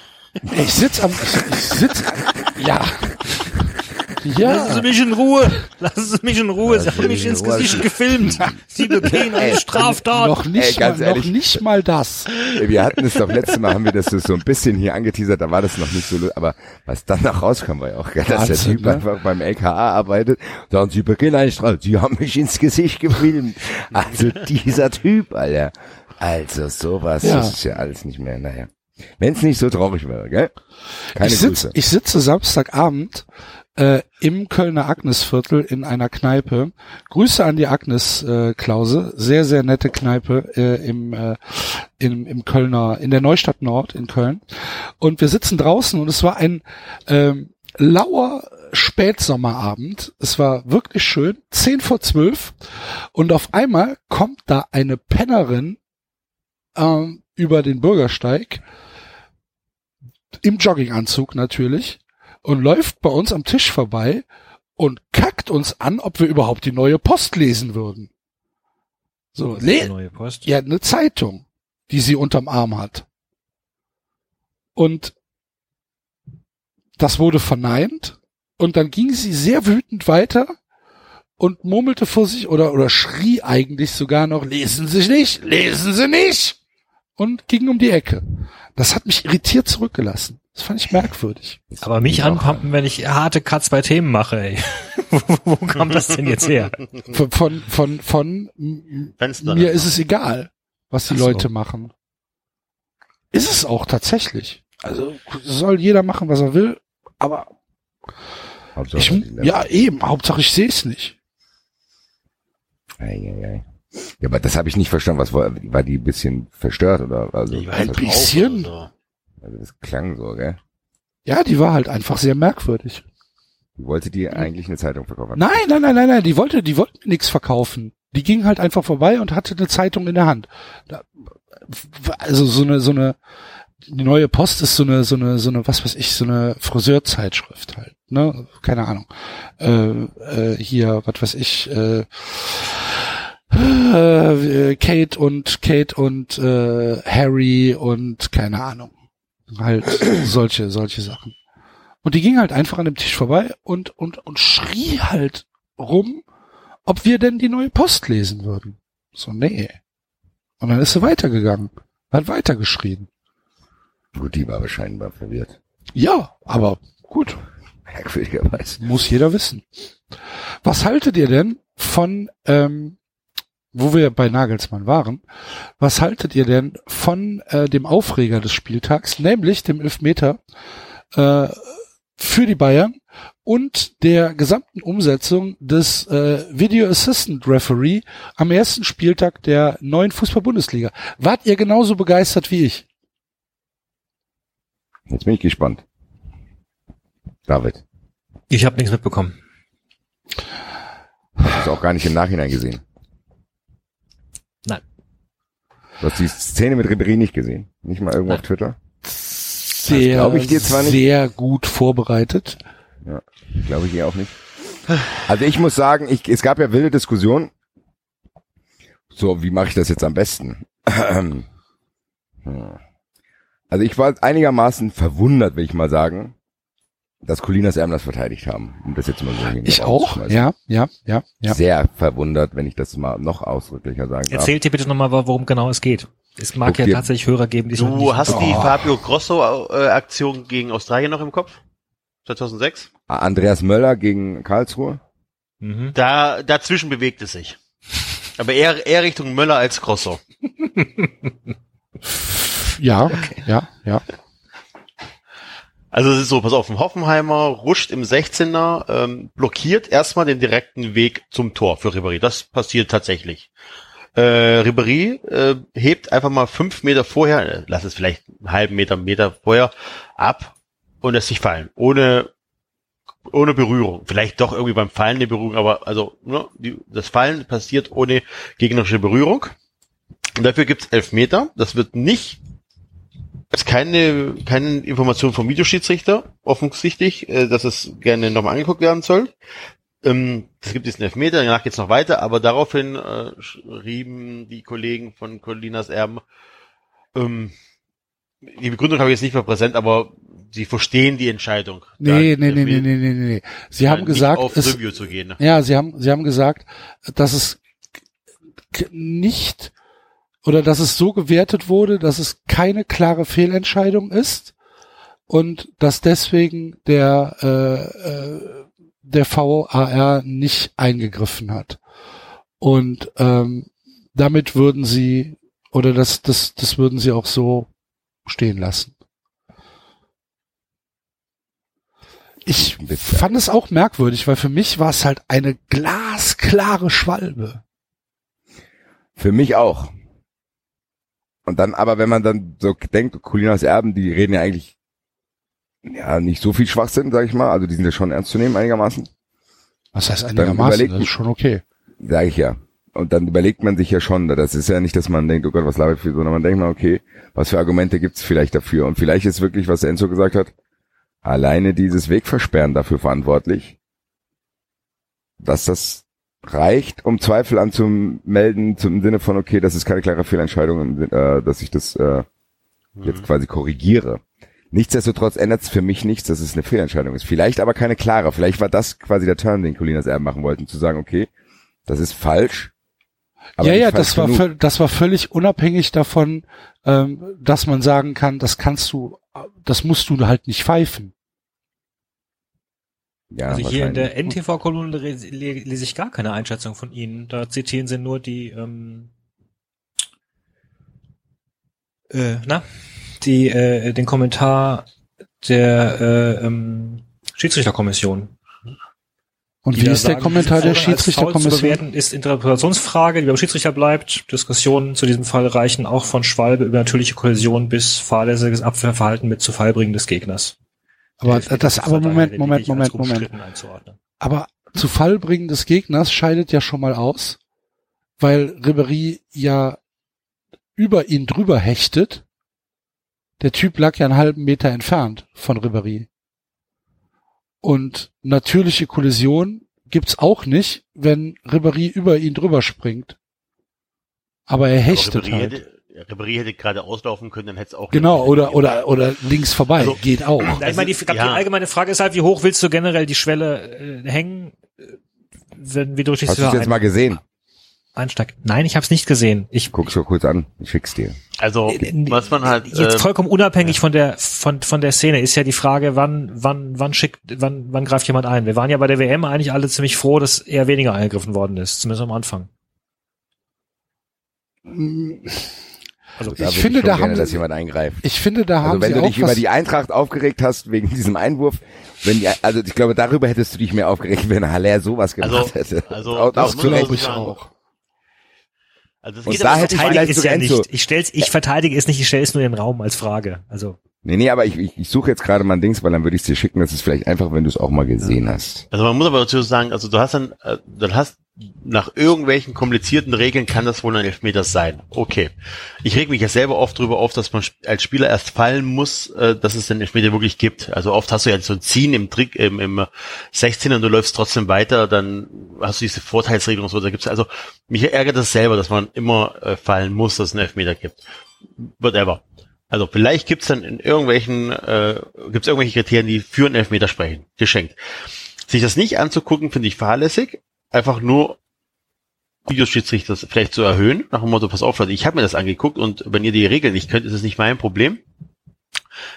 Ich sitz am, ich, ich sitz, ja. Ja. Lassen Sie mich in Ruhe. Lassen Sie mich in Ruhe. Sie haben mich ins Gesicht gefilmt. Sie begehen eine Straftat. Noch nicht, Ey, mal, ehrlich, noch nicht mal das. Wir hatten es doch letztes Mal, haben wir das so ein bisschen hier angeteasert, da war das noch nicht so, aber was dann noch rauskam, war ja auch geil, dass der Typ ne? einfach beim LKA arbeitet, sagen, Sie begehen eine Straftat. Sie haben mich ins Gesicht gefilmt. Also dieser Typ, Alter. Also sowas, ja. das ist ja alles nicht mehr, naja. Wenn es nicht so traurig wäre, gell? Keine ich, sitz, Grüße. ich sitze Samstagabend äh, im Kölner Agnesviertel in einer Kneipe. Grüße an die Agnes äh, Klause, sehr sehr nette Kneipe äh, im, äh, im im Kölner in der Neustadt Nord in Köln. Und wir sitzen draußen und es war ein ähm, lauer Spätsommerabend. Es war wirklich schön, zehn vor zwölf und auf einmal kommt da eine Pennerin ähm, über den Bürgersteig im Jogginganzug natürlich und läuft bei uns am Tisch vorbei und kackt uns an, ob wir überhaupt die neue Post lesen würden. So, le neue Post? Ja, eine Zeitung, die sie unterm Arm hat. Und das wurde verneint und dann ging sie sehr wütend weiter und murmelte vor sich oder, oder schrie eigentlich sogar noch, lesen Sie nicht, lesen Sie nicht! Und ging um die Ecke. Das hat mich irritiert zurückgelassen. Das fand ich merkwürdig. Aber mich anpumpen, wenn ich harte Cuts bei Themen mache, ey. wo, wo kam das denn jetzt her? Von, von, von, von mir ist es egal, was die so. Leute machen. Ist es auch tatsächlich. Also soll jeder machen, was er will, aber Hauptsache ich, ja eben, Hauptsache ich sehe es nicht. Ei, ei, ei. Ja, aber das habe ich nicht verstanden. Was war, war die ein bisschen verstört oder? Also, ein bisschen. Also das klang so, gell? Ja, die war halt einfach sehr merkwürdig. Die wollte die eigentlich eine Zeitung verkaufen? Nein, nein, nein, nein, nein, die wollte, die wollte nichts verkaufen. Die ging halt einfach vorbei und hatte eine Zeitung in der Hand. Also so eine, so eine, die neue Post ist so eine, so eine, so eine, was weiß ich, so eine Friseurzeitschrift halt, ne? Keine Ahnung. Äh, äh, hier, was weiß ich, äh, äh, Kate und Kate und äh, Harry und keine Ahnung. Halt solche, solche Sachen. Und die ging halt einfach an dem Tisch vorbei und, und, und schrie halt rum, ob wir denn die neue Post lesen würden. So, nee. Und dann ist sie weitergegangen. Hat weitergeschrien. Gut, die war wahrscheinlich verwirrt. Ja, aber gut. Merkwürdigerweise. Muss jeder wissen. Was haltet ihr denn von ähm, wo wir bei Nagelsmann waren, was haltet ihr denn von äh, dem Aufreger des Spieltags, nämlich dem Elfmeter äh, für die Bayern und der gesamten Umsetzung des äh, Video Assistant Referee am ersten Spieltag der neuen Fußball-Bundesliga. Wart ihr genauso begeistert wie ich? Jetzt bin ich gespannt. David. Ich habe nichts mitbekommen. Hast du auch gar nicht im Nachhinein gesehen. Du hast die Szene mit Ribéry nicht gesehen? Nicht mal irgendwo auf Twitter? Sehr, ich dir zwar nicht. sehr gut vorbereitet. Ja, glaube ich ihr auch nicht. Also ich muss sagen, ich, es gab ja wilde Diskussionen. So, wie mache ich das jetzt am besten? Also ich war einigermaßen verwundert, will ich mal sagen, dass Colinas Erben das verteidigt haben. Um das jetzt mal so Ich auch, ja, ja, ja, ja. Sehr verwundert, wenn ich das mal noch ausdrücklicher sagen darf. Erzählt dir bitte nochmal, worum genau es geht. Es mag Guck ja tatsächlich Hörer geben, die Du hast die oh. Fabio Grosso-Aktion gegen Australien noch im Kopf? 2006? Andreas Möller gegen Karlsruhe? Mhm. Da, dazwischen bewegt es sich. Aber eher, eher Richtung Möller als Grosso. ja, okay. ja, ja. Also es ist so, pass auf, ein Hoffenheimer ruscht im 16er, ähm, blockiert erstmal den direkten Weg zum Tor für Ribéry. Das passiert tatsächlich. Äh, Ribéry äh, hebt einfach mal fünf Meter vorher, äh, lass es vielleicht einen halben Meter, Meter vorher ab und lässt sich fallen. Ohne ohne Berührung. Vielleicht doch irgendwie beim Fallen eine Berührung, aber also ne, die, das Fallen passiert ohne gegnerische Berührung. Und dafür gibt's Elfmeter. Das wird nicht ist keine, keine Information vom Videoschiedsrichter, offensichtlich, äh, dass es gerne nochmal angeguckt werden soll. Ähm, es gibt diesen Elfmeter, danach geht's noch weiter, aber daraufhin äh, schrieben die Kollegen von Colinas Erben, ähm, die Begründung habe ich jetzt nicht mehr präsent, aber sie verstehen die Entscheidung. Nee, nee, nee, nee, nee, nee, nee. Sie haben gesagt, auf es, Review zu gehen. Ja, sie haben, sie haben gesagt, dass es nicht oder dass es so gewertet wurde, dass es keine klare Fehlentscheidung ist und dass deswegen der äh, äh, der VAR nicht eingegriffen hat. Und ähm, damit würden sie oder das das das würden sie auch so stehen lassen. Ich fand es auch merkwürdig, weil für mich war es halt eine glasklare Schwalbe. Für mich auch. Und dann, aber wenn man dann so denkt, Colinas Erben, die reden ja eigentlich ja nicht so viel Schwachsinn, sag ich mal. Also die sind ja schon ernst zu nehmen einigermaßen. Was heißt einigermaßen? Das ist schon okay. Sag ich ja. Und dann überlegt man sich ja schon, das ist ja nicht, dass man denkt, oh Gott, was labert viel, sondern man denkt mal, okay, was für Argumente gibt's vielleicht dafür? Und vielleicht ist wirklich, was Enzo gesagt hat, alleine dieses Wegversperren dafür verantwortlich, dass das reicht, um Zweifel anzumelden, zum Sinne von, okay, das ist keine klare Fehlentscheidung, äh, dass ich das äh, mhm. jetzt quasi korrigiere. Nichtsdestotrotz ändert es für mich nichts, dass es eine Fehlentscheidung ist. Vielleicht aber keine klare. Vielleicht war das quasi der Turn, den Colinas Erben machen wollten, zu sagen, okay, das ist falsch. ja, ja, das war, das war völlig unabhängig davon, ähm, dass man sagen kann, das kannst du, das musst du halt nicht pfeifen. Ja, also hier in der NTV-Kolumne lese ich gar keine Einschätzung von Ihnen. Da zitieren Sie nur die, ähm, äh, na, die, äh, den Kommentar der äh, ähm, Schiedsrichterkommission. Und wie ist der Kommentar der Schiedsrichterkommission? Ist Interpretationsfrage, die beim Schiedsrichter bleibt. Diskussionen zu diesem Fall reichen auch von Schwalbe über natürliche Kollision bis fahrlässiges Abwehrverhalten mit zu Fallbringen des Gegners. Aber das, aber Moment, Moment, Moment, Moment. Aber zu Fallbringen des Gegners scheidet ja schon mal aus, weil Ribery ja über ihn drüber hechtet. Der Typ lag ja einen halben Meter entfernt von Ribery. Und natürliche Kollision gibt's auch nicht, wenn Ribery über ihn drüber springt. Aber er hechtet Aber halt. Hätte, Ribéry hätte gerade auslaufen können, dann hätte es auch. Genau, oder, oder, oder links vorbei, also, geht auch. Ich meine, die, ja. die allgemeine Frage ist halt, wie hoch willst du generell die Schwelle äh, hängen, wenn, wie du Hast du es jetzt mal gesehen? Einsteig. Nein, ich habe es nicht gesehen. Ich guck's so kurz an. Ich schick's dir. Also äh, was man halt jetzt äh, vollkommen unabhängig von der von von der Szene ist ja die Frage, wann wann wann schickt wann wann greift jemand ein? Wir waren ja bei der WM eigentlich alle ziemlich froh, dass eher weniger eingegriffen worden ist, zumindest am Anfang. Also ich finde, ich da gerne, haben dass jemand eingreift. Ich finde, da also haben wenn du dich über die Eintracht aufgeregt hast wegen diesem Einwurf, wenn die, also ich glaube, darüber hättest du dich mehr aufgeregt, wenn Haller sowas gemacht also, hätte. Also auch, auch zu Recht ich auch. Also das und da hätte ich vielleicht ist ja nicht. Ich stell's, ich verteidige es nicht, ich stelle es nur in den Raum als Frage. Also Nee, nee, aber ich, ich, ich suche jetzt gerade mal ein Dings, weil dann würde ich es dir schicken, das ist vielleicht einfach, wenn du es auch mal gesehen hast. Also man muss aber dazu sagen, also du hast dann, äh, dann hast nach irgendwelchen komplizierten Regeln kann das wohl ein Elfmeter sein. Okay. Ich reg mich ja selber oft drüber auf, dass man als Spieler erst fallen muss, äh, dass es den Elfmeter wirklich gibt. Also oft hast du ja so ein Ziehen im Trick, im, im 16 und du läufst trotzdem weiter, dann hast du diese Vorteilsregelung und so. Da gibt's also, mich ärgert das selber, dass man immer äh, fallen muss, dass es einen Elfmeter gibt. Whatever. Also vielleicht gibt's dann in irgendwelchen, äh, gibt's irgendwelche Kriterien, die für einen Elfmeter sprechen. Geschenkt. Sich das nicht anzugucken, finde ich fahrlässig einfach nur Videoschiedsrichter vielleicht zu erhöhen, nach dem Motto, pass auf, ich habe mir das angeguckt und wenn ihr die Regeln nicht könnt, ist es nicht mein Problem.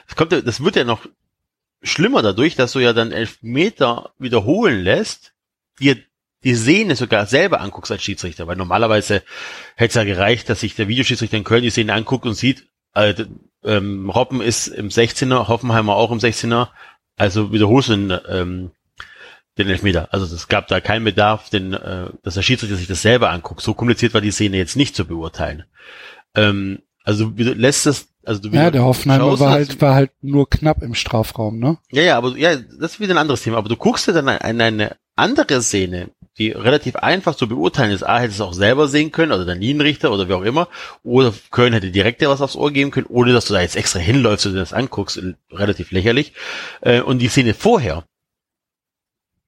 Das, kommt, das wird ja noch schlimmer dadurch, dass du ja dann elf Meter wiederholen lässt, dir die Szene sogar selber anguckst als Schiedsrichter, weil normalerweise hätte es ja gereicht, dass sich der Videoschiedsrichter in Köln die Szene anguckt und sieht, äh, ähm, Robben ist im 16er, Hoffenheimer auch im 16er, also wiederholst du den, ähm, den Elfmeter. Also es gab da keinen Bedarf, den, äh, dass der Schiedsrichter sich das selber anguckt. So kompliziert war die Szene jetzt nicht zu beurteilen. Ähm, also du lässt es, also du Ja, der Hoffenheimer war halt, war halt nur knapp im Strafraum, ne? Ja, ja, aber ja, das ist wieder ein anderes Thema. Aber du guckst dir dann eine, eine andere Szene die relativ einfach zu beurteilen ist. A, hätte es auch selber sehen können, also der Linienrichter oder wie auch immer. Oder Köln hätte direkt dir was aufs Ohr geben können, ohne dass du da jetzt extra hinläufst und dir das anguckst. Relativ lächerlich. Äh, und die Szene vorher.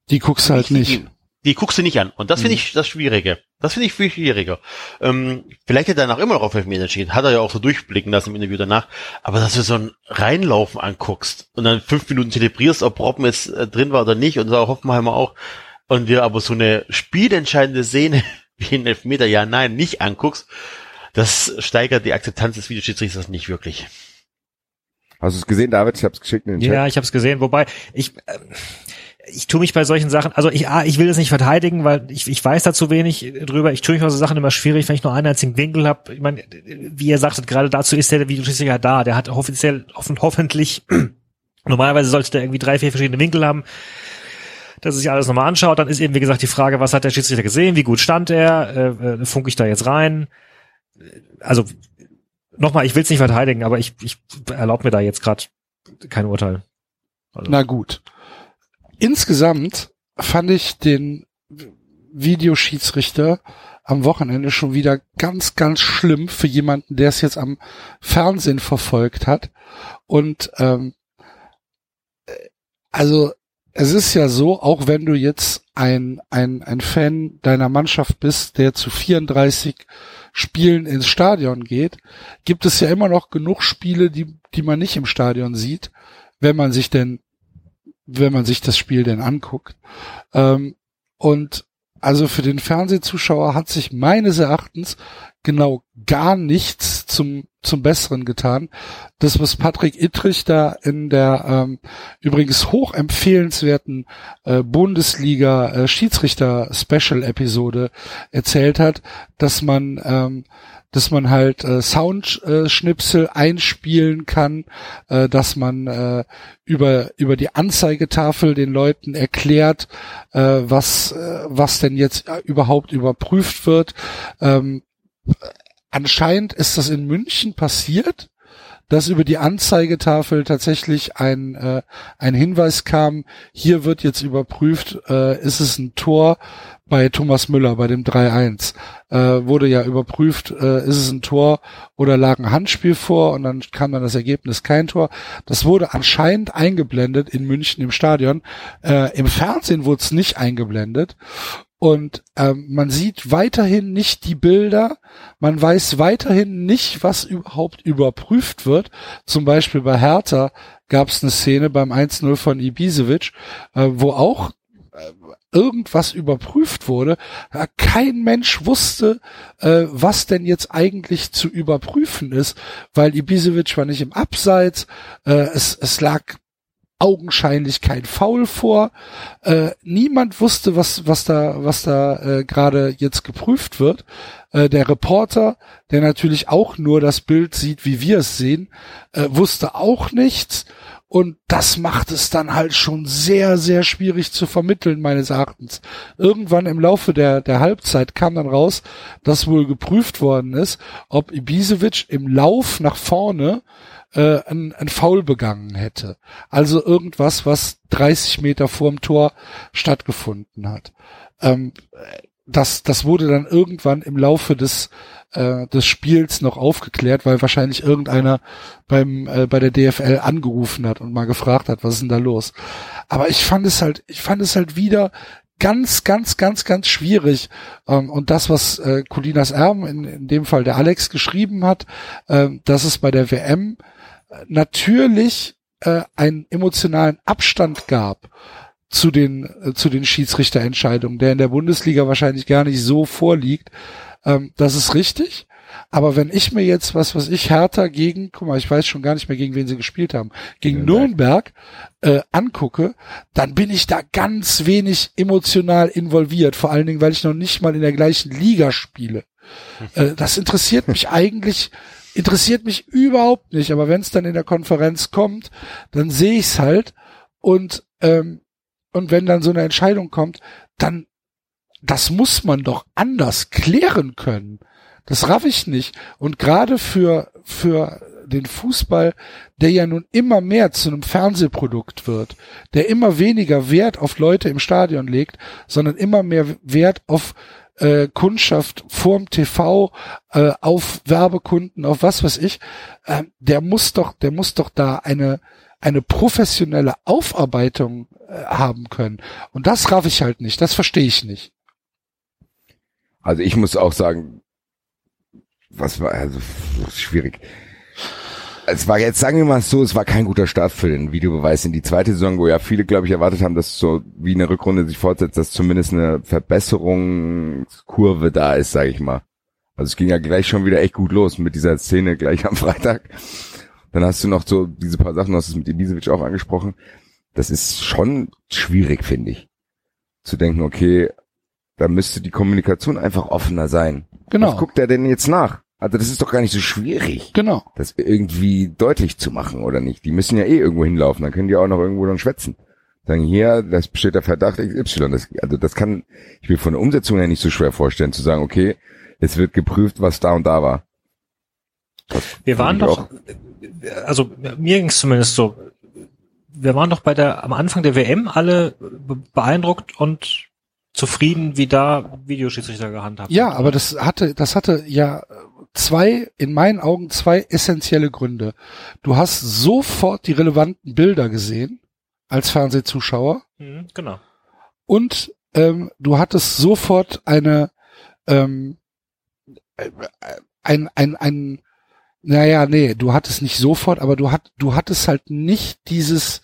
Die guckst du halt nicht. Die, die guckst du nicht an. Und das finde mhm. ich das Schwierige. Das finde ich viel schwieriger. Ähm, vielleicht hätte er danach immer noch auf Elfmeter entschieden. Hat er ja auch so durchblicken lassen im Interview danach. Aber dass du so ein Reinlaufen anguckst und dann fünf Minuten zelebrierst, ob Robben jetzt äh, drin war oder nicht und so Hoffenheimer auch und dir aber so eine spielentscheidende Szene wie ein Elfmeter, ja, nein, nicht anguckst, das steigert die Akzeptanz des Videoschiedsrichters nicht wirklich. Hast du es gesehen, David? Ich habe es geschickt in den Chat. Ja, ich habe es gesehen. Wobei ich äh, ich tue mich bei solchen Sachen, also ich, ah, ich will das nicht verteidigen, weil ich, ich weiß da zu wenig drüber. Ich tue mich bei so Sachen immer schwierig, wenn ich nur einen einzigen Winkel habe. Ich meine, wie ihr sagtet, gerade dazu ist der Videoschiedsrichter da. Der hat offiziell hoffen, hoffentlich, normalerweise sollte der irgendwie drei, vier verschiedene Winkel haben dass er sich alles nochmal anschaut. Dann ist eben, wie gesagt, die Frage, was hat der Schiedsrichter gesehen, wie gut stand er, äh, äh, funke ich da jetzt rein? Also nochmal, ich will es nicht verteidigen, aber ich, ich erlaube mir da jetzt gerade kein Urteil. Also. Na gut. Insgesamt fand ich den Videoschiedsrichter am Wochenende schon wieder ganz, ganz schlimm für jemanden, der es jetzt am Fernsehen verfolgt hat. Und ähm, äh, also es ist ja so, auch wenn du jetzt ein, ein, ein Fan deiner Mannschaft bist, der zu 34 Spielen ins Stadion geht, gibt es ja immer noch genug Spiele, die, die man nicht im Stadion sieht, wenn man sich denn, wenn man sich das Spiel denn anguckt. Ähm, und also für den Fernsehzuschauer hat sich meines Erachtens genau gar nichts zum zum Besseren getan. Das, was Patrick Ittrich da in der ähm, übrigens hochempfehlenswerten äh, Bundesliga äh, Schiedsrichter Special Episode erzählt hat, dass man ähm, dass man halt äh, Soundschnipsel äh, einspielen kann, äh, dass man äh, über über die Anzeigetafel den Leuten erklärt, äh, was äh, was denn jetzt äh, überhaupt überprüft wird. Ähm, anscheinend ist das in München passiert, dass über die Anzeigetafel tatsächlich ein, äh, ein Hinweis kam, hier wird jetzt überprüft, äh, ist es ein Tor bei Thomas Müller, bei dem 3-1. Äh, wurde ja überprüft, äh, ist es ein Tor oder lag ein Handspiel vor und dann kam dann das Ergebnis kein Tor. Das wurde anscheinend eingeblendet in München im Stadion. Äh, Im Fernsehen wurde es nicht eingeblendet und ähm, man sieht weiterhin nicht die Bilder, man weiß weiterhin nicht, was überhaupt überprüft wird. Zum Beispiel bei Hertha gab es eine Szene beim 1-0 von Ibisevic, äh, wo auch äh, irgendwas überprüft wurde. Kein Mensch wusste, äh, was denn jetzt eigentlich zu überprüfen ist, weil Ibisevic war nicht im Abseits, äh, es, es lag augenscheinlich kein Foul vor. Äh, niemand wusste, was, was da, was da äh, gerade jetzt geprüft wird. Äh, der Reporter, der natürlich auch nur das Bild sieht, wie wir es sehen, äh, wusste auch nichts. Und das macht es dann halt schon sehr, sehr schwierig zu vermitteln, meines Erachtens. Irgendwann im Laufe der, der Halbzeit kam dann raus, dass wohl geprüft worden ist, ob Ibisevic im Lauf nach vorne äh, ein, ein Foul begangen hätte. Also irgendwas, was 30 Meter vorm Tor stattgefunden hat. Ähm, das, das wurde dann irgendwann im Laufe des, äh, des Spiels noch aufgeklärt, weil wahrscheinlich irgendeiner beim, äh, bei der DFL angerufen hat und mal gefragt hat, was ist denn da los? Aber ich fand es halt, ich fand es halt wieder ganz, ganz, ganz, ganz schwierig. Ähm, und das, was äh, Colinas Erben, in, in dem Fall der Alex, geschrieben hat, äh, dass es bei der WM natürlich äh, einen emotionalen Abstand gab zu den äh, zu den Schiedsrichterentscheidungen, der in der Bundesliga wahrscheinlich gar nicht so vorliegt. Ähm, das ist richtig. Aber wenn ich mir jetzt was, was ich härter gegen, guck mal, ich weiß schon gar nicht mehr, gegen wen sie gespielt haben, gegen Nürnberg, Nürnberg äh, angucke, dann bin ich da ganz wenig emotional involviert. Vor allen Dingen, weil ich noch nicht mal in der gleichen Liga spiele. Äh, das interessiert mich eigentlich interessiert mich überhaupt nicht, aber wenn es dann in der Konferenz kommt, dann sehe ich es halt und ähm, und wenn dann so eine Entscheidung kommt, dann das muss man doch anders klären können. Das raff ich nicht. Und gerade für für den Fußball, der ja nun immer mehr zu einem Fernsehprodukt wird, der immer weniger Wert auf Leute im Stadion legt, sondern immer mehr Wert auf äh, Kundschaft vorm TV, äh, auf Werbekunden, auf was weiß ich, äh, der muss doch, der muss doch da eine eine professionelle Aufarbeitung äh, haben können. Und das raff ich halt nicht, das verstehe ich nicht. Also ich muss auch sagen, was war also schwierig. Es war jetzt, sagen wir mal so, es war kein guter Start für den Videobeweis in die zweite Saison, wo ja viele, glaube ich, erwartet haben, dass so wie eine Rückrunde sich fortsetzt, dass zumindest eine Verbesserungskurve da ist, sage ich mal. Also es ging ja gleich schon wieder echt gut los mit dieser Szene gleich am Freitag. Dann hast du noch so diese paar Sachen, du hast es mit Ibisevic auch angesprochen. Das ist schon schwierig, finde ich. Zu denken, okay, da müsste die Kommunikation einfach offener sein. Genau. Was guckt er denn jetzt nach? Also das ist doch gar nicht so schwierig. Genau. Das irgendwie deutlich zu machen, oder nicht? Die müssen ja eh irgendwo hinlaufen, dann können die auch noch irgendwo dann schwätzen. Sagen hier, das besteht der Verdacht XY. Das, also das kann ich mir von der Umsetzung her nicht so schwer vorstellen, zu sagen, okay, es wird geprüft, was da und da war. Das Wir waren doch, auch. also mir ging es zumindest so, wir waren doch bei der, am Anfang der WM alle beeindruckt und zufrieden, wie da Videoschiedsrichter gehandhabt Ja, aber das hatte, das hatte ja zwei, in meinen Augen zwei essentielle Gründe. Du hast sofort die relevanten Bilder gesehen als Fernsehzuschauer. Mhm, genau. Und ähm, du hattest sofort eine ähm, äh, ein, ein, ein, naja, nee, du hattest nicht sofort, aber du hat, du hattest halt nicht dieses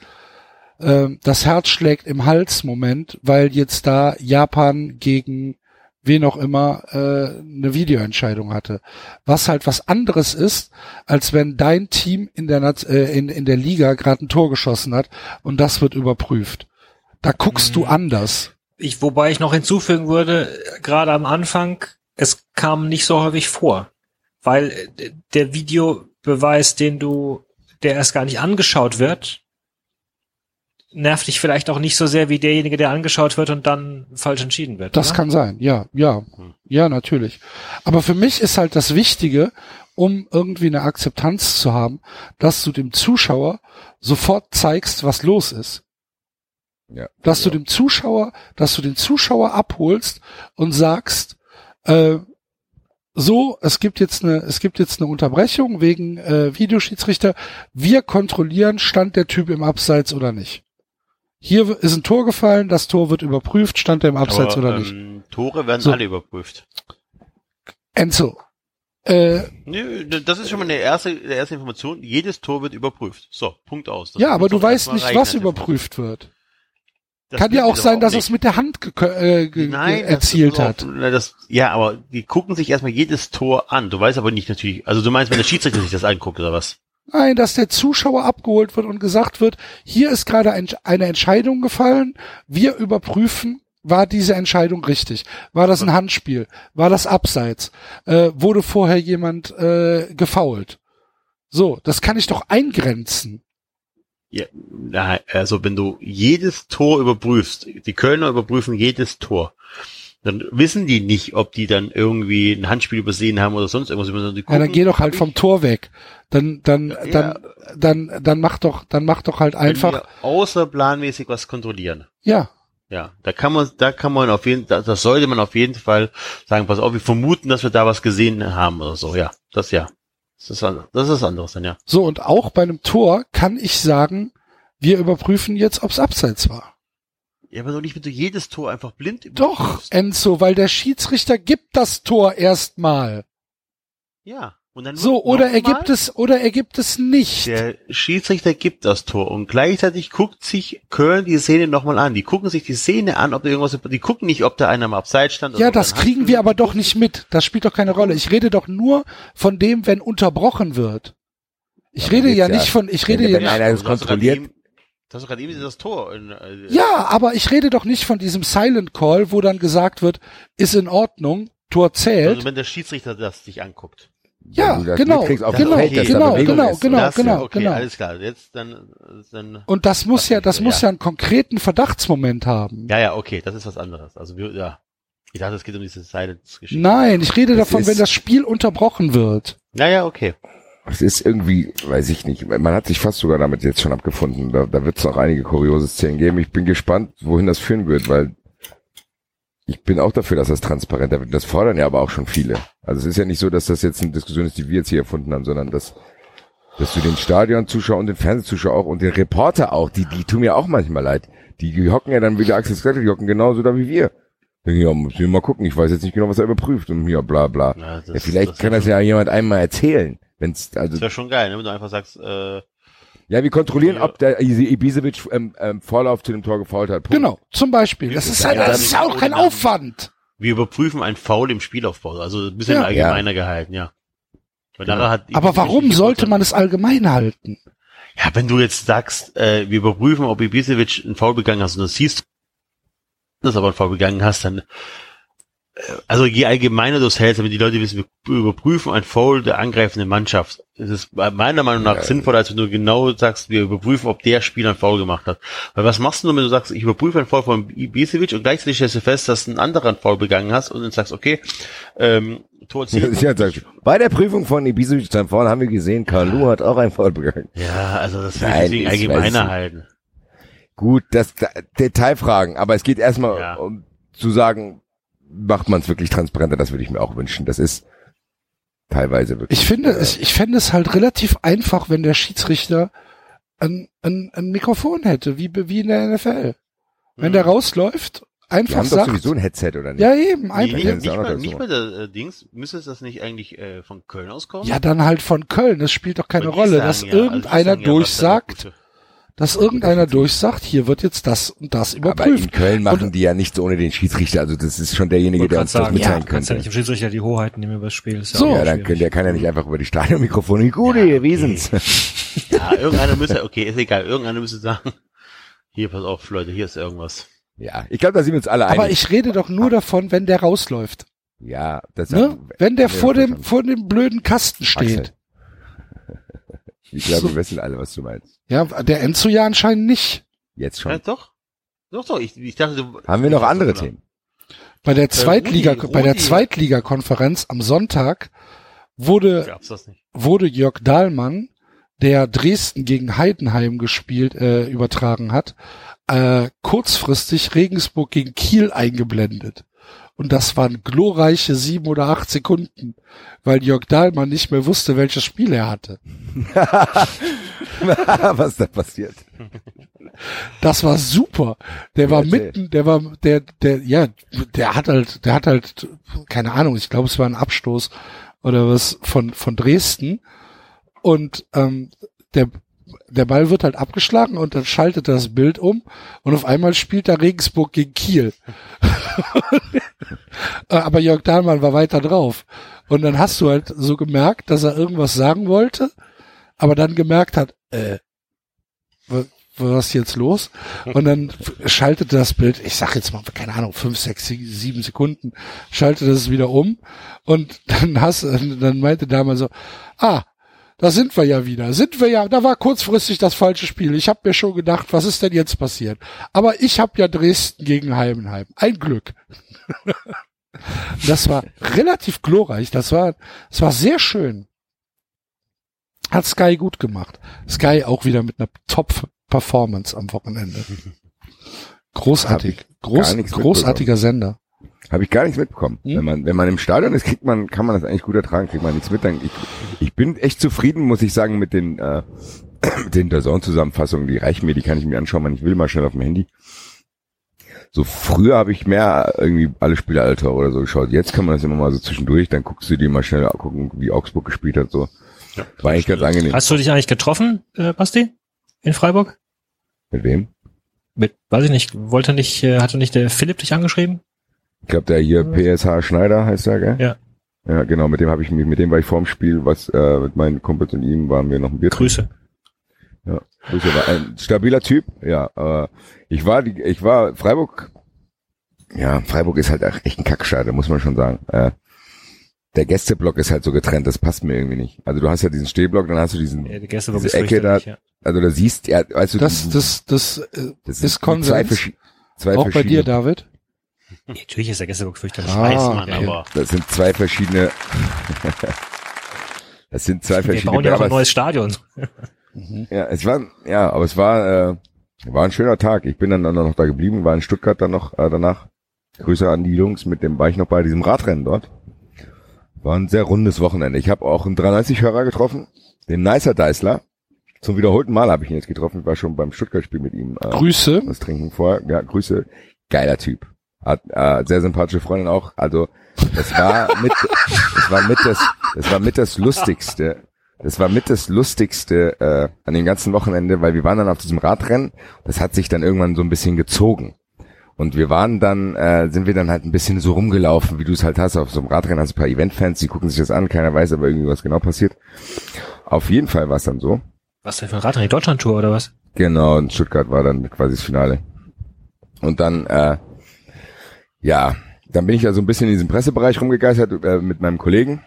äh, das Herz schlägt im Hals Moment, weil jetzt da Japan gegen wen auch immer äh, eine Videoentscheidung hatte. Was halt was anderes ist, als wenn dein Team in der äh, in, in der Liga gerade ein Tor geschossen hat und das wird überprüft. Da guckst mhm. du anders. Ich, wobei ich noch hinzufügen würde, gerade am Anfang, es kam nicht so häufig vor, weil äh, der Videobeweis, den du, der erst gar nicht angeschaut wird, nervt dich vielleicht auch nicht so sehr wie derjenige, der angeschaut wird und dann falsch entschieden wird. Das oder? kann sein, ja, ja, ja, natürlich. Aber für mich ist halt das Wichtige, um irgendwie eine Akzeptanz zu haben, dass du dem Zuschauer sofort zeigst, was los ist. Ja, dass ja. du dem Zuschauer, dass du den Zuschauer abholst und sagst, äh, so, es gibt jetzt eine, es gibt jetzt eine Unterbrechung wegen äh, Videoschiedsrichter. Wir kontrollieren, stand der Typ im Abseits oder nicht. Hier ist ein Tor gefallen, das Tor wird überprüft, stand er im Abseits Aber, oder nicht. Ähm, Tore werden so. alle überprüft. Enzo. Äh, Nö, das ist schon mal eine erste, eine erste Information. Jedes Tor wird überprüft. So, Punkt aus. Das ja, aber du weißt nicht, was überprüft wird. Das Kann ja auch sein, dass er es mit der Hand äh, Nein, erzielt hat. Auch, das, ja, aber die gucken sich erstmal jedes Tor an. Du weißt aber nicht natürlich, also du meinst, wenn der Schiedsrichter sich das anguckt oder was? Nein, dass der Zuschauer abgeholt wird und gesagt wird, hier ist gerade ein, eine Entscheidung gefallen, wir überprüfen, war diese Entscheidung richtig? War das ein Handspiel? War das abseits? Äh, wurde vorher jemand äh, gefault? So, das kann ich doch eingrenzen. Ja, also wenn du jedes Tor überprüfst, die Kölner überprüfen jedes Tor dann wissen die nicht, ob die dann irgendwie ein Handspiel übersehen haben oder sonst irgendwas. Gucken, ja, dann geh doch halt vom Tor weg. Dann, dann, ja, dann, dann, dann mach doch, dann mach doch halt einfach. Außerplanmäßig was kontrollieren. Ja. Ja, da kann man, da kann man auf jeden, das sollte man auf jeden Fall sagen, pass auf, wir vermuten, dass wir da was gesehen haben oder so. Ja, das ja. Das ist, das ist anderes dann, ja. So, und auch bei einem Tor kann ich sagen, wir überprüfen jetzt, ob's abseits war. Ja, aber doch nicht, wenn du jedes Tor einfach blind Doch, Enzo, weil der Schiedsrichter gibt das Tor erstmal. Ja. Und dann so, oder er gibt es, oder er gibt es nicht. Der Schiedsrichter gibt das Tor und gleichzeitig guckt sich Köln die Szene nochmal an. Die gucken sich die Szene an, ob da irgendwas, die gucken nicht, ob da einer am Abseits stand. Ja, das kriegen wir aber doch nicht mit. Das spielt doch keine Rolle. Ich rede doch nur von dem, wenn unterbrochen wird. Ich rede ja, nicht von, ich rede ja nicht. Wenn einer es kontrolliert, das ist gerade eben das Tor. In, äh, ja, aber ich rede doch nicht von diesem Silent Call, wo dann gesagt wird, ist in Ordnung, Tor zählt. Also wenn der Schiedsrichter das sich anguckt. Ja, genau, genau, genau, okay, genau, genau, genau, das, genau, okay, genau. Alles klar, jetzt dann, dann. Und das muss ja, das muss ja einen konkreten Verdachtsmoment haben. Ja, ja, okay, das ist was anderes. Also wir, ja, ich dachte, es geht um diese Silence-Geschichte. Nein, ich rede das davon, wenn das Spiel unterbrochen wird. Ja, ja, okay. Es ist irgendwie, weiß ich nicht, man hat sich fast sogar damit jetzt schon abgefunden. Da, da wird es noch einige kuriose Szenen geben. Ich bin gespannt, wohin das führen wird, weil ich bin auch dafür, dass das transparenter wird. Das fordern ja aber auch schon viele. Also es ist ja nicht so, dass das jetzt eine Diskussion ist, die wir jetzt hier erfunden haben, sondern dass, dass du den Stadionzuschauer und den Fernsehzuschauer auch und den Reporter auch, die, die tun mir auch manchmal leid. Die, hocken ja dann wieder Axel Sklettel, die hocken genauso da wie wir. Ja, muss ich mal gucken. Ich weiß jetzt nicht genau, was er überprüft und ja, bla bla. Ja, das, ja vielleicht das kann das ja jemand einmal erzählen. Wenn's, also, das wäre schon geil, ne? wenn du einfach sagst, äh, ja, wir kontrollieren, ob der Ibisevic ähm, ähm, Vorlauf zu dem Tor gefault hat. Punkt. Genau, zum Beispiel. Das ist, halt, das ist auch kein Aufwand. Wir überprüfen ein Foul im Spielaufbau, also ein bisschen ja. allgemeiner ja. gehalten, ja. Genau. Hat Aber warum sollte man es allgemein halten? Ja, wenn du jetzt sagst, äh, wir überprüfen, ob Ibisevic ein Foul begangen hast und du siehst, dass aber ein Foul begangen hast, dann also je allgemeiner du es hältst, damit die Leute wissen, wir überprüfen ein Foul der angreifenden Mannschaft. Es ist meiner Meinung nach ja. sinnvoller, als wenn du genau sagst, wir überprüfen, ob der Spieler ein Foul gemacht hat. Weil was machst du, wenn du sagst, ich überprüfe ein Foul von Ibisevic und gleichzeitig stellst du fest, dass ein anderer ein Foul begangen hast und dann sagst, okay, ähm, Tor ja, Bei der Prüfung von Ibisevic sein Foul haben wir gesehen, Carlo hat auch ein Foul begangen. Ja, also das will ich deswegen allgemeiner halten. Gut, das, das Detailfragen, aber es geht erstmal ja. um zu sagen, macht man es wirklich transparenter, das würde ich mir auch wünschen. Das ist teilweise wirklich. Ich finde, äh, es, ich fände es halt relativ einfach, wenn der Schiedsrichter ein, ein, ein Mikrofon hätte, wie, wie in der NFL. Wenn mhm. der rausläuft, einfach Die haben sagt. Doch sowieso ein Headset oder nicht? Ja, eben. Einfach. Nee, nicht, nicht, mal, nicht mal der äh, Dings. Müsste das nicht eigentlich äh, von Köln auskommen? Ja, dann halt von Köln. Das spielt doch keine Rolle, sagen, dass ja, irgendeiner also durchsagt dass irgendeiner durchsagt, hier wird jetzt das und das überprüft. Aber in Köln machen und, die ja nichts ohne den Schiedsrichter, also das ist schon derjenige, der uns sagen, das mitteilen ja, könnte. ja nicht im Schiedsrichter die Hoheit nehmen über das Spiel. Ist ja so, ja, dann kann, der kann ja nicht einfach über die Stadionmikrofone, gute, ja, wir sind's. Ja, irgendeiner müsste, okay, ist egal, irgendeiner müsste sagen, hier, pass auf, Leute, hier ist irgendwas. Ja, ich glaube, da sind wir uns alle einig. Aber ich rede doch nur davon, wenn der rausläuft. Ja, das ne? Wenn der vor dem, vor dem blöden Kasten steht. Ich glaube, so. wir wissen alle, was du meinst. Ja, der Enzo ja anscheinend nicht. Jetzt schon. Ja, doch. Doch, doch. Ich, ich dachte, du, Haben wir noch andere Themen? Bei der Zweitliga, äh, Rudi, bei der Zweitligakonferenz am Sonntag wurde, wurde Jörg Dahlmann, der Dresden gegen Heidenheim gespielt, äh, übertragen hat, äh, kurzfristig Regensburg gegen Kiel eingeblendet. Und das waren glorreiche sieben oder acht Sekunden, weil Jörg Dahlmann nicht mehr wusste, welches Spiel er hatte. Was da passiert? Das war super. Der war mitten, der war, der, der, ja, der hat halt, der hat halt, keine Ahnung, ich glaube, es war ein Abstoß oder was von, von Dresden. Und ähm, der der Ball wird halt abgeschlagen und dann schaltet das Bild um und auf einmal spielt da Regensburg gegen Kiel. Aber Jörg Dahlmann war weiter drauf. Und dann hast du halt so gemerkt, dass er irgendwas sagen wollte, aber dann gemerkt hat, äh, was ist jetzt los? Und dann schaltete das Bild, ich sag jetzt mal, keine Ahnung, fünf, sechs, sieben Sekunden, schaltete es wieder um und dann hast, dann meinte damals so, ah, da sind wir ja wieder. Sind wir ja, da war kurzfristig das falsche Spiel. Ich habe mir schon gedacht, was ist denn jetzt passiert? Aber ich habe ja Dresden gegen Heimenheim. Ein Glück. das war relativ glorreich. Das war, das war sehr schön. Hat Sky gut gemacht. Sky auch wieder mit einer Top-Performance am Wochenende. Großartig. Groß, großartiger Sender. Habe ich gar nichts mitbekommen. Hm? Wenn man wenn man im Stadion ist, kriegt man kann man das eigentlich gut ertragen, kriegt man nichts mit. Dann, ich, ich bin echt zufrieden, muss ich sagen, mit den äh, mit den Dazone-Zusammenfassungen. Die reichen mir, die kann ich mir anschauen, wann ich will, mal schnell auf dem Handy. So früher habe ich mehr irgendwie alle Spiele Alter oder so geschaut. Jetzt kann man das immer mal so zwischendurch, dann guckst du dir mal schnell gucken, wie Augsburg gespielt hat. So ja, war eigentlich ganz angenehm. Hast du dich eigentlich getroffen, äh, Basti, in Freiburg? Mit wem? Mit, weiß ich nicht, wollte nicht, äh, hatte nicht der Philipp dich angeschrieben? Ich glaube, der hier PSH Schneider heißt er, gell? Ja. Ja, genau, mit dem habe ich mich, mit dem war ich vorm Spiel, was äh, mit meinen Kumpels und ihm waren wir noch ein Bier. Grüße. Ja, Grüße war ein stabiler Typ. Ja, äh, ich war die, ich war Freiburg. Ja, Freiburg ist halt echt ein Kackschade, muss man schon sagen. Äh, der Gästeblock ist halt so getrennt, das passt mir irgendwie nicht. Also du hast ja diesen Stehblock, dann hast du diesen ja, diese Ecke da. Ja. Also da siehst ja, weißt du, das, das, das, äh, das ist Konsens. Zwei, zwei Auch bei dir, David? Natürlich ist der Gästeblock fürchterlich. Ah, weiß man, okay. aber. Das sind zwei verschiedene. Das sind zwei verschiedene. Wir bauen ja auch ein neues Stadion. ja, es war, ja, aber es war, äh, war ein schöner Tag. Ich bin dann, dann noch da geblieben, war in Stuttgart dann noch äh, danach. Grüße an die Jungs, mit dem war ich noch bei diesem Radrennen dort. War ein sehr rundes Wochenende. Ich habe auch einen 93-Hörer getroffen, den Nicer Deisler. Zum wiederholten Mal habe ich ihn jetzt getroffen. Ich war schon beim Stuttgart-Spiel mit ihm. Äh, Grüße. Das Trinken vorher. Ja, Grüße. Geiler Typ. Hat äh, sehr sympathische Freundin auch. Also das war mit, das war mit das, das war mit das lustigste. Das war mit das lustigste äh, an dem ganzen Wochenende, weil wir waren dann auf diesem Radrennen. Das hat sich dann irgendwann so ein bisschen gezogen. Und wir waren dann, äh, sind wir dann halt ein bisschen so rumgelaufen, wie du es halt hast, auf so einem Radrennen hast du ein paar Eventfans, die gucken sich das an, keiner weiß aber irgendwie, was genau passiert. Auf jeden Fall war es dann so. Was denn für ein Radrennen? Deutschland-Tour oder was? Genau, in Stuttgart war dann quasi das Finale. Und dann, äh, ja, dann bin ich ja so ein bisschen in diesem Pressebereich rumgegeistert äh, mit meinem Kollegen.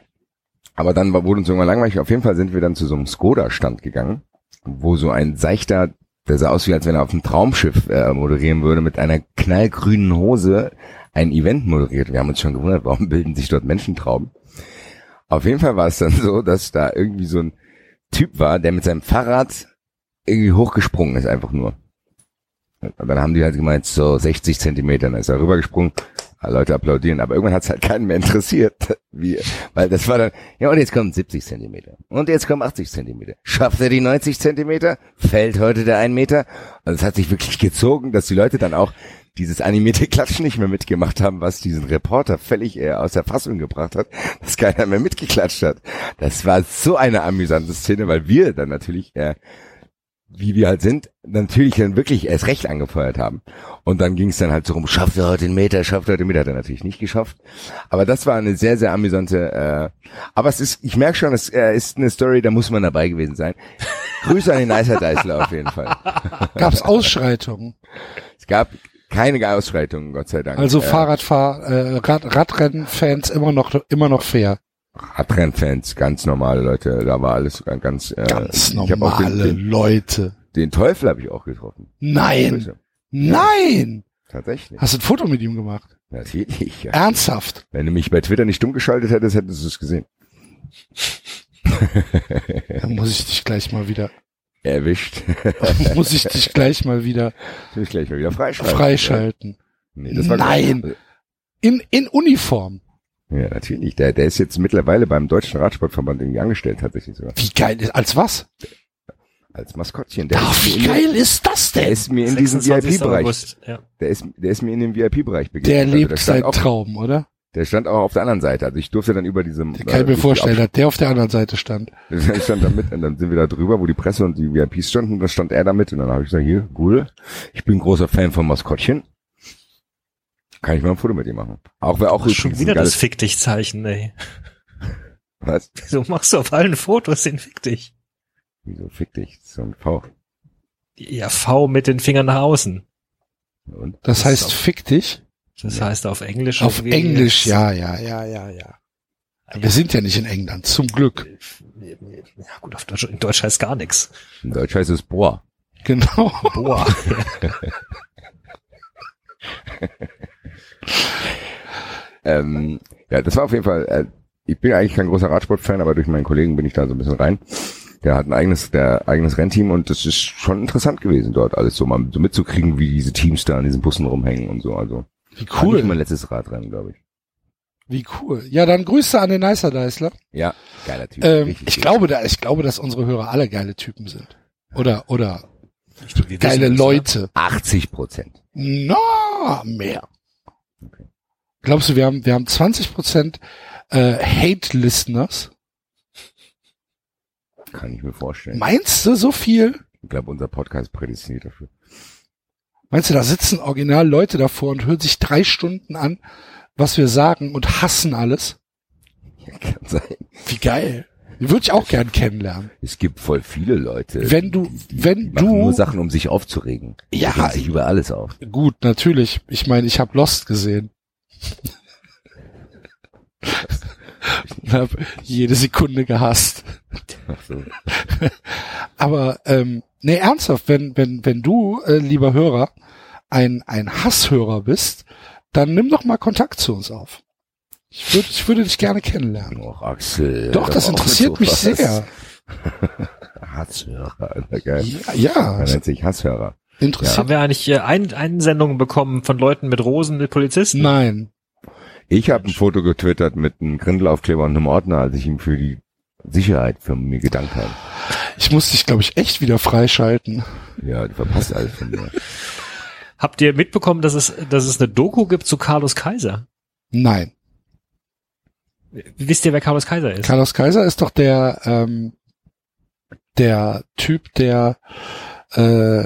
Aber dann wurde uns irgendwann langweilig. Auf jeden Fall sind wir dann zu so einem Skoda-Stand gegangen, wo so ein seichter der sah aus wie, als wenn er auf einem Traumschiff äh, moderieren würde, mit einer knallgrünen Hose ein Event moderiert. Wir haben uns schon gewundert, warum bilden sich dort Menschentrauben. Auf jeden Fall war es dann so, dass da irgendwie so ein Typ war, der mit seinem Fahrrad irgendwie hochgesprungen ist, einfach nur. Und dann haben die halt gemeint, so 60 Zentimeter, dann ist er rübergesprungen, Leute applaudieren, aber irgendwann hat es halt keinen mehr interessiert, wie, weil das war dann, ja und jetzt kommen 70 Zentimeter und jetzt kommen 80 Zentimeter. Schafft er die 90 Zentimeter? Fällt heute der 1 Meter? Also es hat sich wirklich gezogen, dass die Leute dann auch dieses animierte Klatschen nicht mehr mitgemacht haben, was diesen Reporter völlig äh, aus der Fassung gebracht hat, dass keiner mehr mitgeklatscht hat. Das war so eine amüsante Szene, weil wir dann natürlich äh, wie wir halt sind, natürlich dann wirklich erst recht angefeuert haben. Und dann ging es dann halt so rum, schafft er heute den Meter, schafft er heute den Meter, hat er natürlich nicht geschafft. Aber das war eine sehr, sehr amüsante, äh, aber es ist, ich merke schon, es äh, ist eine Story, da muss man dabei gewesen sein. Grüße an den Nicer Deisler auf jeden Fall. Gab es Ausschreitungen? Es gab keine Ausschreitungen, Gott sei Dank. Also Fahrradfahr, äh, Rad, Radrennfans immer noch, immer noch fair. Radrennfans, ganz normale Leute, da war alles ganz äh, ganz normale den, den, Leute. Den Teufel habe ich auch getroffen. Nein, nein. Tatsächlich. Hast du ein Foto mit ihm gemacht? Natürlich. Ja. Ernsthaft? Wenn du mich bei Twitter nicht stumm geschaltet hättest, hättest du es gesehen. Dann muss ich dich gleich mal wieder erwischt. muss ich dich gleich mal wieder ich gleich mal wieder freischalten. Freischalten. Nee, das war Nein. In in Uniform. Ja, natürlich. Der, der ist jetzt mittlerweile beim Deutschen Radsportverband irgendwie angestellt, tatsächlich sogar. Wie geil ist, als was? Als Maskottchen. Der Ach, wie geil ist das denn? Der ist mir in diesem VIP-Bereich. Ja. Der ist, der ist mir in dem VIP-Bereich begegnet. Der lebt also, seinen Traum, oder? Der stand auch auf der anderen Seite. Also ich durfte dann über diese. Der kann ich mir vorstellen, dass der auf der anderen Seite stand. Der stand da mit und dann sind wir da drüber, wo die Presse und die VIPs standen. Da stand er da mit und dann habe ich gesagt, hier, cool. Ich bin großer Fan von Maskottchen. Kann ich mal ein Foto mit dir machen. Auch wer auch Ach, schon wieder das Fick dich Zeichen, ey. Was? Wieso machst du auf allen Fotos den Fick dich? Wieso Fick dich? So ein V. Ja, V mit den Fingern nach außen. Und? Das, das heißt Fick dich? Das ja. heißt auf Englisch. Auf Englisch, ja, ja, ja, ja, ja. Wir ja. sind ja nicht in England, zum Glück. Ja gut, auf Deutsch, in Deutsch heißt gar nichts. In Deutsch heißt es Boah. Genau. Boah. ähm, ja, das war auf jeden Fall, äh, ich bin eigentlich kein großer Radsportfan, aber durch meinen Kollegen bin ich da so ein bisschen rein. Der hat ein eigenes, der eigenes Rennteam und das ist schon interessant gewesen, dort alles so mal so mitzukriegen, wie diese Teams da an diesen Bussen rumhängen und so. Also wie cool. War nicht mein letztes Radrennen, glaube ich. Wie cool. Ja, dann Grüße an den Nicer Deisler. Ja, geiler Typ. Ähm, ich gut. glaube, da, ich glaube, dass unsere Hörer alle geile Typen sind. Oder, oder geile Leute. 80 Prozent. Na, mehr. Glaubst du, wir haben, wir haben 20 Prozent äh, Hate-Listeners? Kann ich mir vorstellen. Meinst du so viel? Ich glaube, unser Podcast prädestiniert dafür. Meinst du, da sitzen original Leute davor und hören sich drei Stunden an, was wir sagen und hassen alles? Ja, kann sein. Wie geil. Würde ich auch gern kennenlernen. Es gibt voll viele Leute. Wenn du, die, wenn die du nur Sachen, um sich aufzuregen. Die ja, sich über alles auf. Gut, natürlich. Ich meine, ich habe Lost gesehen. Und habe jede Sekunde gehasst. So. Aber ähm, nee, ernsthaft, wenn wenn wenn du, äh, lieber Hörer, ein ein Hasshörer bist, dann nimm doch mal Kontakt zu uns auf. Ich würde, ich würde dich gerne kennenlernen. Och, Axel. Doch, das interessiert mich sehr. Hasshörer, geil. Ja, ja. Er nennt sich Hasshörer. Interessiert. Haben wir eigentlich äh, ein, Einsendungen bekommen von Leuten mit Rosen, mit Polizisten? Nein. Ich habe ein Foto getwittert mit einem Grindelaufkleber und einem Ordner, als ich ihm für die Sicherheit für mir gedankt habe. Ich muss dich, glaube ich, echt wieder freischalten. Ja, du verpasst alles von mir. Habt ihr mitbekommen, dass es, dass es eine Doku gibt zu Carlos Kaiser? Nein. Wisst ihr, wer Carlos Kaiser ist? Carlos Kaiser ist doch der, ähm, der Typ, der äh,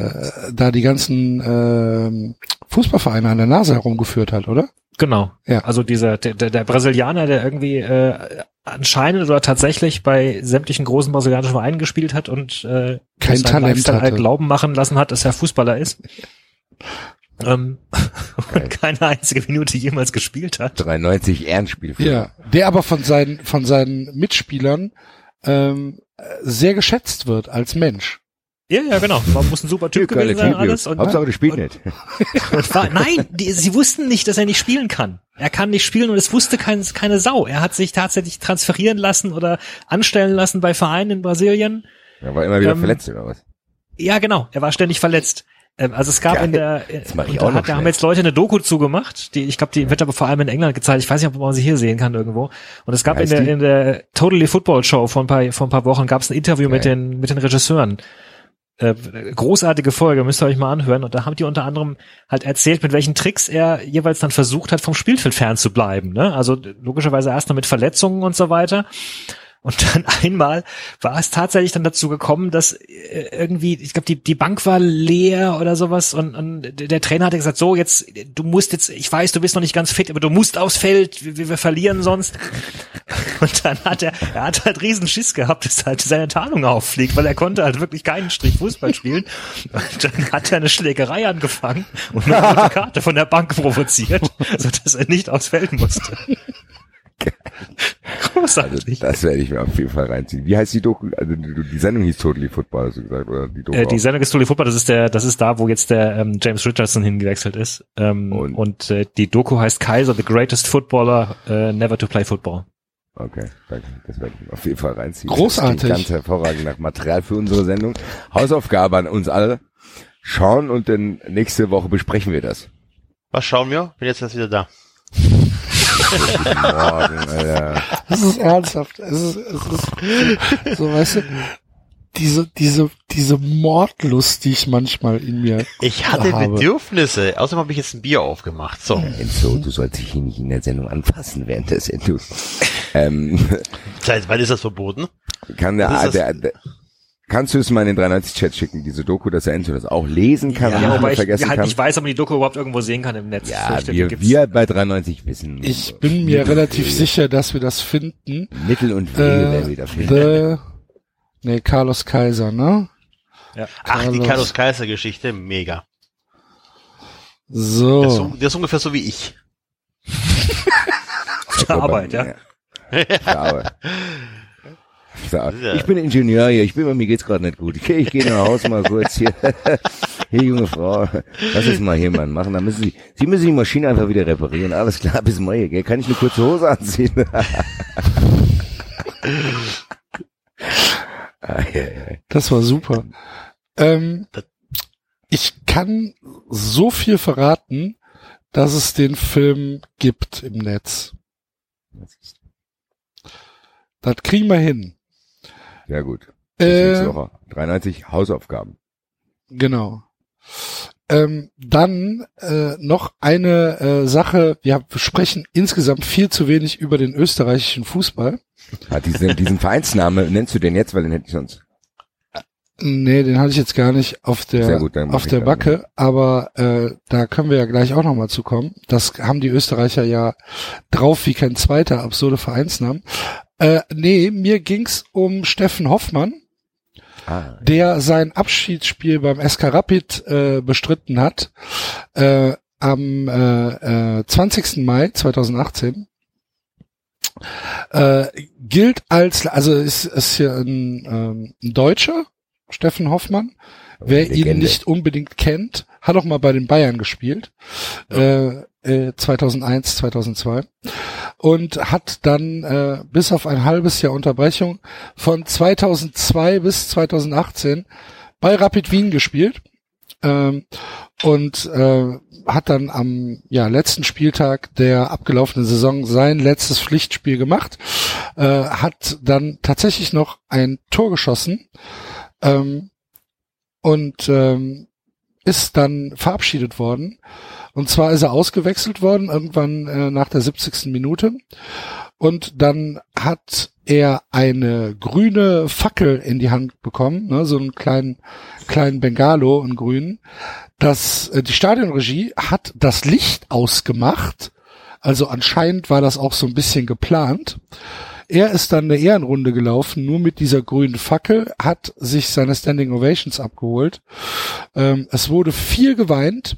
da die ganzen ähm, Fußballvereine an der Nase herumgeführt hat, oder? Genau. Ja. Also dieser der, der, der Brasilianer, der irgendwie äh, anscheinend oder tatsächlich bei sämtlichen großen brasilianischen Vereinen gespielt hat und äh, Kein Talent hatte. glauben machen lassen hat, dass er Fußballer ist. ähm, und keine einzige Minute jemals gespielt hat. 93 Ehrenspiel Ja. Der aber von seinen von seinen Mitspielern ähm, sehr geschätzt wird als Mensch. Ja, ja, genau. Man muss ein super Typ gewesen sein, alles. Und, Hauptsache, du spielst nicht. war, nein, die, sie wussten nicht, dass er nicht spielen kann. Er kann nicht spielen und es wusste kein, keine Sau. Er hat sich tatsächlich transferieren lassen oder anstellen lassen bei Vereinen in Brasilien. Er war immer wieder Ähm, verletzt oder was? Ja, genau. Er war ständig verletzt. Ähm, Also es gab Geil. in der, auch da, hat, da haben jetzt Leute eine Doku zugemacht, die, ich glaube, die wird aber vor allem in England gezeigt. Ich weiß nicht, ob man sie hier sehen kann irgendwo. Und es gab in der, die? in der Totally Football Show vor ein paar, vor ein paar Wochen gab es ein Interview mit Geil. den, mit den Regisseuren. Äh, großartige Folge, müsst ihr euch mal anhören. Und da haben die unter anderem halt erzählt, mit welchen Tricks er jeweils dann versucht hat, vom Spielfeld fern zu bleiben. Ne? Also logischerweise erst noch mit Verletzungen und so weiter. Und dann einmal war es tatsächlich dann dazu gekommen, dass äh, irgendwie, ich glaube, die, die Bank war leer oder sowas und, und der Trainer hatte gesagt, so jetzt, du musst jetzt, ich weiß, du bist noch nicht ganz fit, aber du musst aufs Feld, wir, wir verlieren sonst. Und dann hat er, er hat halt riesen Schiss gehabt, dass halt seine Tarnung auffliegt, weil er konnte halt wirklich keinen Strich Fußball spielen. Und dann hat er eine Schlägerei angefangen und eine rote Karte von der Bank provoziert, sodass er nicht aufs Feld musste. Großartig. Das werde ich mir auf jeden Fall reinziehen. Wie heißt die Doku? Also die, die Sendung hieß Totally Football, hast du gesagt, oder die Doku? Äh, die auch? Sendung ist Totally Football, das ist der, das ist da, wo jetzt der ähm, James Richardson hingewechselt ist. Ähm, Und? und äh, die Doku heißt Kaiser, the greatest footballer äh, never to play football. Okay, danke. Das werde ich mir auf jeden Fall reinziehen. Großartig. Ganz hervorragend nach Material für unsere Sendung. Hausaufgabe an uns alle. Schauen und dann nächste Woche besprechen wir das. Was schauen wir? Bin jetzt erst wieder da. Morgen, Alter. Das ist ernsthaft. Es ist, es ist so, weißt du, diese, diese, diese Mordlust, die ich manchmal in mir Ich hatte habe. Bedürfnisse. Außerdem habe ich jetzt ein Bier aufgemacht. So. Enzo, du sollst dich hier nicht in der Sendung anfassen während der Sendung. ähm, Seit wann ist das verboten? kann der, der, der, kannst du es mal in den 93-Chat schicken, diese Doku, dass der Enzo das auch lesen kann Ja, und Ja, nicht mehr ich vergessen halt kann? nicht weiß, ob man die Doku überhaupt irgendwo sehen kann im Netz. Ich ja, die wir, wir bei 93 wissen. Ich bin mir relativ sicher, dass wir das finden. Mittel und Wege werden Äh, wieder finden. the, nee, Carlos Kaiser, ne? ja. Ach, die Carlos. Carlos Kaiser Geschichte, mega. Der ist, So. so, der ist ungefähr so wie ich. Auf der Arbeit, ja. Auf der Arbeit. Ich bin Ingenieur hier, ich bin, mir geht's gerade nicht gut. Okay, ich gehe nach Hause mal kurz hier. Hier, junge Frau, lass es mal hier, Mann, machen. Dann müssen Sie, Sie müssen die Maschine einfach wieder reparieren. Alles klar, bis morgen, gell? Kann ich eine kurze Hose anziehen? Das war super. Ähm, ich kann so viel verraten, dass es den Film gibt im Netz. Das kriegen wir hin. Sehr gut. Äh, Woche. 93 Hausaufgaben. genau. Ähm, dann äh, noch eine äh, Sache. Wir sprechen insgesamt viel zu wenig über den österreichischen Fußball. Hat diesen, diesen Vereinsname, nennst du den jetzt, weil den hätte ich sonst. Nee, den hatte ich jetzt gar nicht auf der gut, auf der. Backe, aber äh, da können wir ja gleich auch nochmal zu kommen. Das haben die Österreicher ja drauf wie kein zweiter, absurde Vereinsnamen. Äh, nee, mir ging's um Steffen Hoffmann, Ah, der sein Abschiedsspiel beim SK Rapid äh, bestritten hat äh, am äh, äh, 20. Mai 2018. Äh, gilt als, also ist, ist hier ein, ähm, ein Deutscher, Steffen Hoffmann. Wer ihn Legende. nicht unbedingt kennt, hat auch mal bei den Bayern gespielt. Äh, äh, 2001, 2002. und hat dann äh, bis auf ein halbes Jahr Unterbrechung von 2002 bis 2018 bei Rapid Wien gespielt ähm, und äh, hat dann am ja, letzten Spieltag der abgelaufenen Saison sein letztes Pflichtspiel gemacht, äh, hat dann tatsächlich noch ein Tor geschossen ähm, und ähm, ist dann verabschiedet worden. Und zwar ist er ausgewechselt worden, irgendwann äh, nach der 70. Minute. Und dann hat er eine grüne Fackel in die Hand bekommen, ne, so einen kleinen, kleinen Bengalo in grün. Das, äh, die Stadionregie hat das Licht ausgemacht. Also anscheinend war das auch so ein bisschen geplant. Er ist dann eine Ehrenrunde gelaufen, nur mit dieser grünen Fackel, hat sich seine Standing Ovations abgeholt. Ähm, es wurde viel geweint.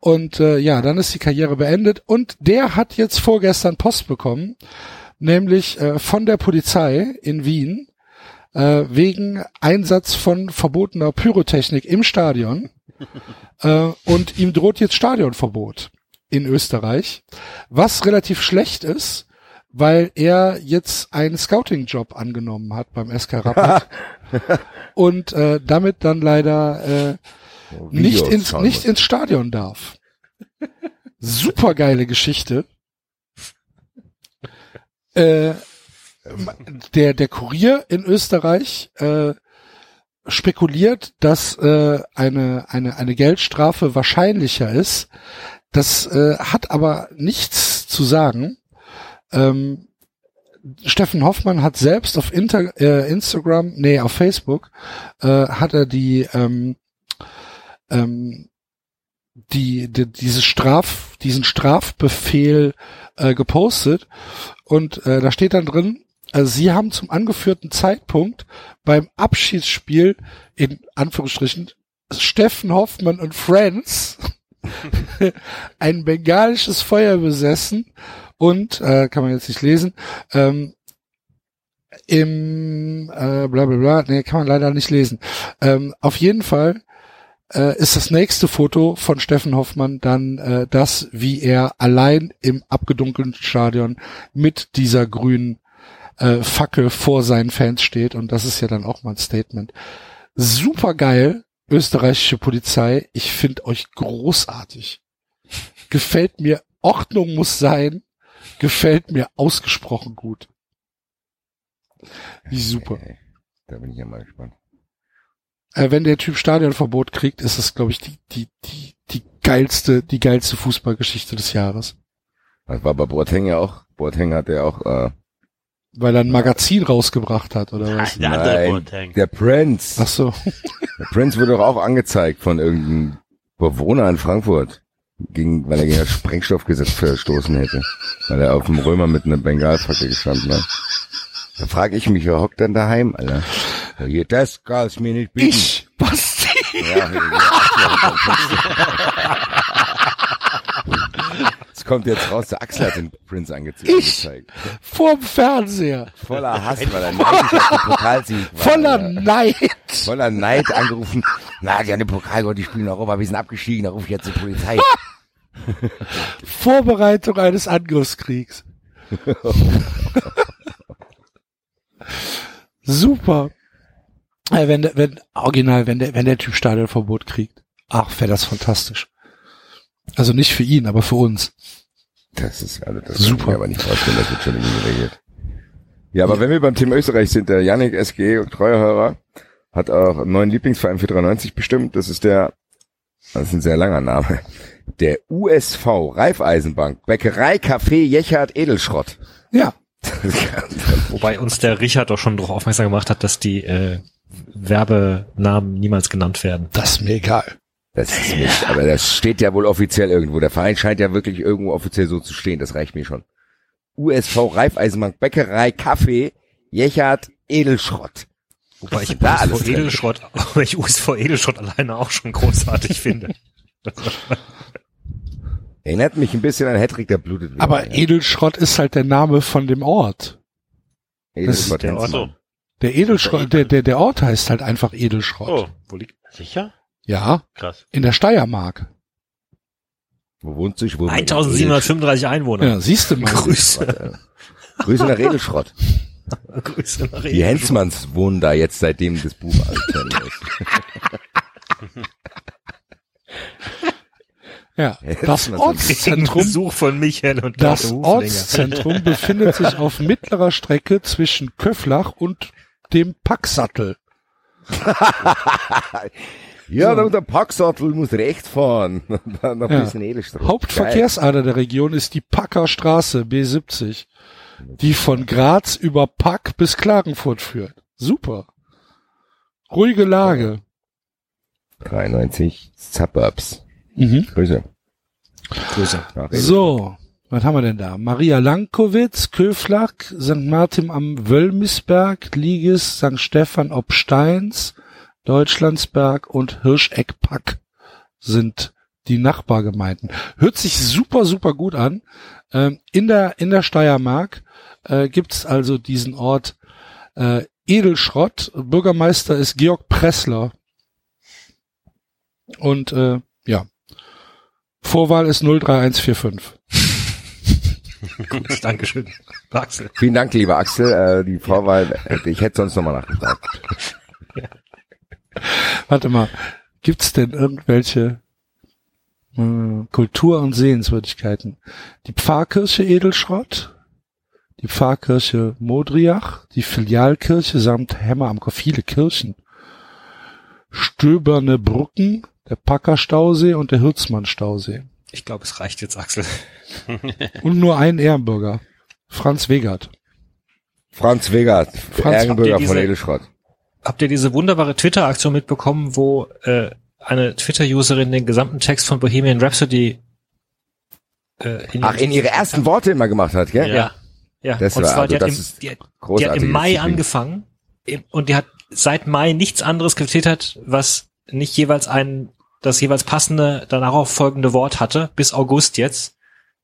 Und äh, ja, dann ist die Karriere beendet. Und der hat jetzt vorgestern Post bekommen, nämlich äh, von der Polizei in Wien, äh, wegen Einsatz von verbotener Pyrotechnik im Stadion. äh, und ihm droht jetzt Stadionverbot in Österreich, was relativ schlecht ist, weil er jetzt einen Scouting-Job angenommen hat beim SK Rapid und äh, damit dann leider äh, nicht ins, nicht ins Stadion darf. Supergeile Geschichte. Äh, der, der Kurier in Österreich äh, spekuliert, dass äh, eine, eine, eine Geldstrafe wahrscheinlicher ist. Das äh, hat aber nichts zu sagen. Ähm, Steffen Hoffmann hat selbst auf Inter, äh, Instagram, nee, auf Facebook, äh, hat er die, ähm, ähm, die, die diese Straf, diesen Strafbefehl äh, gepostet. Und äh, da steht dann drin, also sie haben zum angeführten Zeitpunkt beim Abschiedsspiel in Anführungsstrichen Steffen Hoffmann und Friends ein bengalisches Feuer besessen und äh, kann man jetzt nicht lesen ähm, im äh, bla bla bla nee kann man leider nicht lesen. Ähm, auf jeden Fall äh, ist das nächste Foto von Steffen Hoffmann dann äh, das, wie er allein im abgedunkelten Stadion mit dieser grünen äh, Fackel vor seinen Fans steht. Und das ist ja dann auch mal ein Statement. Super geil, österreichische Polizei. Ich finde euch großartig. Gefällt mir. Ordnung muss sein. Gefällt mir ausgesprochen gut. Wie super. Da bin ich ja mal gespannt äh, wenn der Typ Stadionverbot kriegt, ist das, glaube ich, die, die, die, die geilste, die geilste Fußballgeschichte des Jahres. Das war bei Boateng ja auch. Boateng hat ja auch, äh, weil er ein Magazin rausgebracht hat, oder was? Der andere Boateng. Der Prince. Ach so. Der Prince wurde doch auch angezeigt von irgendeinem Bewohner in Frankfurt. Gegen, weil er gegen das Sprengstoffgesetz verstoßen hätte. Weil er auf dem Römer mit einer Bengalfackel gestanden hat. Da frage ich mich, wer hockt denn daheim, Alter? Das kannst mir nicht bieten. Ich? Was? Ja, Es kommt jetzt raus, der Axel hat den Prince angeze ich? angezeigt. Vorm Fernseher. Voller Hass, weil er neidisch auf den Pokalsieg war. Voller. Neid. Voller Neid angerufen. Na, die haben den Pokal, die spielen in Europa, wir sind abgestiegen, da rufe ich jetzt die Polizei. Vorbereitung eines Angriffskriegs. Super. Äh, wenn, der- wenn, original, wenn der, wenn der Typ Stadionverbot kriegt. Ach, wäre das fantastisch. Also nicht für ihn, aber für uns. Das ist, also, das Super. kann ich mir aber nicht vorstellen, das wird schon irgendwie geregelt. Ja, aber wenn wir beim Thema Österreich sind, der Yannick SG und Treuhörer hat auch einen neuen Lieblingsverein für 93 bestimmt. Das ist der, das ist ein sehr langer Name. Der USV Raiffeisenbank Bäckerei Café Jechert Edelschrott. Ja. Wobei uns der Richard doch schon darauf aufmerksam gemacht hat, dass die äh, Werbenamen niemals genannt werden. Das ist mir egal. Das ist nicht, aber das steht ja wohl offiziell irgendwo. Der Verein scheint ja wirklich irgendwo offiziell so zu stehen. Das reicht mir schon. USV Raiffeisenbank Bäckerei Kaffee Jechert Edelschrott. Wobei ich da alles USV? Edelschrott, wobei ich USV Edelschrott alleine auch schon großartig finde. Erinnert mich ein bisschen an Hedrick, der blutet. wieder. Aber Edelschrott ist halt der Name von dem Ort. Edelschrott der Hensmann. Ort. Der Edelschrott, der, der, der Ort heißt halt einfach Edelschrott. Oh, wo liegt? Sicher? Ja, Krass. in der Steiermark. Wo wohnt sich? Wo 1735 Einwohner. Ja, siehst du mal. Grüße. Grüße nach Redelschrott. Grüße nach Die Hensmanns wohnen da jetzt, seitdem das Buch alt ist. Ja, das Ortszentrum, Besuch von Michael und das. Ortszentrum befindet sich auf mittlerer Strecke zwischen Köflach und dem Packsattel. ja, dann der Packsattel muss rechts fahren. Dann ein Ja. bisschen Edelstraße. Hauptverkehrsader der Region ist die Packer Straße B70, die von Graz über Pack bis Klagenfurt führt. Super. Ruhige Lage. 93 Suburbs. Mhm. Grüße. Grüße. So, was haben wir denn da? Maria Lankowitz, Köflach, St. Martin am Wölmisberg, Liges, St. Stephan ob Steins, Deutschlandsberg und Hirscheckpack sind die Nachbargemeinden. Hört sich super, super gut an. Ähm, in der, in der Steiermark äh, gibt's also diesen Ort äh, Edelschrott. Bürgermeister ist Georg Pressler. Und äh, ja, Vorwahl ist 03145. Gut, Dankeschön. Axel. Vielen Dank, lieber Axel. Äh, die Vorwahl, äh, ich hätte sonst nochmal nachgefragt. Warte mal, gibt's denn irgendwelche äh, Kultur- und Sehenswürdigkeiten? Die Pfarrkirche Edelschrott, die Pfarrkirche Modriach, die Filialkirche samt Hämmer am Kopf, viele Kirchen. Stöberne Brücken, der Packerstausee und der Hirzmannstausee. Ich glaube, es reicht jetzt, Axel. Und nur ein Ehrenbürger. Franz Wegert. Franz Wegert, Franz, Ehrenbürger ihr von diese- Edelschrott. Habt ihr diese wunderbare Twitter-Aktion mitbekommen, wo äh, eine Twitter-Userin den gesamten Text von Bohemian Rhapsody äh, Ach, in ihre ersten Worte immer gemacht hat, gell? Ja. Ja, Das und war- zwar, also die, hat das im, die, hat, die hat im Mai Disziplin. angefangen im- und die hat seit Mai nichts anderes getwittert, was nicht jeweils ein, das jeweils passende, auch folgende Wort hatte, bis August jetzt.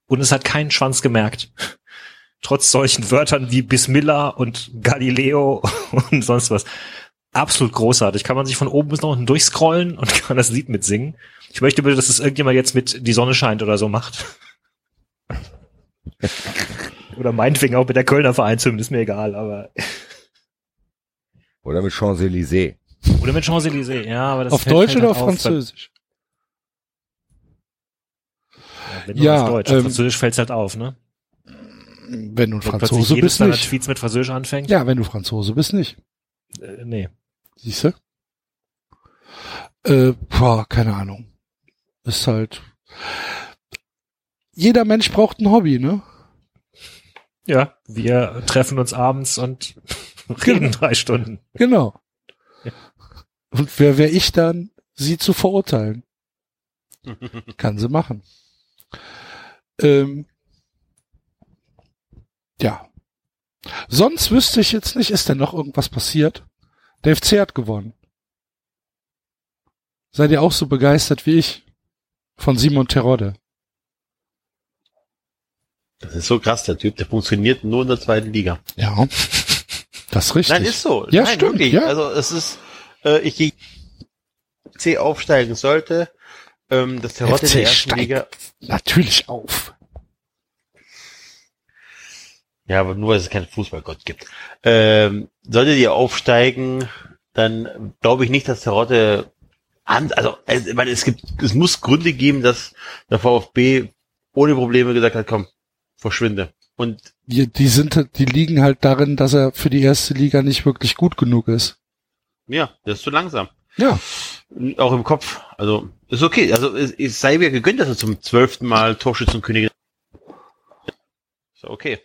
Und es hat keinen Schwanz gemerkt. Trotz solchen Wörtern wie Bismillah und Galileo und sonst was. Absolut großartig. Kann man sich von oben bis nach unten durchscrollen und kann das Lied mitsingen. Ich möchte bitte, dass es irgendjemand jetzt mit Die Sonne scheint oder so macht. oder meinetwegen auch mit der Kölner Vereinshymne, ist mir egal, aber. Oder mit Champs-Élysées. Oder mit Champs-Élysées, ja, aber das Auf Deutsch fällt oder auf halt Französisch? weil- Wenn Ja, auf Deutsch, ähm, auf Französisch fällt's halt auf, ne? Wenn du ein Wenn Franzose bist, nicht. Tweets mit Französisch anfängt. Ja, wenn du Franzose bist, nicht. Äh, nee. Siehst du? Äh, boah, keine Ahnung. Ist halt. Jeder Mensch braucht ein Hobby, ne? Ja, wir treffen uns abends und reden drei Stunden. Genau. Und wer wäre ich dann, sie zu verurteilen? Kann sie machen. Ähm, ja. Sonst wüsste ich jetzt nicht, ist denn noch irgendwas passiert? Der FC hat gewonnen. Seid ihr auch so begeistert wie ich? Von Simon Terodde. Das ist so krass, der Typ, der funktioniert nur in der zweiten Liga. Ja. Das ist richtig. Nein, ist so. Ja, Nein, stimmt, wirklich. ja. Also es ist, äh, ich gehe C aufsteigen sollte, ähm, dass der Rotte in FC der ersten Liga, natürlich auf. ja, aber nur weil es keinen Fußballgott gibt. Ähm, sollte die aufsteigen, dann glaube ich nicht, dass der Rotte an, also, also ich meine, es gibt, es muss Gründe geben, dass der VfB ohne Probleme gesagt hat, komm, verschwinde. Und Die, die sind, die liegen halt darin, dass er für die erste Liga nicht wirklich gut genug ist. Ja, der ist zu langsam. Ja. Auch im Kopf. Also, ist okay. Also, es, es sei mir gegönnt, dass er zum zwölften Mal Torschützenkönig ist. Ist okay.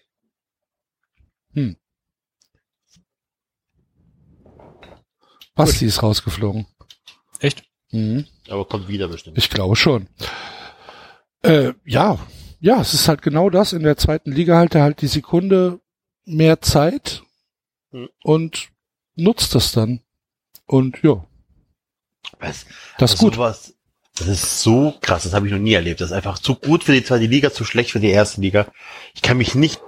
Basti ist rausgeflogen. Echt? Mhm. Aber kommt wieder bestimmt. Ich glaube schon. Äh, ja, ja, es ist halt genau das. In der zweiten Liga halt er halt die Sekunde mehr Zeit Hm. und nutzt das dann. Und ja, Was? das ist Also gut. Sowas, das ist so krass, das habe ich noch nie erlebt. Das ist einfach zu gut für die zweite Liga, zu schlecht für die erste Liga. Ich kann mich nicht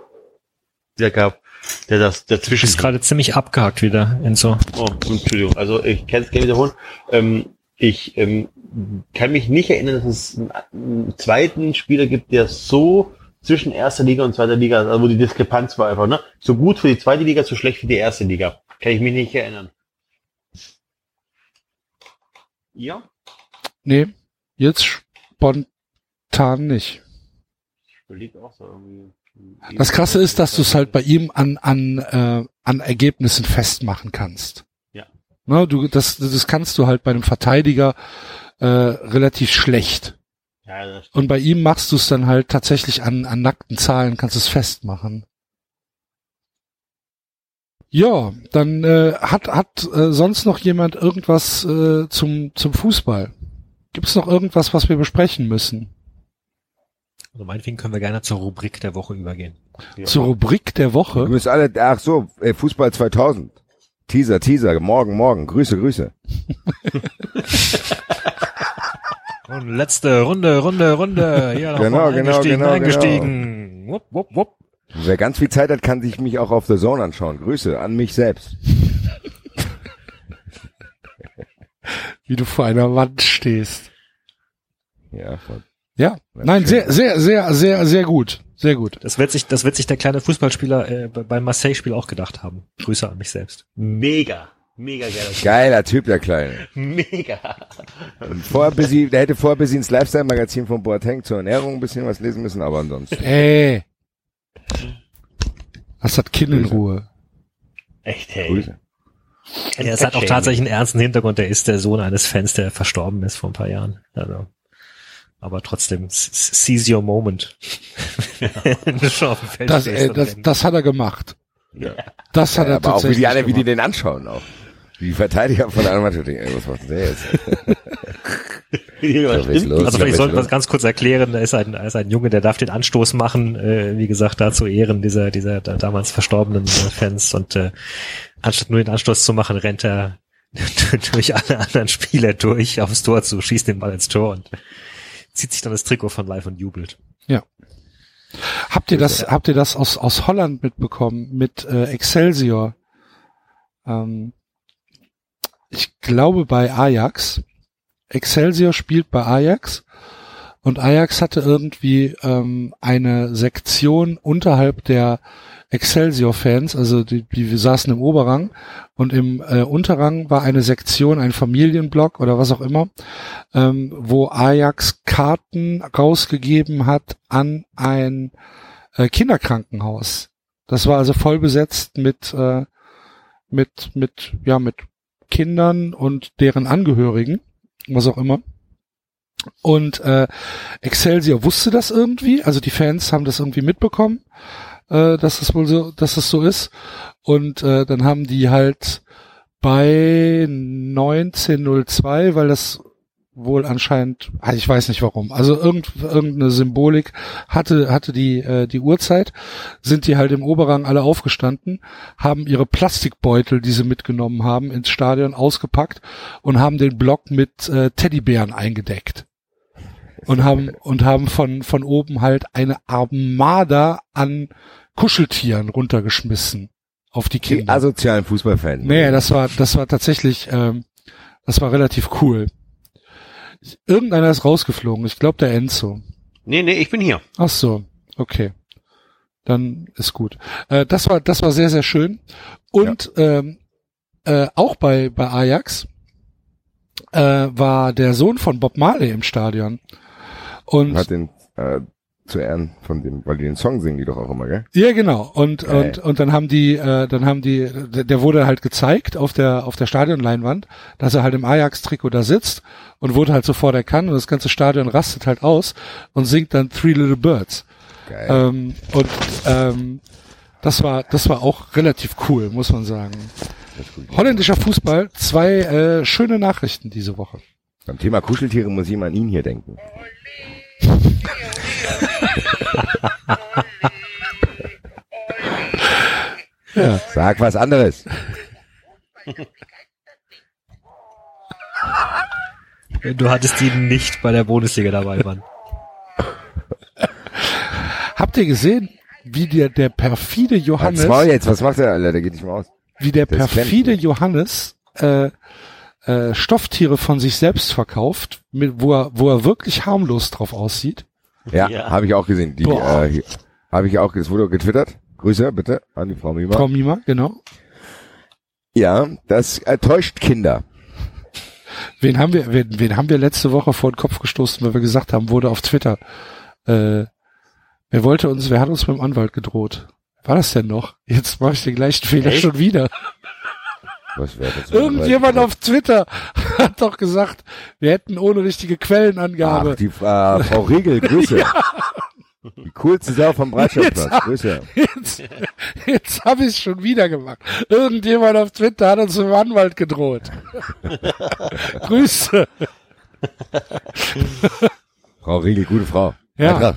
der gab, der das dazwischen. Ist gerade ziemlich abgehakt wieder, Enzo. Oh, Entschuldigung. Also ich kann es gerne wiederholen. Ähm, ich ähm, kann mich nicht erinnern, dass es einen zweiten Spieler gibt, der so zwischen erster Liga und zweiter Liga, also wo die Diskrepanz war einfach, ne? So gut für die zweite Liga, so schlecht für die erste Liga. Kann ich mich nicht erinnern. Ja? Nee, jetzt spontan nicht. Das Krasse ist, dass du es halt bei ihm an, an, äh, an Ergebnissen festmachen kannst. Ja. Ne, du, das, das kannst du halt bei einem Verteidiger äh, relativ schlecht. Ja, Und bei ihm machst du es dann halt tatsächlich an, an nackten Zahlen, kannst es festmachen. Ja, dann äh, hat hat äh, sonst noch jemand irgendwas äh, zum zum Fußball? Gibt es noch irgendwas, was wir besprechen müssen? Also meinetwegen können wir gerne zur Rubrik der Woche übergehen. Ja. Zur Rubrik der Woche? Du bist alle, ach so, äh, Fußball 2000. Teaser, Teaser, morgen, morgen. Grüße, Grüße. Und letzte Runde, Runde, Runde. Ja, genau, genau, eingestiegen, genau, eingestiegen. Genau. Wupp, wupp, wupp. Wer ganz viel Zeit hat, kann sich mich auch auf der Zone anschauen. Grüße an mich selbst. Wie du vor einer Wand stehst. Ja, voll. Ja, nein, sehr, sehr, sehr, sehr, sehr gut. Sehr gut. Das wird sich, das wird sich der kleine Fußballspieler äh, beim Marseille-Spiel auch gedacht haben. Grüße an mich selbst. Mega. Mega geiler Typ. Geiler Typ, der Kleine. Mega. Und vorher bis der hätte vorher bis ins Lifestyle-Magazin von Boateng zur Ernährung ein bisschen was lesen müssen, aber ansonsten. Ey. Was hat Kind in Ruhe? Echt, hey. Grüße. Er hat auch tatsächlich einen ernsten Hintergrund. Er ist der Sohn eines Fans, der verstorben ist vor ein paar Jahren. Also, aber trotzdem, seize your moment. das, ey, das, das hat er gemacht. Ja. Das hat ja, er aber auch wie die alle, wie die den anschauen auch. Die Verteidiger von der anderen Mannschaft, ey, was macht denn der jetzt? ja, los, also vielleicht sollten wir es ganz kurz erklären, da ist ein, da ist ein Junge, der darf den Anstoß machen, äh, wie gesagt, da zu Ehren dieser, dieser da, damals verstorbenen äh, Fans und äh, anstatt nur den Anstoß zu machen, rennt er durch alle anderen Spieler durch aufs Tor zu, schießt den Ball ins Tor und zieht sich dann das Trikot von live und jubelt. Ja. Habt ihr das, habt ihr das aus, aus Holland mitbekommen mit äh, Excelsior? Ähm, ich glaube bei Ajax. Excelsior spielt bei Ajax und Ajax hatte irgendwie ähm, eine Sektion unterhalb der Excelsior-Fans, also die, die saßen im Oberrang und im äh, Unterrang war eine Sektion, ein Familienblock oder was auch immer, ähm, wo Ajax Karten rausgegeben hat an ein äh, Kinderkrankenhaus. Das war also voll besetzt mit äh, mit mit ja mit Kindern und deren Angehörigen, was auch immer. Und äh, Excelsior wusste das irgendwie, also die Fans haben das irgendwie mitbekommen äh, dass es wohl so, dass es so ist. Und äh, dann haben die halt bei 1902, weil das wohl anscheinend, also ich weiß nicht warum, also irgend, irgendeine Symbolik hatte hatte die äh, die Uhrzeit, sind die halt im Oberrang alle aufgestanden, haben ihre Plastikbeutel, die sie mitgenommen haben, ins Stadion ausgepackt und haben den Block mit äh, Teddybären eingedeckt und haben und haben von von oben halt eine Armada an Kuscheltieren runtergeschmissen auf die Kinder. Die asozialen Fußballfans. Nee, das war, das war tatsächlich, ähm, das war relativ cool. Irgendeiner ist rausgeflogen. Ich glaube der Enzo. Nee, nee, ich bin hier. Ach so, okay. Dann ist gut. Äh, das war, das war sehr, sehr schön. Und ja. ähm, äh, auch bei, bei Ajax äh, war der Sohn von Bob Marley im Stadion. Und hat den äh, zu Ehren von dem, weil die den Song singen die doch auch immer, gell? Ja, genau. Und äh. und und dann haben die, äh, dann haben die, der wurde halt gezeigt auf der auf der Stadionleinwand, dass er halt im Ajax-Trikot da sitzt und wurde halt sofort erkannt und das ganze Stadion rastet halt aus und singt dann Three Little Birds. Geil. Ähm, und ähm, das war das war auch relativ cool, muss man sagen. Holländischer Fußball, zwei äh, schöne Nachrichten diese Woche. Beim Thema Kuscheltiere muss ich mal an ihn hier denken. ja. Sag was anderes. Du hattest die nicht bei der Bundesliga dabei, Mann. Habt ihr gesehen, wie der, der perfide Johannes. Mal jetzt, was macht der, Alter? Der geht nicht mehr aus. Wie der, der perfide Johannes äh, äh, Stofftiere von sich selbst verkauft, mit, wo er, wo er wirklich harmlos drauf aussieht. Ja, ja. habe ich auch gesehen. Die äh, habe ich auch, es wurde getwittert. Grüße bitte an die Frau Mima. Frau Mima, genau. Ja, das enttäuscht Kinder. Wen haben wir, wen, wen haben wir letzte Woche vor den Kopf gestoßen, weil wir gesagt haben, wurde auf Twitter, äh, wer wollte uns, wer hat uns mit dem Anwalt gedroht? War das denn noch? Jetzt mache ich den gleichen Fehler Echt? schon wieder. Was wäre das? Irgendjemand auf Twitter hat doch gesagt, wir hätten ohne richtige Quellenangabe. Ach, die äh, Frau Riegel, Grüße. ja. Die coolste Sau vom Breitscheidplatz. Grüße. Jetzt, jetzt habe ich es schon wieder gemacht. Irgendjemand auf Twitter hat uns im Anwalt gedroht. Grüße. Frau Riegel, gute Frau. Ja.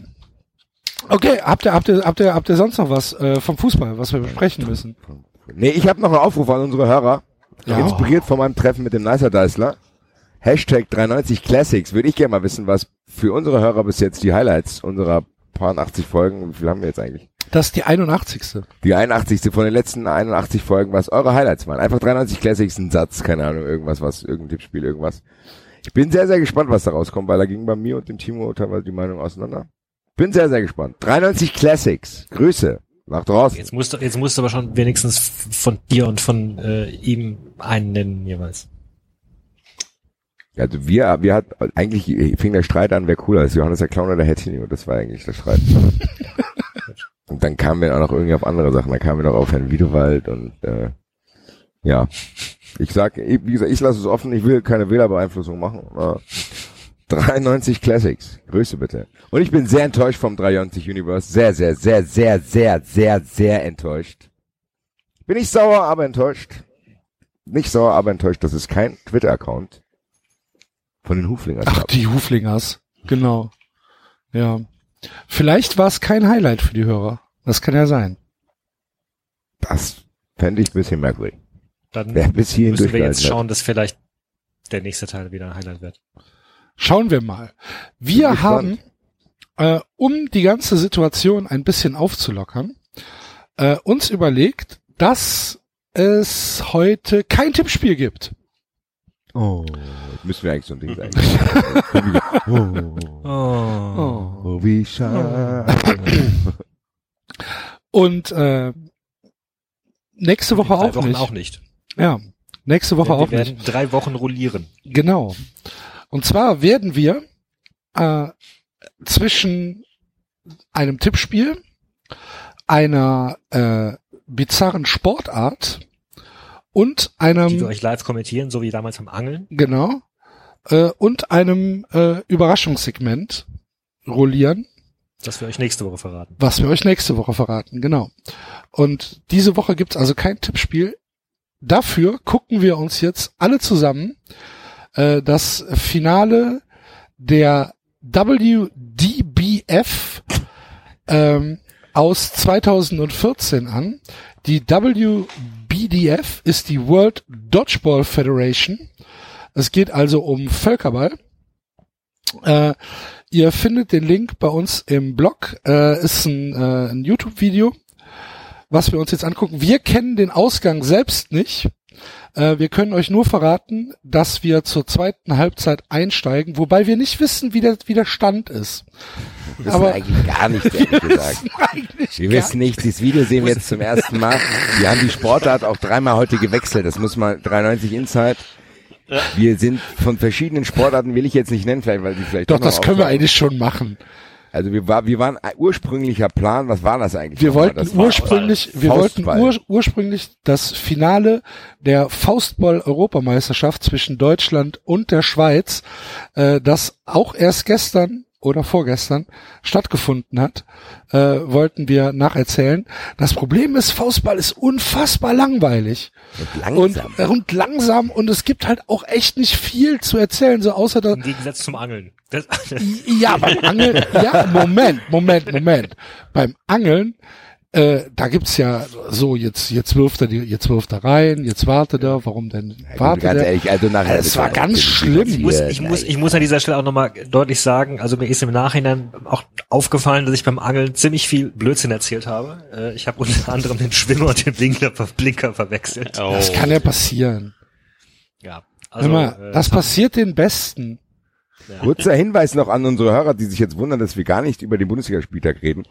Okay, habt ihr, habt ihr, habt ihr, habt ihr sonst noch was äh, vom Fußball, was wir besprechen müssen? Nee, ich habe noch einen Aufruf an unsere Hörer. Ja. Inspiriert von meinem Treffen mit dem Nicer Deißler. Hashtag 93 Classics. Würde ich gerne mal wissen, was für unsere Hörer bis jetzt die Highlights unserer paar 80 Folgen, wie viel haben wir jetzt eigentlich? Das ist die 81. Die 81. von den letzten 81 Folgen, was eure Highlights waren. Einfach 93 Classics, ein Satz, keine Ahnung, irgendwas, was, irgendein Tippspiel, irgendwas. Ich bin sehr, sehr gespannt, was da rauskommt, weil da ging bei mir und dem Timo teilweise die Meinung auseinander. Bin sehr, sehr gespannt. 93 Classics. Grüße. Nach draußen. Jetzt musst du, jetzt musst du aber schon wenigstens von dir und von äh, ihm einen nennen jeweils. Also wir, wir hat eigentlich fing der Streit an, wer cooler ist, Johannes der Clown oder Hertinho, das war eigentlich der Streit. und dann kamen wir auch noch irgendwie auf andere Sachen, dann kamen wir noch auf Herrn Wiedewald und äh, ja. Ich sag, wie gesagt, ich lasse es offen, ich will keine Wählerbeeinflussung machen. Äh, 93 Classics. Grüße bitte. Und ich bin sehr enttäuscht vom 93 Universe. Sehr, sehr, sehr, sehr, sehr, sehr, sehr enttäuscht. Bin ich sauer, aber enttäuscht. Nicht sauer, aber enttäuscht. Das ist kein Twitter-Account von den Huflingers. Ach, die Huflingers. Genau. Ja. Vielleicht war es kein Highlight für die Hörer. Das kann ja sein. Das fände ich ein bisschen merkwürdig. Dann Wer bis hierhin müssen wir jetzt schauen, dass vielleicht der nächste Teil wieder ein Highlight wird. Schauen wir mal. Wir haben, äh, um die ganze Situation ein bisschen aufzulockern, äh, uns überlegt, dass es heute kein Tippspiel gibt. Oh, müssen wir eigentlich so ein Ding sagen. oh, oh, oh, wie schade. Und äh, nächste Woche auch Wochen nicht. auch nicht. Ja, nächste Woche wir auch werden nicht. Drei Wochen rollieren. Genau. Und zwar werden wir äh, zwischen einem Tippspiel, einer äh, bizarren Sportart und einem... Die wir euch live kommentieren, so wie damals beim Angeln. Genau. Äh, und einem äh, Überraschungssegment rollieren. Das wir euch nächste Woche verraten. Was wir euch nächste Woche verraten, genau. Und diese Woche gibt's also kein Tippspiel. Dafür gucken wir uns jetzt alle zusammen äh, das Finale der WDBF ähm, aus 2014 an. Die WBDF ist die World Dodgeball Federation. Es geht also um Völkerball. Äh, ihr findet den Link bei uns im Blog. Äh, ist ein, äh, ein YouTube-Video, was wir uns jetzt angucken. Wir kennen den Ausgang selbst nicht. Äh, wir können euch nur verraten, dass wir zur zweiten Halbzeit einsteigen, wobei wir nicht wissen, wie der, wie der Stand ist. Wir wissen Aber eigentlich gar nicht, ehrlich wir gesagt. Wissen wir wissen nicht, dieses Video sehen wir jetzt zum ersten Mal. Wir haben die Sportart auch dreimal heute gewechselt. Das muss mal 93 Inside. Wir sind von verschiedenen Sportarten, will ich jetzt nicht nennen, vielleicht, weil die vielleicht. Doch, das können wir eigentlich schon machen. Also wir, war, wir waren ursprünglicher Plan, was war das eigentlich? Wir wollten ursprünglich, wir wollten ur, ursprünglich das Finale der Faustball-Europameisterschaft zwischen Deutschland und der Schweiz, äh, das auch erst gestern oder vorgestern stattgefunden hat, äh, wollten wir nacherzählen. Das Problem ist, Faustball ist unfassbar langweilig. Und langsam. Und, und langsam und es gibt halt auch echt nicht viel zu erzählen, so außer da. Im Gegensatz zum Angeln. Das, ja, beim Angeln, ja, Moment, Moment, Moment. Beim Angeln äh, da gibt's ja so, jetzt, jetzt wirft er die, jetzt wirft er rein, jetzt wartet er, warum denn ja, wartet ganz er? Ehrlich, also nachher, es war ganz schlimm. Ich muss, ich muss, ich muss an dieser Stelle auch nochmal deutlich sagen, also mir ist im Nachhinein auch aufgefallen, dass ich beim Angeln ziemlich viel Blödsinn erzählt habe. Äh, ich habe unter anderem den Schwimmer und den Blinker, Blinker verwechselt. Oh. Das kann ja passieren. Ja, Also, Immer, äh, das passiert den Besten. Kurzer Hinweis noch an unsere Hörer, die sich jetzt wundern, dass wir gar nicht über den Bundesligaspieltag reden.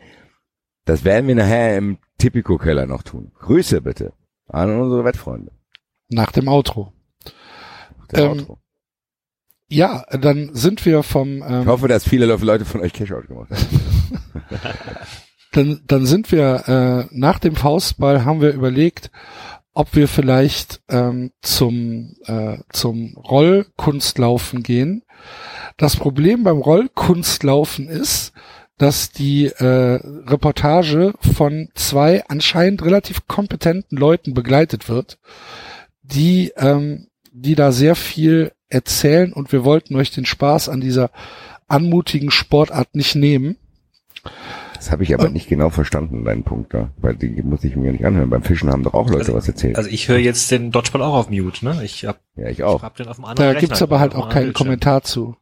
Das werden wir nachher im Tipico-Keller noch tun. Grüße bitte an unsere Wettfreunde. Nach dem Outro. Der Ähm, Outro. Ja, dann sind wir vom, Ich ähm, hoffe, dass viele Leute von euch Cash-Out gemacht haben. dann, dann sind wir äh, nach dem Faustball haben wir überlegt, ob wir vielleicht ähm, zum äh, zum Rollkunstlaufen gehen. Das Problem beim Rollkunstlaufen ist, dass die äh, Reportage von zwei anscheinend relativ kompetenten Leuten begleitet wird, die ähm, die da sehr viel erzählen und wir wollten euch den Spaß an dieser anmutigen Sportart nicht nehmen. Das habe ich aber nicht genau verstanden, deinen Punkt da. Weil die muss ich mir nicht anhören. Beim Fischen haben doch auch Leute Also- was erzählt. Also ich höre jetzt den Dodgeball auch auf Mute, ne? Ich hab, ja, ich auch. hab den auf dem anderen Da Rechner, gibt's aber halt auch keinen Bildschirm. Kommentar zu.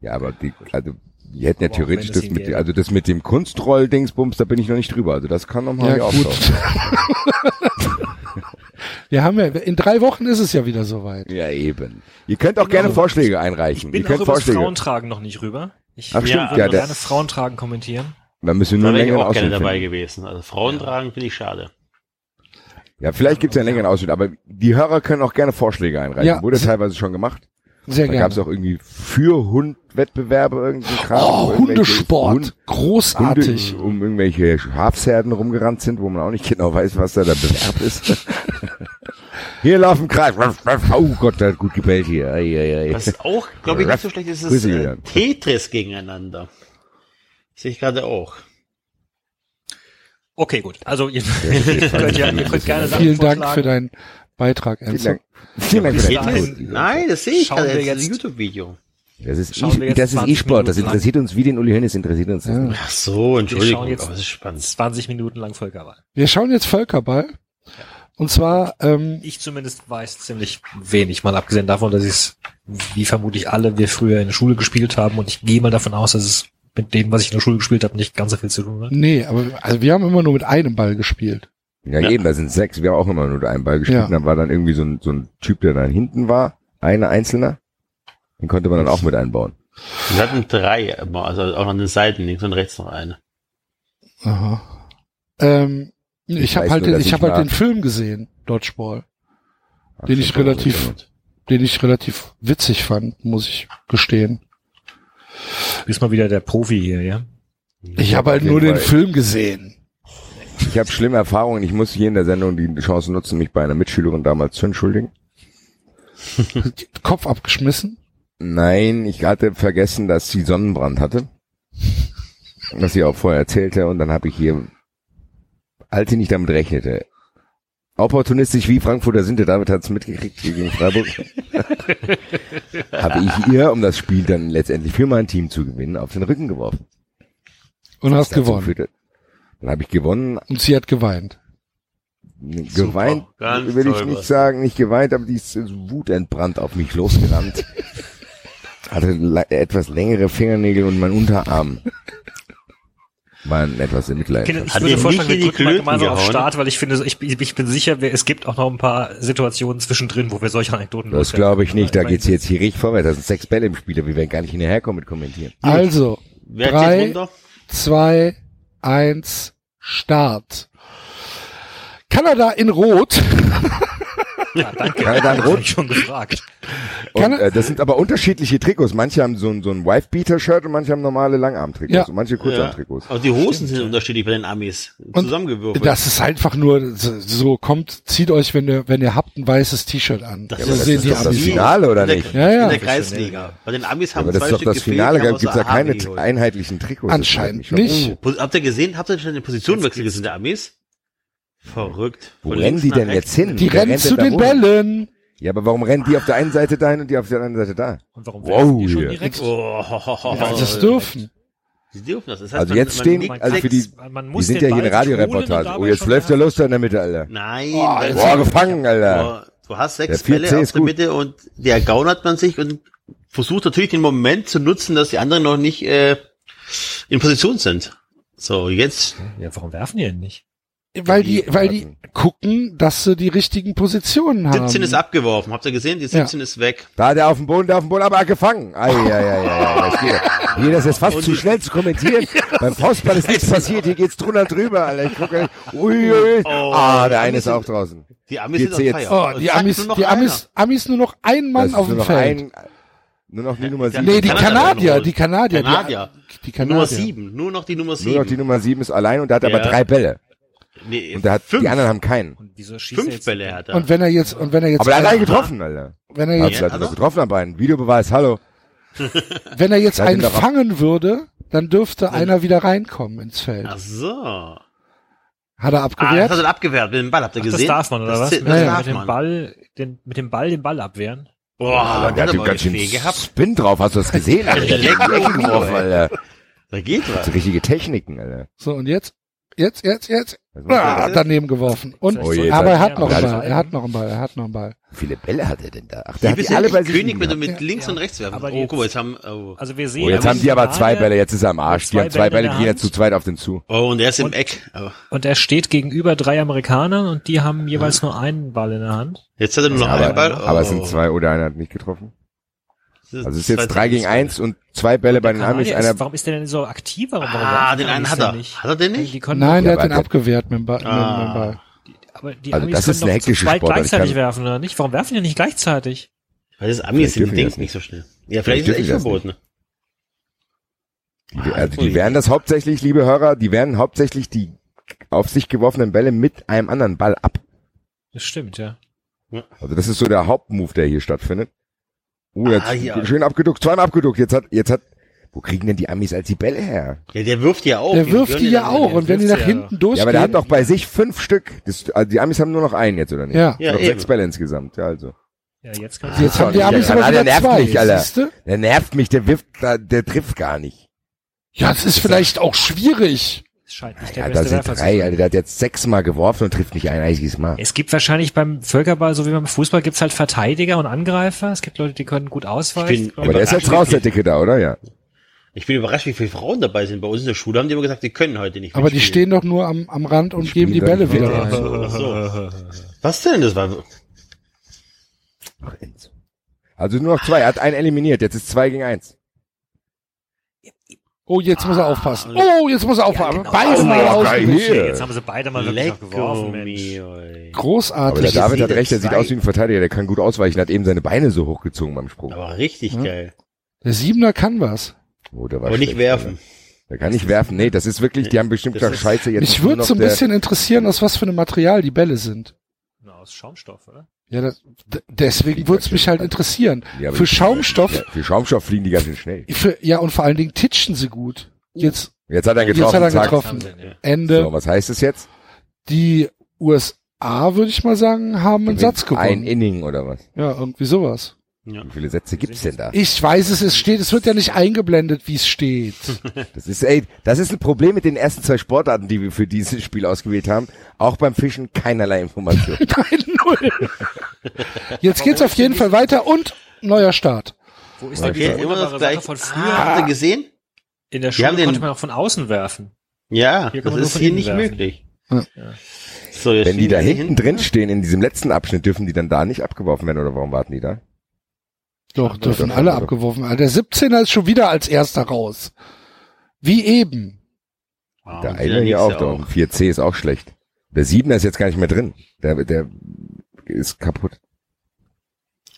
Ja, aber die, also, die hätten ja Aber auch theoretisch das mit, also das mit dem Kunstroll-Dingsbums, da bin ich noch nicht drüber. Also das kann nochmal Ja, ja, gut. auftauchen. Wir haben ja, in drei Wochen ist es ja wieder soweit. Ja, eben. Ihr könnt auch bin gerne auch- Vorschläge Ich einreichen. bin Ihr auch könnt über das Vorschläge. Frauentragen noch nicht rüber. Ich Ach würde stimmt, ja, ja, gerne das- Frauentragen kommentieren. Da müssen wir Da nur einen wäre ich auch gerne dabei finden. gewesen. Also Frauen tragen finde ich schade. Ja, vielleicht gibt's ja einen längeren Ausschnitt, aber die Hörer können auch gerne Vorschläge einreichen. Ja. Wurde teilweise schon gemacht. Sehr Da gerne. gab's auch irgendwie für Hund-Wettbewerbe irgendein Kram. wo oh, irgendwelche Hundesport. Hund- Großartig. Hunde um irgendwelche Schafsherden rumgerannt sind, wo man auch nicht genau weiß, was da der Bewerb ist. hier laufen Kreis. Oh Gott, der hat gut gebellt hier. Ei, ei, ei. Was auch, glaube ich, nicht so schlecht ist, ist äh. Tetris gegeneinander. Sehe ich gerade auch. Okay, gut. Also ihr, ihr könnt ja, ihr könnt gerne Sachen Vielen Dank für vorschlagen. Beitrag, Vielen Enzo. Dank. Vielen Dank dahin. Antwort. Nein, das sehe ich Schauen gerade. wir ein jetzt- YouTube-Video. Das ist, Schauen wir jetzt das ist 20 E-Sport. Das Minuten lang. interessiert uns wie den Uli Hönes interessiert uns Ja. nicht. Ach so, Wir Entschuldigung, schauen jetzt aber das ist spannend. 20 Minuten lang Völkerball. Wir schauen jetzt Völkerball. Und zwar, ähm, Ich zumindest weiß ziemlich wenig, mal abgesehen davon, dass ich es, wie vermutlich alle, wir früher in der Schule gespielt haben und ich gehe mal davon aus, dass es mit dem, was ich in der Schule gespielt habe, nicht ganz so viel zu tun hat. nee, aber also wir haben immer nur mit einem Ball gespielt. Ja, Ja. eben, da sind sechs. Wir haben auch immer nur einen Ball gespielt. Ja. Dann war dann irgendwie so ein, so ein Typ, der da hinten war. Einer einzelner. Den konnte man dann auch mit einbauen. Wir hatten drei, immer, also auch an den Seiten, links und rechts noch eine. Aha. Ähm, ich Ich habe halt, nur, den, ich ich habe halt den Film gesehen, Dodgeball, Ach, Den ich relativ- den ich relativ witzig fand, muss ich gestehen. Du bist mal wieder der Profi hier, ja? Ich habe halt auf nur den Fall- Film gesehen. Ich habe schlimme Erfahrungen. Ich muss hier in der Sendung die Chance nutzen, mich bei einer Mitschülerin damals zu entschuldigen. Kopf abgeschmissen. Nein, ich hatte vergessen, dass sie Sonnenbrand hatte. Was sie auch vorher erzählte. Und dann habe ich hier, als sie nicht damit rechnete, opportunistisch wie Frankfurter sind, der David hat's mitgekriegt gegen Freiburg, habe ich ihr, um das Spiel dann letztendlich für mein Team zu gewinnen, auf den Rücken geworfen. Und hast gewonnen. führte- Dann habe ich gewonnen, Und sie hat geweint. geweint, ganz will ich toll, nicht was. sagen, nicht geweint, aber die ist wutentbrannt auf mich losgerannt. Hatte etwas längere Fingernägel und mein Unterarm waren etwas in Mitleid. Ich Hat würde ihr vorschlagen, wir drücken mal gemeinsam auf gehauen? Start, weil ich finde, ich, ich bin sicher, es gibt auch noch ein paar Situationen zwischendrin, wo wir solche Anekdoten Das glaube ich nicht, da Ich geht's jetzt hier richtig vorwärts. Da sind sechs Bälle im Spiel, wir werden gar nicht hinterherkommen mit kommentieren. Also, Wer Drei. zwei, eins, Start. Kanada in Rot. Ja, danke. Er Hab rot? ich schon gefragt. Und, äh, das sind aber unterschiedliche Trikots. Manche haben so ein, so ein Wife-Beater-Shirt und manche haben normale Langarm-Trikots Ja. und manche Kurzarm-Trikots. Aber die Hosen sind unterschiedlich bei den Amis. Zusammengewürfelt. Das ist einfach nur so, so kommt, zieht euch, wenn ihr, wenn ihr habt, ein weißes T-Shirt an. Das so ist- sehen das die ist doch das Amis. Finale, oder in der, nicht? Ja, ja. In der Kreisliga. Bei den Amis haben Aber das zwei ist doch Stück das Finale, die gibt's aus da keine einheitlichen Trikots. Das Anscheinend nicht. Oh, habt ihr gesehen, habt ihr schon den Positionenwechsel gesehen der Amis? Verrückt. Wo Von rennen die denn rechts. jetzt hin? Die Wer rennen zu den? Bällen. Ja, aber warum rennen die auf der einen Seite dahin und die auf der anderen Seite da? Und warum Wow, werfen die schon hier. direkt? Oh, Ja, das dürfen. Sie dürfen das. das heißt, Also man- jetzt man stehen, legt also für die, Man die sind ja hier in Radioreportage. und Oh, jetzt läuft der da in der Mitte, Alter. Nein. Oh, Boah, gefangen, Alter. Du hast Der sechs 4C Bälle ist auf der. Mitte und die ergaunert man sich und versucht natürlich den Moment zu nutzen, dass die anderen noch nicht äh, in Position sind. So, jetzt, Ja, warum werfen die denn nicht? Weil die, weil die gucken, dass sie die richtigen Positionen haben. 17 ist abgeworfen. Habt ihr gesehen? Die 17 ist weg. Da der auf dem Boden, der auf dem Boden, aber gefangen. Ei, ei, ei, ei, ei, das geht. Hier, das ist fast zu schnell zu kommentieren. Beim Faustball ist nichts passiert. Hier geht's drunter und drüber, Alter. Ich gucke, ui, ui. Oh, ah, der eine die ist auch draußen. Die Amis Geht's sind jetzt? Oh, die Amis, nur noch die Amis, Amis nur noch ein Mann auf dem Feld. ein, nur noch die Nummer Ja, sieben. nee, die Kanadier, die Kanadier, Kanadier. die, die einer. Nummer Kanadier. 7. Nur noch die Nummer 7. Nur noch die Nummer sieben ist allein und der hat aber Ja. drei Bälle. Nee, Und der hat, fünf. die anderen haben keinen. Und wieso schießt er fünf jetzt? Bälle hat er. Und wenn er jetzt, und wenn er jetzt, Aber er hat ein- einen getroffen, Alter. wenn er Hat jetzt, Ja, er hat er? getroffen am Bein. Videobeweis, hallo. wenn er jetzt einen fangen würde, dann dürfte einer wieder reinkommen ins Feld. Ach so. Hat er Ah, abgewehrt? das hat er abgewehrt mit dem Ball. Habt ihr Ach, das gesehen? darf man, oder das was? Mit, Das Ja, ja. darf mit dem man. Ball, den, mit dem Ball den Ball abwehren. Boah, der der hat hat ganz schön. Spin drauf. Hast du das gesehen? Alter? Der hat geworfen. Alter. Da geht was. richtige Techniken, Alter. so, und jetzt? Jetzt, jetzt, jetzt? Ah, daneben geworfen. Und, Oh je, aber er hat noch ja, einen Ball, er hat noch einen Ball, er hat noch einen Ball. Wie viele Bälle hat er denn da? Ach, der hat die ja alle bei sich König, wenn du mit links und rechts werfen. Aber Oh, jetzt- guck mal, jetzt haben, oh. Also wir sehen. Oh, jetzt haben die aber zwei Bälle, jetzt ist er am Arsch. Die haben zwei Bälle die gehen jetzt zu zweit auf den zu. Oh, und er ist im Und- Eck. Oh. Und er steht gegenüber drei Amerikanern und die haben jeweils nur einen Ball in der Hand. Jetzt hat er nur noch aber, einen Ball. Oh. aber es sind zwei oder einer hat nicht getroffen. Also es ist jetzt drei gegen eins und zwei Bälle bei den Amis. ist, Einer, warum ist der denn so aktiv? Warum, Ah, den einen hat er. nicht? Hat er den Die nicht? Nein, der hat den abgewehrt mit dem Ball. Ah. Mit dem Ball. aber die Also Amis das können ist eine doch hektische Sportart. Ich gleichzeitig werfen, oder nicht? Warum werfen die nicht gleichzeitig? Weil das Amis Vielleicht sind, die denken nicht so schnell. Ja, vielleicht ist es echt verboten. die, also die werden das hauptsächlich, liebe Hörer, die werden hauptsächlich die auf sich geworfenen Bälle mit einem anderen Ball ab. Das stimmt, ja. Also das ist so der Hauptmove, der hier stattfindet. Uh, jetzt Ah, ja. schön abgeduckt, zweimal abgeduckt. Jetzt hat, jetzt hat, wo kriegen denn die Amis als die Bälle her? Ja, der wirft ja auch. Der Die wirft die ja auch und wenn die nach sie ja hinten Ja, aber der hat durchgehen, doch bei sich fünf Stück. Das, also die Amis haben nur noch einen jetzt, oder nicht? Ja. Ja, noch eben. sechs Bälle insgesamt, ja also. Ja, jetzt kann jetzt haben die Der Amis aber wieder nervt zwei, mich, Alter. siehste? Der nervt mich, der wirft, der trifft gar nicht. Ja, das ist vielleicht auch schwierig. Es scheint nicht der Ja, da beste sind Werfer zu drei, sein. Alter, der hat jetzt sechsmal geworfen und trifft nicht ein einziges Mal. Es gibt wahrscheinlich beim Völkerball, so wie beim Fußball, gibt's halt Verteidiger und Angreifer. Es gibt Leute, die können gut ausweichen. Aber der ist jetzt raus, der Dicke da, oder? Ja. Ich bin überrascht, wie viele Frauen dabei sind. Bei uns in der Schule haben die immer gesagt, die können heute nicht Aber die stehen doch nur am, am Rand und geben die Bälle wieder rein. Ach so. Was denn? Das war, Ach. Also nur noch zwei, er hat einen eliminiert, jetzt ist zwei gegen eins. Oh, jetzt muss er aufpassen. Oh, jetzt muss er aufpassen. genau. Beide Oh, mal geil, ausgewichen. hier. Jetzt haben sie beide mal wirklich noch Lecco geworfen, Mensch. ey. Aber Großartig. der David hat recht, der sieht aus wie ein Verteidiger, der kann gut ausweichen, hat eben seine Beine so hochgezogen beim Sprung. Aber richtig Ja. geil. Der Siebener kann was. Oh, der war Aber nicht werfen. Der kann nicht werfen, nee, das ist wirklich, die haben bestimmt gesagt, scheiße, jetzt Mich würde so ein bisschen interessieren, aus was für einem Material die Bälle sind. Na, aus Schaumstoff, oder? Ja, das, deswegen würde es mich halt interessieren. Ja, Für Schaumstoff, Ja, für Schaumstoff fliegen die ganz schön schnell. für, ja, und vor allen Dingen titschen sie gut. Jetzt Jetzt hat er Jetzt getroffen, hat er zack. getroffen. Ende. So, was heißt es jetzt? Die USA, würde ich mal sagen, haben einen Satz Ein gewonnen. Inning oder was? Ja, irgendwie sowas. Wie viele Sätze gibt's denn da? Ich weiß es, es steht, es wird ja nicht eingeblendet, wie es steht. Das ist, ey, das ist ein Problem mit den ersten zwei Sportarten, die wir für dieses Spiel ausgewählt haben. Auch beim Fischen keinerlei Information. Nein, null. Jetzt geht's auf jeden Fall weiter und neuer Start. Wo ist Okay, denn diese immer wunderbare. Sache von früher? Ah, habt ihr gesehen? In der Die Schule haben den- konnte man auch von außen werfen. Ja, Hier das ist hier nicht werfen. möglich. Ja. So, Wenn die da hinten drin stehen, in diesem letzten Abschnitt, dürfen die dann da nicht abgeworfen werden oder warum warten die da? Doch, dürfen doch, alle abgeworfen werden. Der 17er ist schon wieder als erster raus. Wie eben. Ah, Der eine hier auch, unten. 4C ist auch schlecht. Der 7er ist jetzt gar nicht mehr drin. Der, der ist kaputt.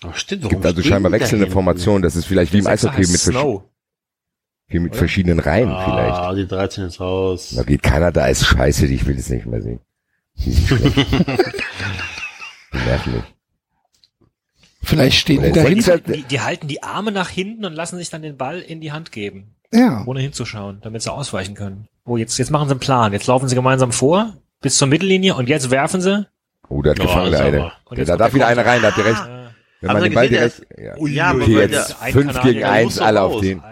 Oh, stimmt, Es warum gibt also scheinbar wechselnde? Formationen. Das ist vielleicht wie im Der Eishockey mit, vers wie mit verschiedenen Reihen vielleicht. Ah, die 13 ist raus. Da geht keiner da, ist scheiße, ich will das nicht mehr sehen. Die sind schlecht. die nerven mich. Vielleicht stehen die dahinter. Die, die halten die Arme nach hinten und lassen sich dann den Ball in die Hand geben, Ja. ohne hinzuschauen, damit sie ausweichen können. Oh, jetzt, jetzt machen sie einen Plan. Jetzt laufen sie gemeinsam vor, bis zur Mittellinie und jetzt werfen sie. Oh, der hat Oh, gefangen, der eine. da darf der wieder einer rein, da habt ihr recht. Ah, Wenn man ihr den Ball direkt, ja. Ui, ja, aber okay, jetzt der- ein 5 Kanadier, gegen der 1, muss alle auf den.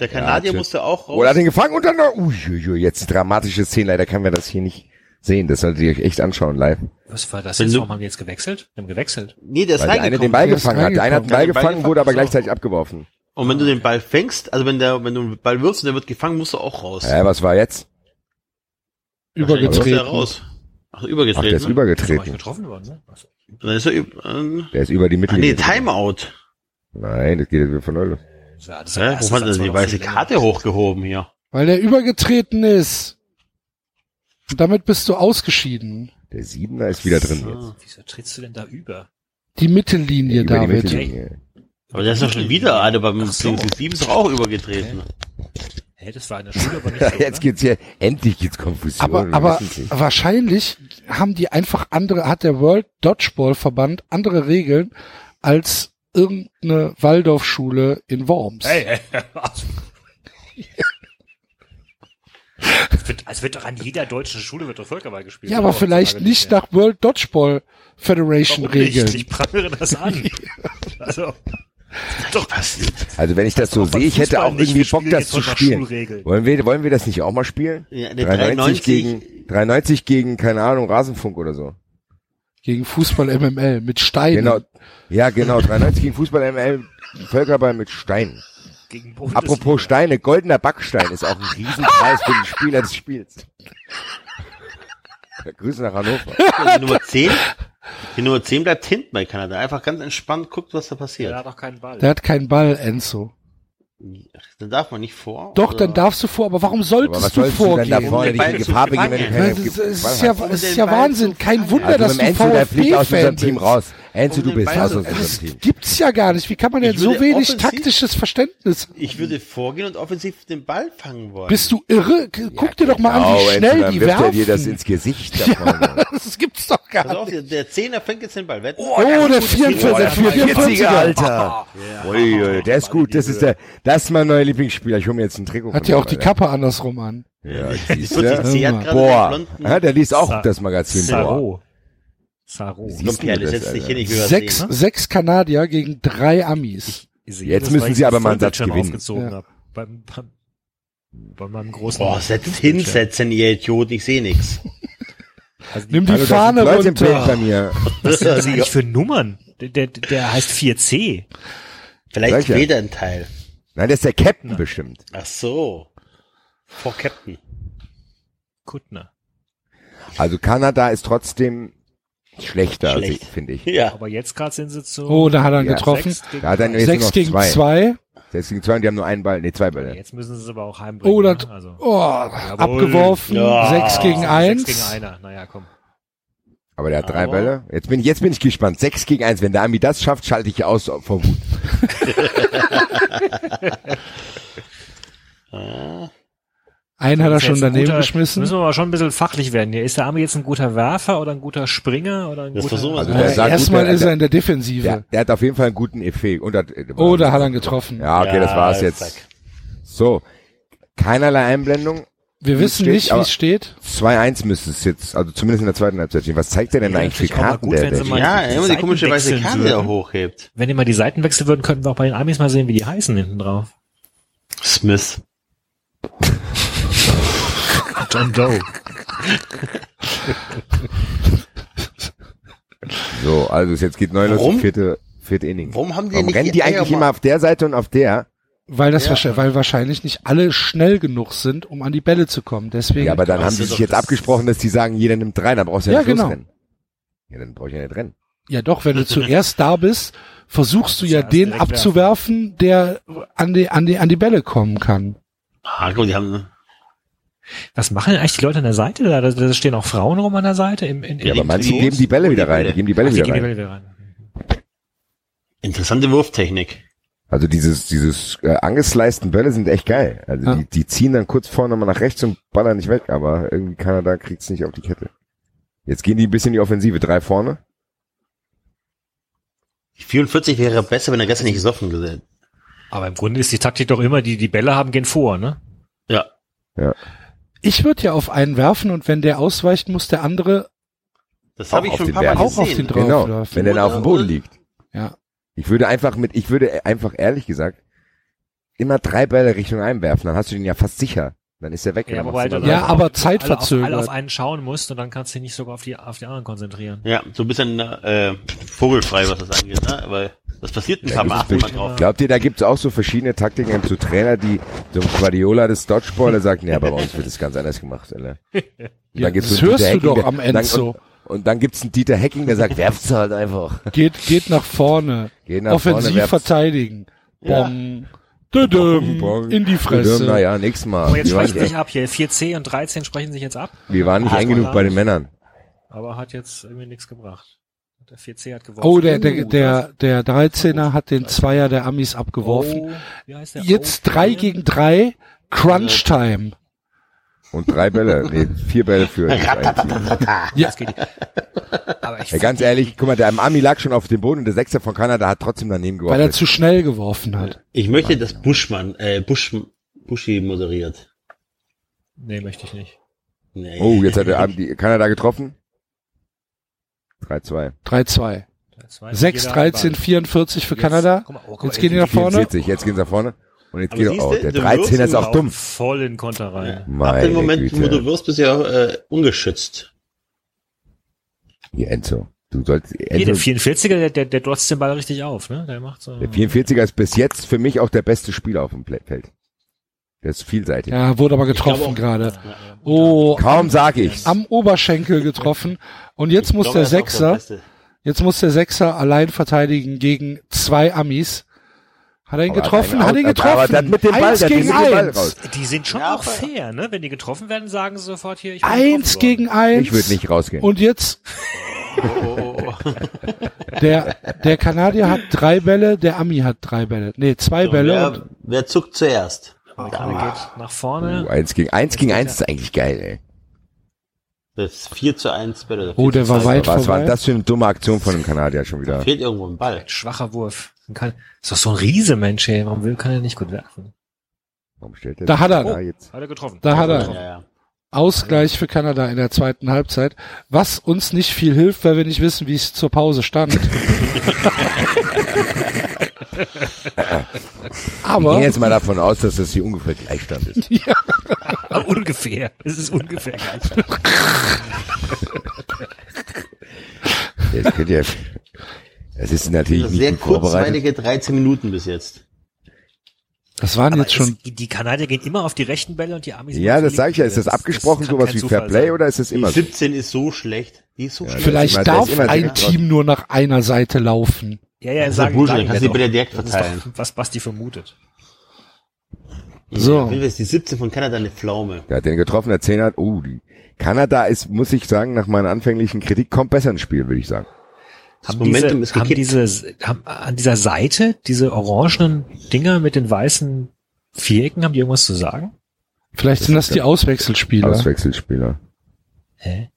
Der Kanadier tschüss. musste auch raus. Oh, er hat ihn gefangen und dann noch, uiuiui, jetzt dramatische Szene, leider können wir das hier nicht sehen. Das solltet ihr euch echt anschauen live. Was war das Wenn jetzt? Warum haben die jetzt gewechselt? Die haben gewechselt. nee, der ist Weil der eine den. Ball ist gefangen hat. Der eine hat den Ball gefangen, wurde aber so. gleichzeitig abgeworfen. Und wenn du den Ball fängst, also wenn der, wenn du einen Ball wirfst und der wird gefangen, musst du auch raus. Ja, was war jetzt? Übergetreten. raus. Ach, übergetreten. Ach, der ist ne? Ist übergetreten. getroffen worden, ne? Also, Dann ist er ähm, Der ist über die ah, Mittellinie. nee, Timeout. Nein, das geht jetzt wieder von null. los. ja, das Hä? Wo hat er die weiße. Karte hochgehoben hier? Weil der übergetreten ist. Und damit bist du ausgeschieden. Der Siebener ist wieder drin So. jetzt. Wieso trittst du denn da über? Die Mittellinie, Über die David. Mittellinie. Aber der ist doch schon wieder, Alter, beim so. 7 ist doch auch übergetreten. Hä, das war in der Schule aber nicht so, Jetzt oder? geht's hier, endlich geht's Konfusion. Aber, aber wahrscheinlich haben die einfach andere, hat der World Dodgeball Verband andere Regeln als irgendeine Waldorfschule in Worms. Hey, hey. Es wird, es wird doch an jeder deutschen Schule wird doch Völkerball gespielt. ja, aber vielleicht nicht mehr. nach World Dodgeball Federation Warum nicht? Regeln. Ich prangere das an. Also, doch passiert. Also wenn ich das so sehe, ich hätte auch irgendwie Bock, das zu spielen. Wollen wir, wollen wir das nicht auch mal spielen? Ja, der 93 93 gegen, 93 gegen, keine Ahnung, Rasenfunk oder so. Gegen Fußball MML mit Steinen. Genau. Ja, genau, 93 gegen Fußball ML, Völkerball mit Steinen. Gegen Bundesliga. Apropos Steine, goldener Backstein ist auch ein Riesenpreis für den Spieler des Spiels. Ja, Grüße nach Hannover. Die Nummer 10? Die Nummer 10 bleibt hinten bei Kanada. Einfach ganz entspannt guckt, was da Der passiert. hat doch keinen Ball. Der hat keinen Ball, Enzo. Dann darf man nicht vor. Doch, oder? dann darfst du vor, aber warum Aber was solltest du sollst du denn da vorgehen? vorne Um zu Gefahr begeben, wenn du Es ist, ja, es ist ja Wahnsinn. Kein. Wunder, Also dass du dem Enzo, der fliegt aus unserem VfB-Fan Team bist. raus. Enzo, Um du bist raus aus Das gibt's ja gar nicht. Wie kann man denn Ich so wenig offensiv- taktisches Verständnis? Ich würde vorgehen und offensiv den Ball fangen wollen. Bist du irre? Guck dir doch mal an, Genau, wie Enzo, schnell dann die wirft er werfen. dir das ins Gesicht. vorne. das gibt's doch gar Pass auf, nicht. der, der Zehner fängt jetzt den Ball. Wetten? Oh, der 44, der 44er. Alter. Ui, ui, der ist gut. Das ist der, das ist mein neuer Lieblingsspieler. Ich hole mir jetzt ein Trikot. Hat ja auch die. Kappe andersrum an. Ja, Die siehst 40 du? C hat Boah. Ja, der liest auch Sa- das Magazin Boah. Setz dich hin, was Sechs, sehen. sechs Kanadier gegen drei Amis. Sehe Jetzt das, müssen sie aber mal einen Satz gewinnen. Ja. hab. Beim, beim, bei meinem großen Boah, setzt hinsetzen, ihr Idioten, ich sehe nix. Also Nimm die sind Fahne Leute im Bild bei runter. mir. was sind das eigentlich für Nummern? Der, der, der heißt 4C. Vielleicht weder ein Teil. Nein, das ist der Captain bestimmt. Ach so. Vor Captain. Kuttner. Also Kanada ist trotzdem schlechter, Schlecht. also, finde ich. Ja. Aber jetzt gerade sind sie zu Oh, da hat er Ja, getroffen. sechs gegen Da hat er drei. Sechs noch gegen zwei. zwei. Sechs gegen zwei und die haben nur einen Ball, nee, zwei Bälle. Jetzt müssen sie es aber auch heimbringen. Oh, das, ne? also, oh, abgeworfen. Ja. Sechs gegen Sechs eins. gegen einer. Naja, komm. Aber der hat drei Aber- Bälle. Jetzt bin ich, jetzt bin ich gespannt. Sechs gegen eins. Wenn der Ami das schafft, schalte ich aus vor Wut. Einen hat er schon daneben guter, geschmissen. Müssen wir aber schon ein bisschen fachlich werden. hier. Ist der Arme jetzt ein guter Werfer oder ein guter Springer oder ein Das guter... Also Ja, der sah gut, Erstmal ist er in der Defensive. Der, der hat auf jeden Fall einen guten Effekt. Und hat, Oh, da hat er ihn getroffen. Ja, okay, das war's jetzt. zack. So. Keinerlei Einblendung. Wir wissen steht, nicht, wie es steht. 2-1 müsste es jetzt, also zumindest in der zweiten Halbzeit stehen. Was zeigt der denn Ja, eigentlich für Karten, gut, der, der Ja, die immer die komische Seiten weiße Karte, würden. hochhebt. Wenn die mal die Seiten wechseln würden, könnten wir auch bei den Amis mal sehen, wie die heißen hinten drauf. Smith. John Doe. So, also jetzt geht neu los, vierte, vierte Inning. Warum haben die Warum nicht rennen die eigentlich immer auf der Seite und auf der? Weil das Ja. wahrscheinlich, weil wahrscheinlich nicht alle schnell genug sind, um an die Bälle zu kommen. Deswegen. Ja, aber dann haben sie sich jetzt das- abgesprochen, dass die sagen, jeder nimmt drei, dann brauchst du ja, Ja, nicht genau. losrennen. Ja, dann brauch ich ja nicht rennen. Ja, doch, wenn du zuerst da bist, versuchst du ja den abzuwerfen, der an die, an die, an die Bälle kommen kann. Ah, guck, die haben, Was machen denn eigentlich die Leute an der Seite? Da, da stehen auch Frauen rum an der Seite. Im, in, Ja, in, aber manche die- geben die Bälle wieder rein, die geben die Bälle Ach, die wieder die rein. Bälle wieder rein. interessante Wurftechnik. Also dieses, dieses äh, angesleisten Bälle sind echt geil. Also Ja. die, die ziehen dann kurz vorne mal nach rechts und ballern nicht weg, aber irgendwie Kanada kriegt's nicht auf die Kette. Jetzt gehen die ein bisschen in die Offensive, drei vorne. 44 wäre besser, wenn er gestern nicht gesoffen gesehen. Aber im Grunde ist die Taktik doch immer, die die Bälle haben, gehen vor, ne? Ja. Ich würde ja auf einen werfen und wenn der ausweicht, muss der andere Das Auch habe ich auf schon ein den paar Mal Berg. auch auf gesehen. den drauf Genau, wenn der dann auf dem Boden liegt. Ja. Ich würde einfach mit, ich würde einfach ehrlich gesagt immer drei Bälle Richtung einwerfen, dann hast du den ja fast sicher. Dann ist er weg. Ja, Dann wobei du Ja, dann weiter. aber alle auf, zeitverzögert. alle auf einen schauen musst und dann kannst du dich nicht sogar auf die, auf die anderen konzentrieren. Ja, so ein bisschen äh, vogelfrei, was das angeht, ne? Weil Was passiert denn? Da achten drauf. Glaubt ihr, da gibt's auch so verschiedene Taktiken zu Trainer, die so ein Guardiola des Dodgeball, der sagt, nee, aber bei uns wird es ganz anders gemacht, Alter. Und Ja, gibt's das so hörst Dieter du doch Hecking, am Ende dann, so. Und, und dann gibt's einen Dieter Hecking, der sagt, werft's halt einfach. Geht, geht nach vorne. Geht nach Offensiv vorne, werft's. verteidigen. Ja. Bong. Düdüm. Bong. In die Fresse. Naja, nächstes Mal. Aber jetzt sprechen sich ab hier. 4C und 13 sprechen sich jetzt ab, wir waren nicht Ah, eng genug bei den Männern. aber hat jetzt irgendwie nichts gebracht. Der 4C hat geworfen. Oh, der, der, Uh, der, der 13er hat den Zweier der Amis abgeworfen. Oh, wie heißt der? Jetzt Oh, drei gegen drei. Crunch Time. Und drei Bälle, nee, vier Bälle für. Ja. Aber ich Ja, ganz ehrlich, guck mal, der Ami lag schon auf dem Boden und der Sechser von Kanada hat trotzdem daneben weil er geworfen. zu schnell geworfen hat. Ich möchte, dass Buschmann, äh, Busch, Buschi moderiert. Nee, möchte ich nicht. Nee. Oh, jetzt hat der Ami die Kanada getroffen. 3-2. 3-2. Der zweite 6, jeder 13, Ball. 44 für Jetzt- Kanada. guck mal, oh, mal, Jetzt gehen die nach vorne. 44, jetzt gehen sie nach vorne. Und jetzt Aber geht siehst oh, der du 13 ist auch dumm. Voll in Konter rein. Ab Meine dem Moment, Güte. wo du wirst, bist du ja äh, ungeschützt. Hier, Enzo. Du sollst, Hier, der Enzo, 44er, der, der, der dotzt den Ball richtig auf, ne? Der macht so. der 44er ist bis jetzt für mich auch der beste Spieler auf dem Feld. Der ist vielseitig. Ja, wurde aber getroffen gerade. Oh, Kaum sag ich's. am Oberschenkel getroffen. Und jetzt muss Ich der glaube, er ist auch Sechser, jetzt muss der Sechser allein verteidigen gegen zwei Amis. Hat er ihn Aber getroffen? hat Hat ihn aber getroffen? der hat mit dem Ball, eins der gegen eins. raus. Die sind schon Ja, auch aber- fair, ne? Wenn die getroffen werden, sagen sie sofort hier, ich bin Eins gegen eins. Ich würde nicht rausgehen. Und jetzt, Oh, oh, oh. der, der Kanadier hat drei Bälle, der Ami hat drei Bälle. Nee, zwei Bälle. Und Wer, wer zuckt zuerst? Amerikaner geht nach vorne. Uh, eins gegen eins gegen eins ist eigentlich geil, ey. Das ist 4 zu 1 Bälle. oder Oh, 4 der war 2. weit Was war vorbei. das für eine dumme Aktion von dem Kanadier schon wieder? Fehlt irgendwo ein Ball. Schwacher Wurf. Kann, ist doch so ein Riese, Mensch, ey. Warum will, kann er nicht gut werfen? Warum stellt er Da hat er. da jetzt? Hat er getroffen. Da hat Ja, er. ja. Ausgleich für Kanada in der zweiten Halbzeit. Was uns nicht viel hilft, weil wir nicht wissen, wie es zur Pause stand. Wir Aber gehen jetzt mal davon aus, dass das hier ungefähr Gleichstand ist. Aber ungefähr. Es ist ungefähr gleich. Jetzt könnt ihr, es ist natürlich nicht Sehr kurzweilige 13 Minuten bis jetzt. das waren Aber jetzt schon es, die Kanadier gehen immer auf die rechten Bälle und die Amis Ja, das die sage ich ja. Ist das Bälle. abgesprochen, sowas wie Zufall Fair Play sein. oder ist es Die immer so? 17 ist so schlecht. Die ist so schlecht. Vielleicht immer- darf immer ein Team nur nach einer Seite laufen. Ja, ja, ist sagen, ja Bullshit, sagen kannst wir du doch. direkt Das verteilen. doch, was Basti vermutet. So. Fall ist die 17 von Kanada eine Pflaume. Der hat den getroffen, der Zehner hat, uh, die Kanada ist, muss ich sagen, nach meiner anfänglichen Kritik, kommt besser ins Spiel, würde ich sagen. Das Haben Momentum diese, ist haben diese, haben an dieser Seite, diese orangenen Dinger mit den weißen Vierecken, haben die irgendwas zu sagen? Vielleicht sind das die Auswechselspieler. Auswechselspieler. Hä?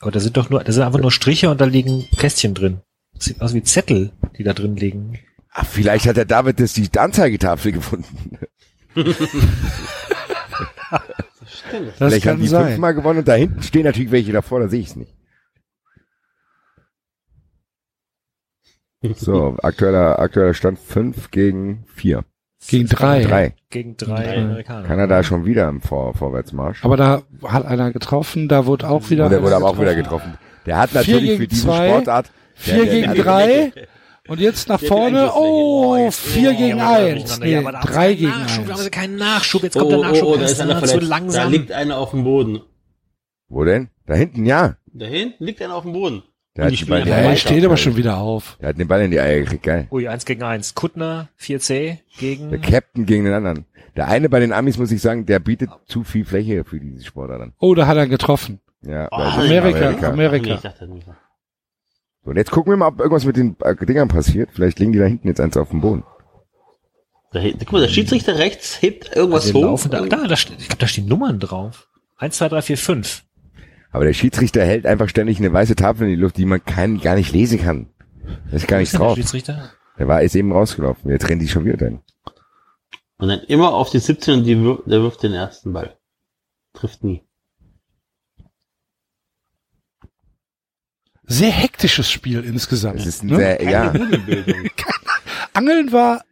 Aber da sind doch nur, da sind einfach nur Striche und da liegen Kästchen drin. Aus wie Zettel, die da drin liegen. Ach, vielleicht hat der David das die Anzeigetafel gefunden. Stimmt. das vielleicht haben die sein. fünfmal gewonnen und da hinten stehen natürlich welche davor, da sehe ich es nicht. So, aktueller, aktueller Stand 5 gegen 4. Gegen drei. 3. Gegen drei Drei. Amerikaner. Kanada schon wieder im Vor Vorwärtsmarsch. Aber da hat einer getroffen, da wurde auch wieder. und der wurde aber auch wieder getroffen. Der hat Vier natürlich für diese zwei. Sportart Vier der- der- gegen der- drei. Und jetzt nach Der vorne. Oh, jetzt- vier oh, gegen ja, aber eins. durcheinander. Nee, Ja, aber da haben sie drei keinen gegen Nachschub, Da haben sie eins. keinen Nachschub. Jetzt Oh, kommt der Nachschub. oh, da ist einer zu verletzt. Da langsam. liegt einer auf dem Boden. Wo denn? Da hinten, ja. Da hinten liegt einer auf dem Boden. Der hat spielen Ball- er weiter. steht aber schon wieder auf. Der hat den Ball in die Eier gekriegt, geil. Ui, eins gegen eins. Kuttner, 4C gegen... Der Captain gegen den anderen. Der eine bei den Amis, muss ich sagen, der bietet zu viel Fläche für diese Sportler dann. Oh, da hat er getroffen. Ja, Oh, Amerika, Amerika. Amerika. Nee, ich dachte nicht. So, und jetzt gucken wir mal, ob irgendwas mit den äh, Dingern passiert. Vielleicht liegen die da hinten jetzt eins auf dem Boden. Da, hinten- guck mal, der Schiedsrichter rechts hebt irgendwas Wir hoch. da, da, da steht, ich glaube, da stehen Nummern drauf. Eins, zwei, drei, vier, fünf. Aber der Schiedsrichter hält einfach ständig eine weiße Tafel in die Luft, die man kein, gar nicht lesen kann. Da ist gar nichts denn der drauf. Schiedsrichter? Der war ist eben rausgelaufen. Jetzt rennen die schon wieder dahin. Und dann immer auf die 17 und die wirf, der wirft den ersten Ball. Trifft nie. Sehr hektisches Spiel insgesamt. Es ist ein ne? sehr, ja. Angeln war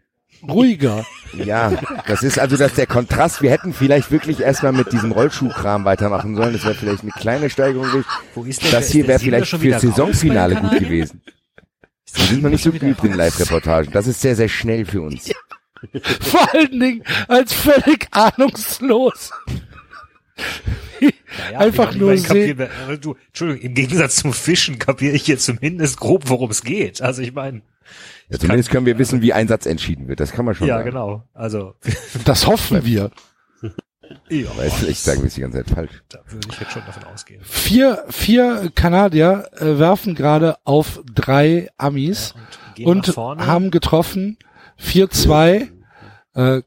ruhiger. ja, das ist also das der Kontrast. Wir hätten vielleicht wirklich erstmal mit diesem Rollschuhkram weitermachen sollen. Das wäre vielleicht eine kleine Steigerung gewesen. Wo ist der? Das hier wäre vielleicht für Saisonfinale gut gewesen. Ist Wir sind noch nicht so geübt in Live-Reportagen. Das ist sehr, sehr schnell für uns. Vor allen Dingen als völlig ahnungslos. Ja, Einfach ich nur sehen. kapier- aber du, Entschuldigung, im Gegensatz zum Fischen kapiere ich jetzt zumindest grob, worum es geht. Also ich meine, Ja, zumindest können wir wissen, wie ein Satz entschieden wird. Das kann man schon ja sagen. genau. Also Das hoffen wir. ja, Aber jetzt vielleicht sagen wir es die ganze Zeit falsch. da würde ich jetzt schon davon ausgehen. Vier, vier Kanadier äh, werfen gerade auf drei Amis Und, gehen und vorne. haben getroffen. 4-2. Äh,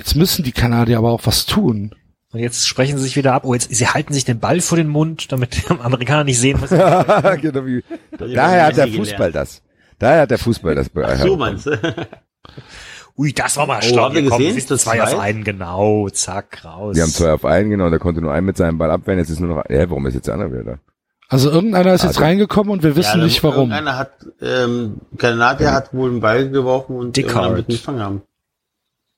jetzt müssen die Kanadier aber auch was tun. Und jetzt sprechen sie sich wieder ab. Oh, jetzt, sie halten sich den Ball vor den Mund, damit die Amerikaner nicht sehen, was genau wie, daher hat der Fußball das. Daher hat der Fußball das. Ach so meinst du? Ui, das war mal Oh, stark. habt ihr Komm, gesehen? wir sind Das zwei auf einen, genau. Zack, raus. Die haben zwei auf einen, genau, und da konnte nur ein mit seinem Ball abwehren, jetzt ist nur noch, ja, warum ist jetzt der andere wieder da? Also irgendeiner ist jetzt Also- reingekommen und wir wissen Ja, nicht warum. Einer hat, ähm, Kanadier hat wohl einen Ball geworfen und Dickard. irgendwann wird ihn gefangen haben.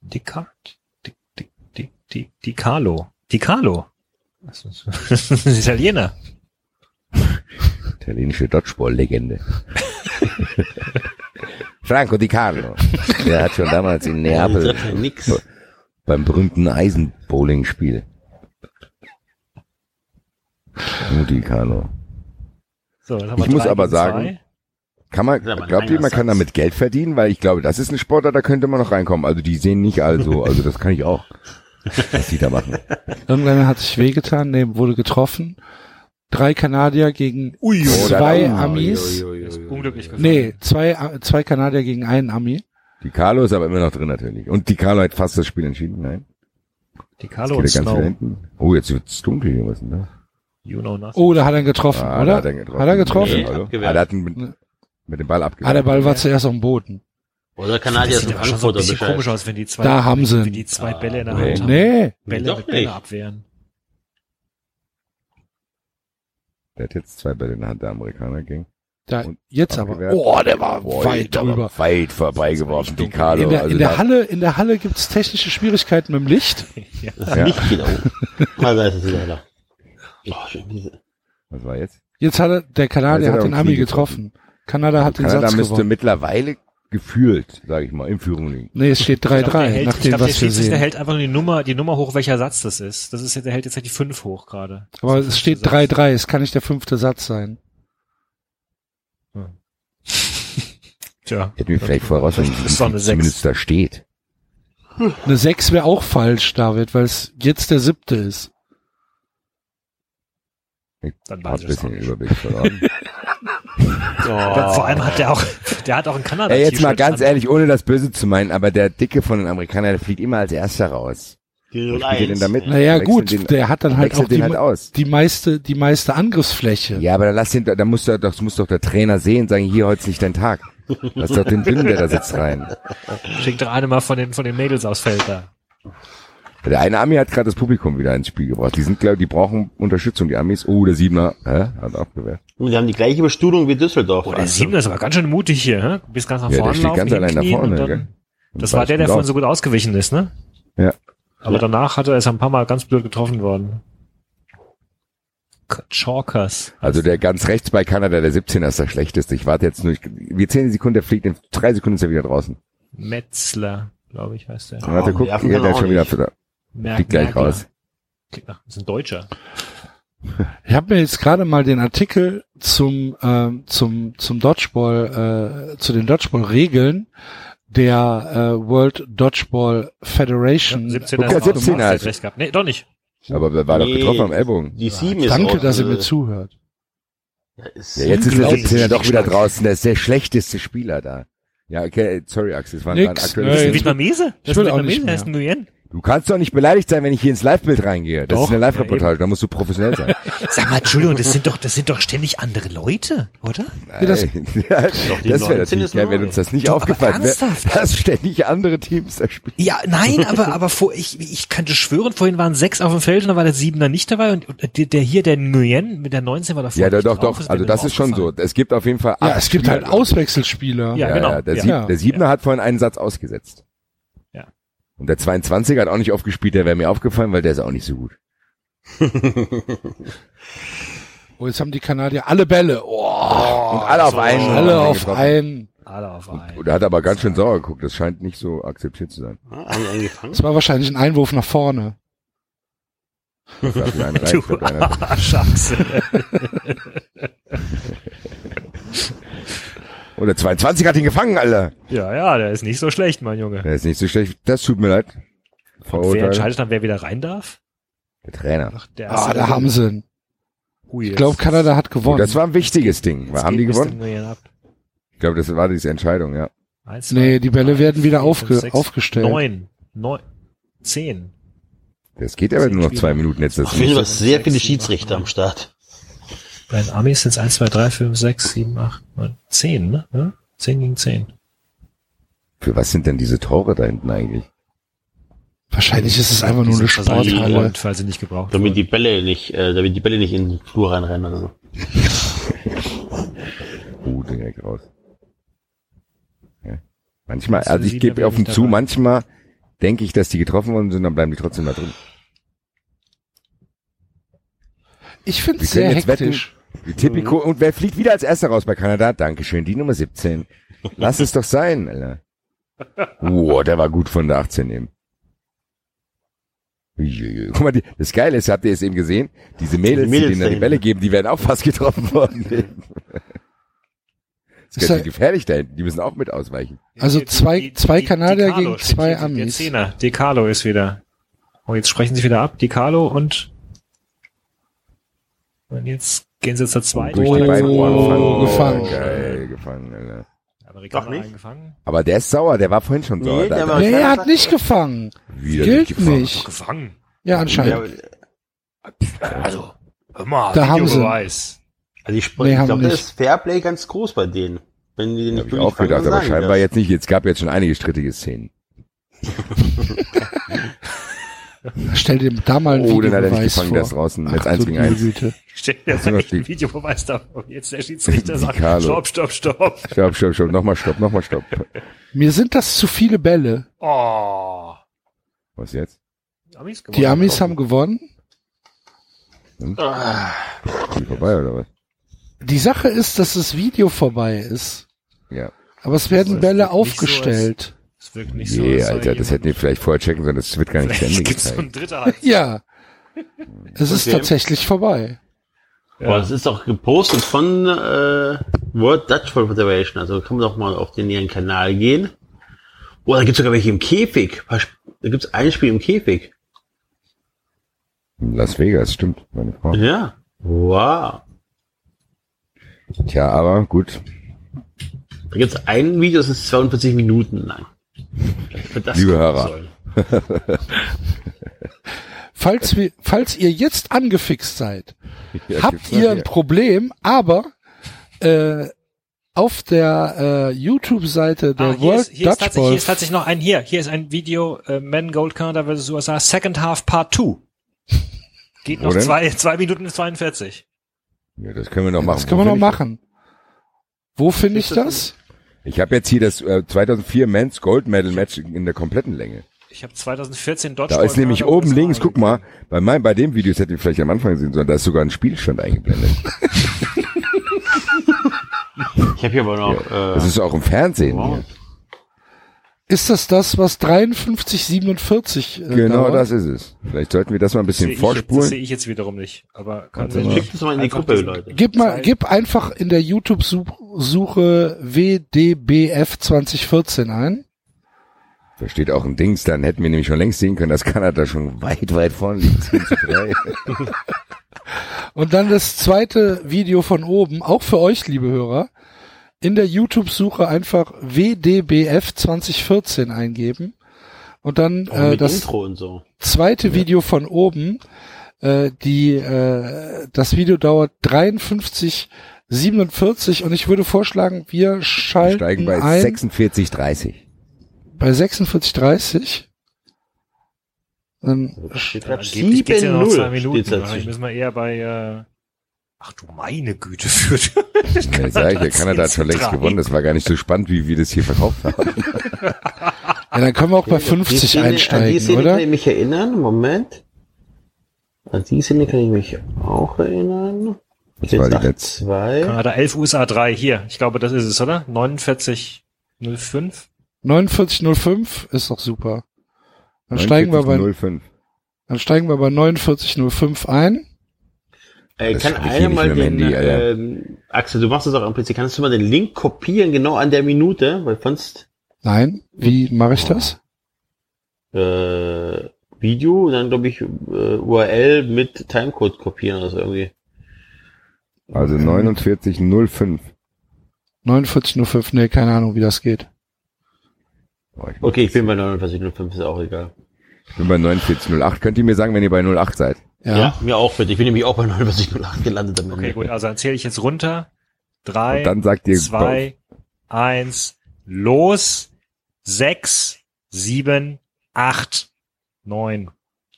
Die Card. Die, die, die, die, die Carlo. Die Carlo. Das ist, das ist ein Italiener. Italienische Dodgeball-Legende. Franco Di Carlo. Der hat schon damals in Neapel beim berühmten Eisenbowling-Spiel. Di Carlo. So, dann haben wir Ich muss aber sagen, zwei. Kann man, glaubt ihr, man langer kann Satz. damit Geld verdienen? Weil ich glaube, das ist ein Sportler, da könnte man noch reinkommen. Also die sehen nicht also, also das kann ich auch. Was die da machen. Irgendeiner hat sich wehgetan, nee, wurde getroffen. Drei Kanadier gegen da- zwei oh, Amis. Unglücklich gefallen. Nee, zwei, zwei Kanadier gegen einen Ami. Die Carlo ist aber immer noch drin natürlich. Und die Carlo hat fast das Spiel entschieden. Nein. Die Jetzt Carlo und ganz nach Snow. hinten. Oh, jetzt wird's dunkel hier. Was denn das? You know nothing. Oh, da hat er ihn getroffen, Ah, da oder? Hat er getroffen. Hat er getroffen? Nee. Abgewehrt. Ah, hat ihn mit, dem Ball abgewehrt. Ah, der Ball war zuerst auf dem Boden. Oder Kanadier ist sieht ein aber schon so ein bisschen Bescheid. komisch aus, wenn die zwei, Da haben sie wenn die zwei Bälle in der nee. Hand haben. Nee, Bälle, Doch Bälle nicht. abwehren. Der hat jetzt zwei Bälle in der Hand, der Amerikaner ging. da, Und jetzt aber. abgewehrt. Oh, der war Boah, weit der war drüber. Weit vorbeigeworfen, die. Carlo. In der, also in der da- Halle, in der Halle gibt's technische Schwierigkeiten mit dem Licht. ja. Das Ja. Licht geht auf. Ah, da ist es wieder da. Was war jetzt? Jetzt hat er, der Kanadier hat hat den am Ami Knie getroffen. Kanada hat den Kanada Satz müsste gewonnen. mittlerweile gefühlt, sage ich mal, in Führung liegen. Nee, es steht Ich glaub, der 3-3, hält- nach ich dem, der was wir sehen. hält einfach nur die Nummer, die Nummer hoch, welcher Satz das ist. Das ist der hält jetzt halt die 5 hoch gerade. Aber es der steht fünfte Satz. 3-3, es kann nicht der fünfte Satz sein. Tja. Hätten wir vielleicht voraus, wenn Das ist doch eine Sechs. zumindest da steht. Eine 6 wäre auch falsch, David, weil es jetzt der siebte ist. Ich Dann hab ein es bisschen. Überblick verloren. Aber Vor allem hat der auch, der hat auch in Kanada. Ey, jetzt mal ganz an. ehrlich, ohne das Böse zu meinen, aber der Dicke von den Amerikanern, der fliegt immer als erster raus. Die Wo spielt ihr denn da mit? Naja, gut, den- der hat dann halt auch die, den halt aus. die meiste, die meiste Angriffsfläche. Ja, aber dann lass den, da muss doch, das muss doch der Trainer sehen, sagen, hier, heute ist nicht dein Tag. Lass doch den Dünnen, der da sitzt, rein. Schickt doch eine mal von den, von den Mädels aus Feld da. Der eine Ami hat gerade das Publikum wieder ins Spiel gebracht. Die sind, glaube die brauchen Unterstützung, die Amis. Oh, der Siebener, hä? Hat abgewehrt. Und die haben die gleiche Bestuhlung wie Düsseldorf. Oh, der Siebener ist aber ganz schön mutig hier, hä? Du bist ganz nach Ja, der vorne steht laufen, ganz allein nach vorne, dann, gell? Das war der, der vorhin so gut ausgewichen ist, ne? Ja. Aber danach hat er ist er ein paar Mal ganz blöd getroffen worden. Chalkers. Also der ganz rechts bei Kanada, der 17er ist der schlechteste. Ich warte jetzt nur, ich, wir zählen die Sekunde, der fliegt in drei Sekunden ist er wieder draußen. Metzler, glaube ich, heißt der. Oh, guck, die Affen hier, kann der ist schon wieder, Merk, fliegt gleich Merkler. raus. Klingt nach- ist ein Deutscher. Ich habe mir jetzt gerade mal den Artikel zum ähm, zum zum Dodgeball äh, zu den Dodgeball-Regeln der äh, World Dodgeball Federation. 17er auch 17er normal, ist- recht gehabt. Nee, doch nicht. Aber der war doch Nee. getroffen am Ellbogen. Die sieben ist Danke, dass ihr äh, mir zuhört. ja, ist Ja, jetzt ist der Unglaublich. 17er doch wieder draußen. Der ist der schlechteste Spieler da. Ja, okay, sorry, Axel, es war ein aktuelles. nee. Das ist ein Vietnamese? Das ist ein Vietnamese, der ist ein Nguyen. Du kannst doch nicht beleidigt sein, wenn ich hier ins Live-Bild reingehe. Das Doch. ist eine Live-Reportage, da musst du professionell sein. Sag mal, Entschuldigung, das sind doch, das sind doch ständig andere Leute, oder? Ja, das- Ey, ja, das die wäre 19 natürlich geil, wenn uns das nicht Doch, aber aufgefallen wäre, dass ständig andere Teams da spielen. Ja, nein, aber, aber vor, ich, ich könnte schwören, vorhin waren sechs auf dem Feld und dann war der Siebener nicht dabei und, und der, der hier, der Nguyen mit der 19 war davor. Ja, doch, doch, drauf, doch. Also das ist schon so. Es gibt auf jeden Fall Ja, es gibt Spieler, halt glaub ich. Auswechselspieler. Ja, Ja, genau. ja, der, Ja. Sieb, der Siebner hat vorhin einen Satz ausgesetzt. Und der 22er hat auch nicht aufgespielt, der wäre mir aufgefallen, weil der ist auch nicht so gut. Oh, jetzt haben die Kanadier alle Bälle. Oh, und alle auf einen. Alle auf einen. Alle auf einen. Und er hat aber ganz schön sauer geguckt. Das scheint nicht so akzeptiert zu sein. Gefangen? Das war wahrscheinlich ein Einwurf nach vorne. Das darf ich einen rein. Ich glaub, einer- Schachse. Und der 22 hat ihn gefangen, Alter. Ja, ja, der ist nicht so schlecht, mein Junge. Der ist nicht so schlecht. Das tut mir leid. Und wer entscheidet dann, wer wieder rein darf? Der Trainer. Ach, der Ah, da haben sie ihn. Ich glaube, Kanada hat gewonnen. Das war ein wichtiges Ding. Haben die gewonnen? Ich glaube, das war diese Entscheidung, ja. Eins, Nee, die Bälle drei, werden wieder vier, aufge sechs, aufgestellt. Neun, neun, zehn. Das geht aber nur noch zwei Minuten jetzt. Das jeden Fall nicht. sehr viele Schiedsrichter am Start. Bei den Amis sind es eins, zwei, drei, fünf, sechs, sieben, acht, neun, zehn, ne? Ja? Zehn gegen zehn. Für was sind denn diese Tore da hinten eigentlich? Wahrscheinlich ist es einfach nur eine Sporthalle. worden, weil sie nicht gebraucht Damit wurden. die Bälle nicht, äh, damit die Bälle nicht in den Flur reinrennen oder so. Uh, direkt raus. Ja. Manchmal, also ich gebe offen zu, dabei. manchmal denke ich, dass die getroffen worden sind, dann bleiben die trotzdem da drin. Ich finde es sehr jetzt wetten, hektisch. Die Tipico, und wer fliegt wieder als erster raus bei Kanada? Dankeschön, die Nummer 17. Lass es doch sein, Alter. Wow, der war gut von der 18 eben. Guck mal, die, das Geile ist, habt ihr es eben gesehen? Diese Mädels, Die Mädels die denen die Bälle geben, die werden auch fast getroffen worden. Das ist ganz ja- gefährlich da hinten. Die müssen auch mit ausweichen. Also Die- die- zwei- die- zwei die- Kanadier Di Carlo gegen zwei hier, der Amis. Zehner. Di Carlo ist wieder. Oh, jetzt sprechen sie wieder ab. Di Carlo und, und jetzt gehen sie zur zweiten. Durch die Oh, beiden Ohren gefangen. Geil, gefangen, Alter. Amerikaner Doch nicht? eingefangen. Aber der ist sauer, der war vorhin schon Nee, sauer. der Da- war- Nee, er hat nicht gefangen. wieder Gilt gefangen. nicht. Gefangen. Ja, anscheinend. Also, hör mal, Da haben sie-. Also ich, Nee, ich glaube, da nicht. ist Fairplay ganz groß bei denen. Wenn die den Hab nicht ich auch gedacht, aber die scheinbar das. jetzt nicht. Es gab jetzt schon einige strittige Szenen. Stell dir da mal ein Oh, den hat er nicht Videobeweis gefangen, vor. der ist draußen. Jetzt Ach, eins du gegen eins. Güte. Stell dir Das ist mal echt noch ein die- Videobeweis da. Und jetzt der Schiedsrichter sagt, stopp, stopp, stopp. Stopp, stopp, stopp. Nochmal stopp, nochmal stopp. Mir sind das zu viele Bälle. Oh. Was jetzt? Die Amis, Die Amis haben gewonnen. Spiel vorbei oder was? Die Sache ist, dass das Video vorbei ist. Ja. Aber es werden Das Bälle nicht so, aufgestellt. Es wirkt nicht so. Nee, Alter, das hätten wir vielleicht vorher checken sollen. Das wird gar nicht zu Ende gibt's so gezeigt. ein dritter Halbzeit. Ja. Es ist Okay. tatsächlich vorbei. Aber das ist auch gepostet von äh, World Dutch Federation. Also kann man doch mal auf den ihren Kanal gehen. Oh, da gibt's sogar welche im Käfig. Da gibt's ein Spiel im Käfig. Las Vegas, stimmt, meine Frau. Ja. Wow. Tja, aber gut. Da gibt's ein Video, das ist 42 Minuten lang. Liebe Hörer. Falls wir, falls ihr jetzt angefixt seid, Ja, habt ihr ein. Problem, aber äh, auf der äh, YouTube-Seite der Ah, hier, World ist, hier, ist Dutch Ball hier ist tatsächlich noch ein hier. Hier ist ein Video äh, Men Gold Canada vs. USA Second Half Part 2. Geht Wo noch denn? zwei, zwei Minuten 42. Ja, das können wir noch machen. Das können Wo wir noch machen. Wo finde ich Ist das das? Ich habe jetzt hier das äh, 2004 Men's Gold Medal Match in der kompletten Länge. Ich habe 2014 Dodge Da ist nämlich oben links, guck mal, bei meinem, bei dem Video, das hätten wir vielleicht am Anfang sehen sollen, da ist sogar ein Spielstand eingeblendet. Ich habe hier aber noch. Das Äh, ist auch im Fernsehen. wow. Hier. Ist das das, was 5347 äh, Genau dauert? das ist es. Vielleicht sollten wir das mal ein bisschen sehe ich, jetzt- das vorspulen. sehe ich jetzt wiederum nicht. Aber kann Warte mal. Schickt es mal in die Gruppe, Leute. Gib mal, gib einfach in der YouTube-Suche WDBF 2014 ein. Da steht auch ein Dings, dann hätten wir nämlich schon längst sehen können, dass Kanada schon weit, weit vorne liegt. 10 zu 3. Und dann das zweite Video von oben, auch für euch, liebe Hörer, in der YouTube-Suche einfach WDBF 2014 eingeben. Und dann äh, das Intro und so. zweite Video von oben, äh, die, äh, das Video dauert 53, 47 und ich würde vorschlagen, wir Wir schalten steigen bei ein 46, 30. bei 46, 30. Dann, Steht Ja, grad angeblich geht's ja noch zwei 7-0 Minuten. dazwischen. müssen wir eher bei, äh, ach du meine Güte, führt. Ja, sag ich, ja, Kanada hat schon längst 10 zu gewonnen. Das war gar nicht so spannend, wie wir das hier verkauft haben. ja, dann können wir auch bei Die 50 Szene- An die einsteigen, Szene oder? kann ich mich erinnern. Moment. An die Szene kann ich mich auch erinnern. Das war die letzte. Kanada 11 USA 3, hier. Ich glaube, das ist es, oder? 4905? 4905 ist doch super. Dann steigen wir bei 05. dann steigen wir bei 4905 ein. Äh, kann ich einer mal den, Handy, ähm, Axel, du machst das auch am PC, kannst du mal den Link kopieren, genau an der Minute, weil sonst Nein, wie mache ich das? äh, Video, dann glaube ich äh, URL mit Timecode kopieren oder so irgendwie. Also 4905. 4905, nee, keine Ahnung, wie das geht. Ich Okay, ich bin bei 4905, ist auch egal. bin bei 4908. Könnt ihr mir sagen, wenn ihr bei 08 seid? Ja. mir auch bitte. Ich bin nämlich auch bei 4908 gelandet damit. Okay, gut, also dann zähle ich jetzt runter. Drei, Und dann sagt ihr zwei, eins, los, sechs, sieben, acht, neun,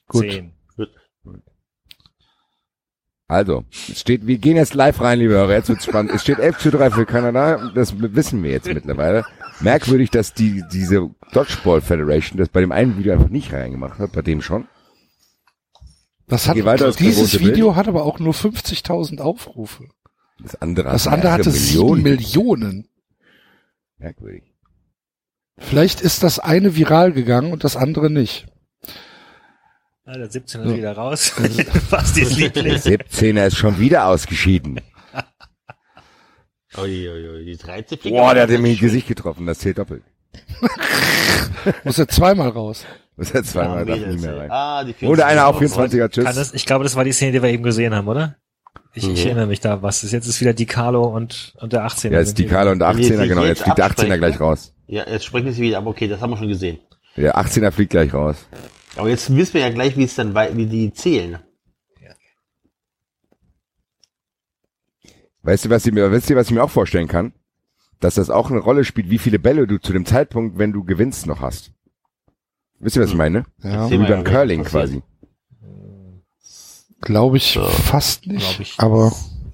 Gut. zehn. Also, es steht, wir gehen jetzt live rein, liebe Hörer, jetzt wird's spannend. Es steht 11 zu 3 für Kanada, das wissen wir jetzt mittlerweile. Merkwürdig, dass die, diese Dodgeball Federation das bei dem einen Video einfach nicht reingemacht hat, bei dem schon. Das hat, dieses große Bild. Video hat aber auch nur 50.000 Aufrufe. Das andere Das hat andere hatte sieben Millionen. Merkwürdig. Vielleicht ist das eine viral gegangen und das andere nicht. Ah, der 17 ist wieder raus. Fast die Liebling. 17er ist schon wieder ausgeschieden. Ui, ui, ui, die 13 Boah, der hat mir ins Gesicht getroffen, das zählt doppelt. Muss ja zweimal raus. Das hat zweimal darf nicht mehr rein. Ah, die Oder einer auf 24. 24er, Kann tschüss. das, ich glaube, das war die Szene, die wir eben gesehen haben, oder? Ich, ich Mhm. erinnere mich da, was ist jetzt ist wieder die Carlo und, und der 18er. Ja, jetzt die. Kala und der Nee, 18er, die genau, jetzt jetzt fliegt der 18er absprechen. gleich raus. Ja, jetzt sprechen sie wieder, aber okay, das haben wir schon gesehen. Der 18er fliegt gleich raus. Aber jetzt wissen wir ja gleich, wie es dann, wie die zählen. Weißt du, was ich mir, wisst ihr, was ich mir auch vorstellen kann? Dass das auch eine Rolle spielt, wie viele Bälle du zu dem Zeitpunkt, wenn du gewinnst, noch hast. Wisst ihr, was ich meine? Ja, Wie beim Curling quasi. glaube ich fast nicht. Ich. Aber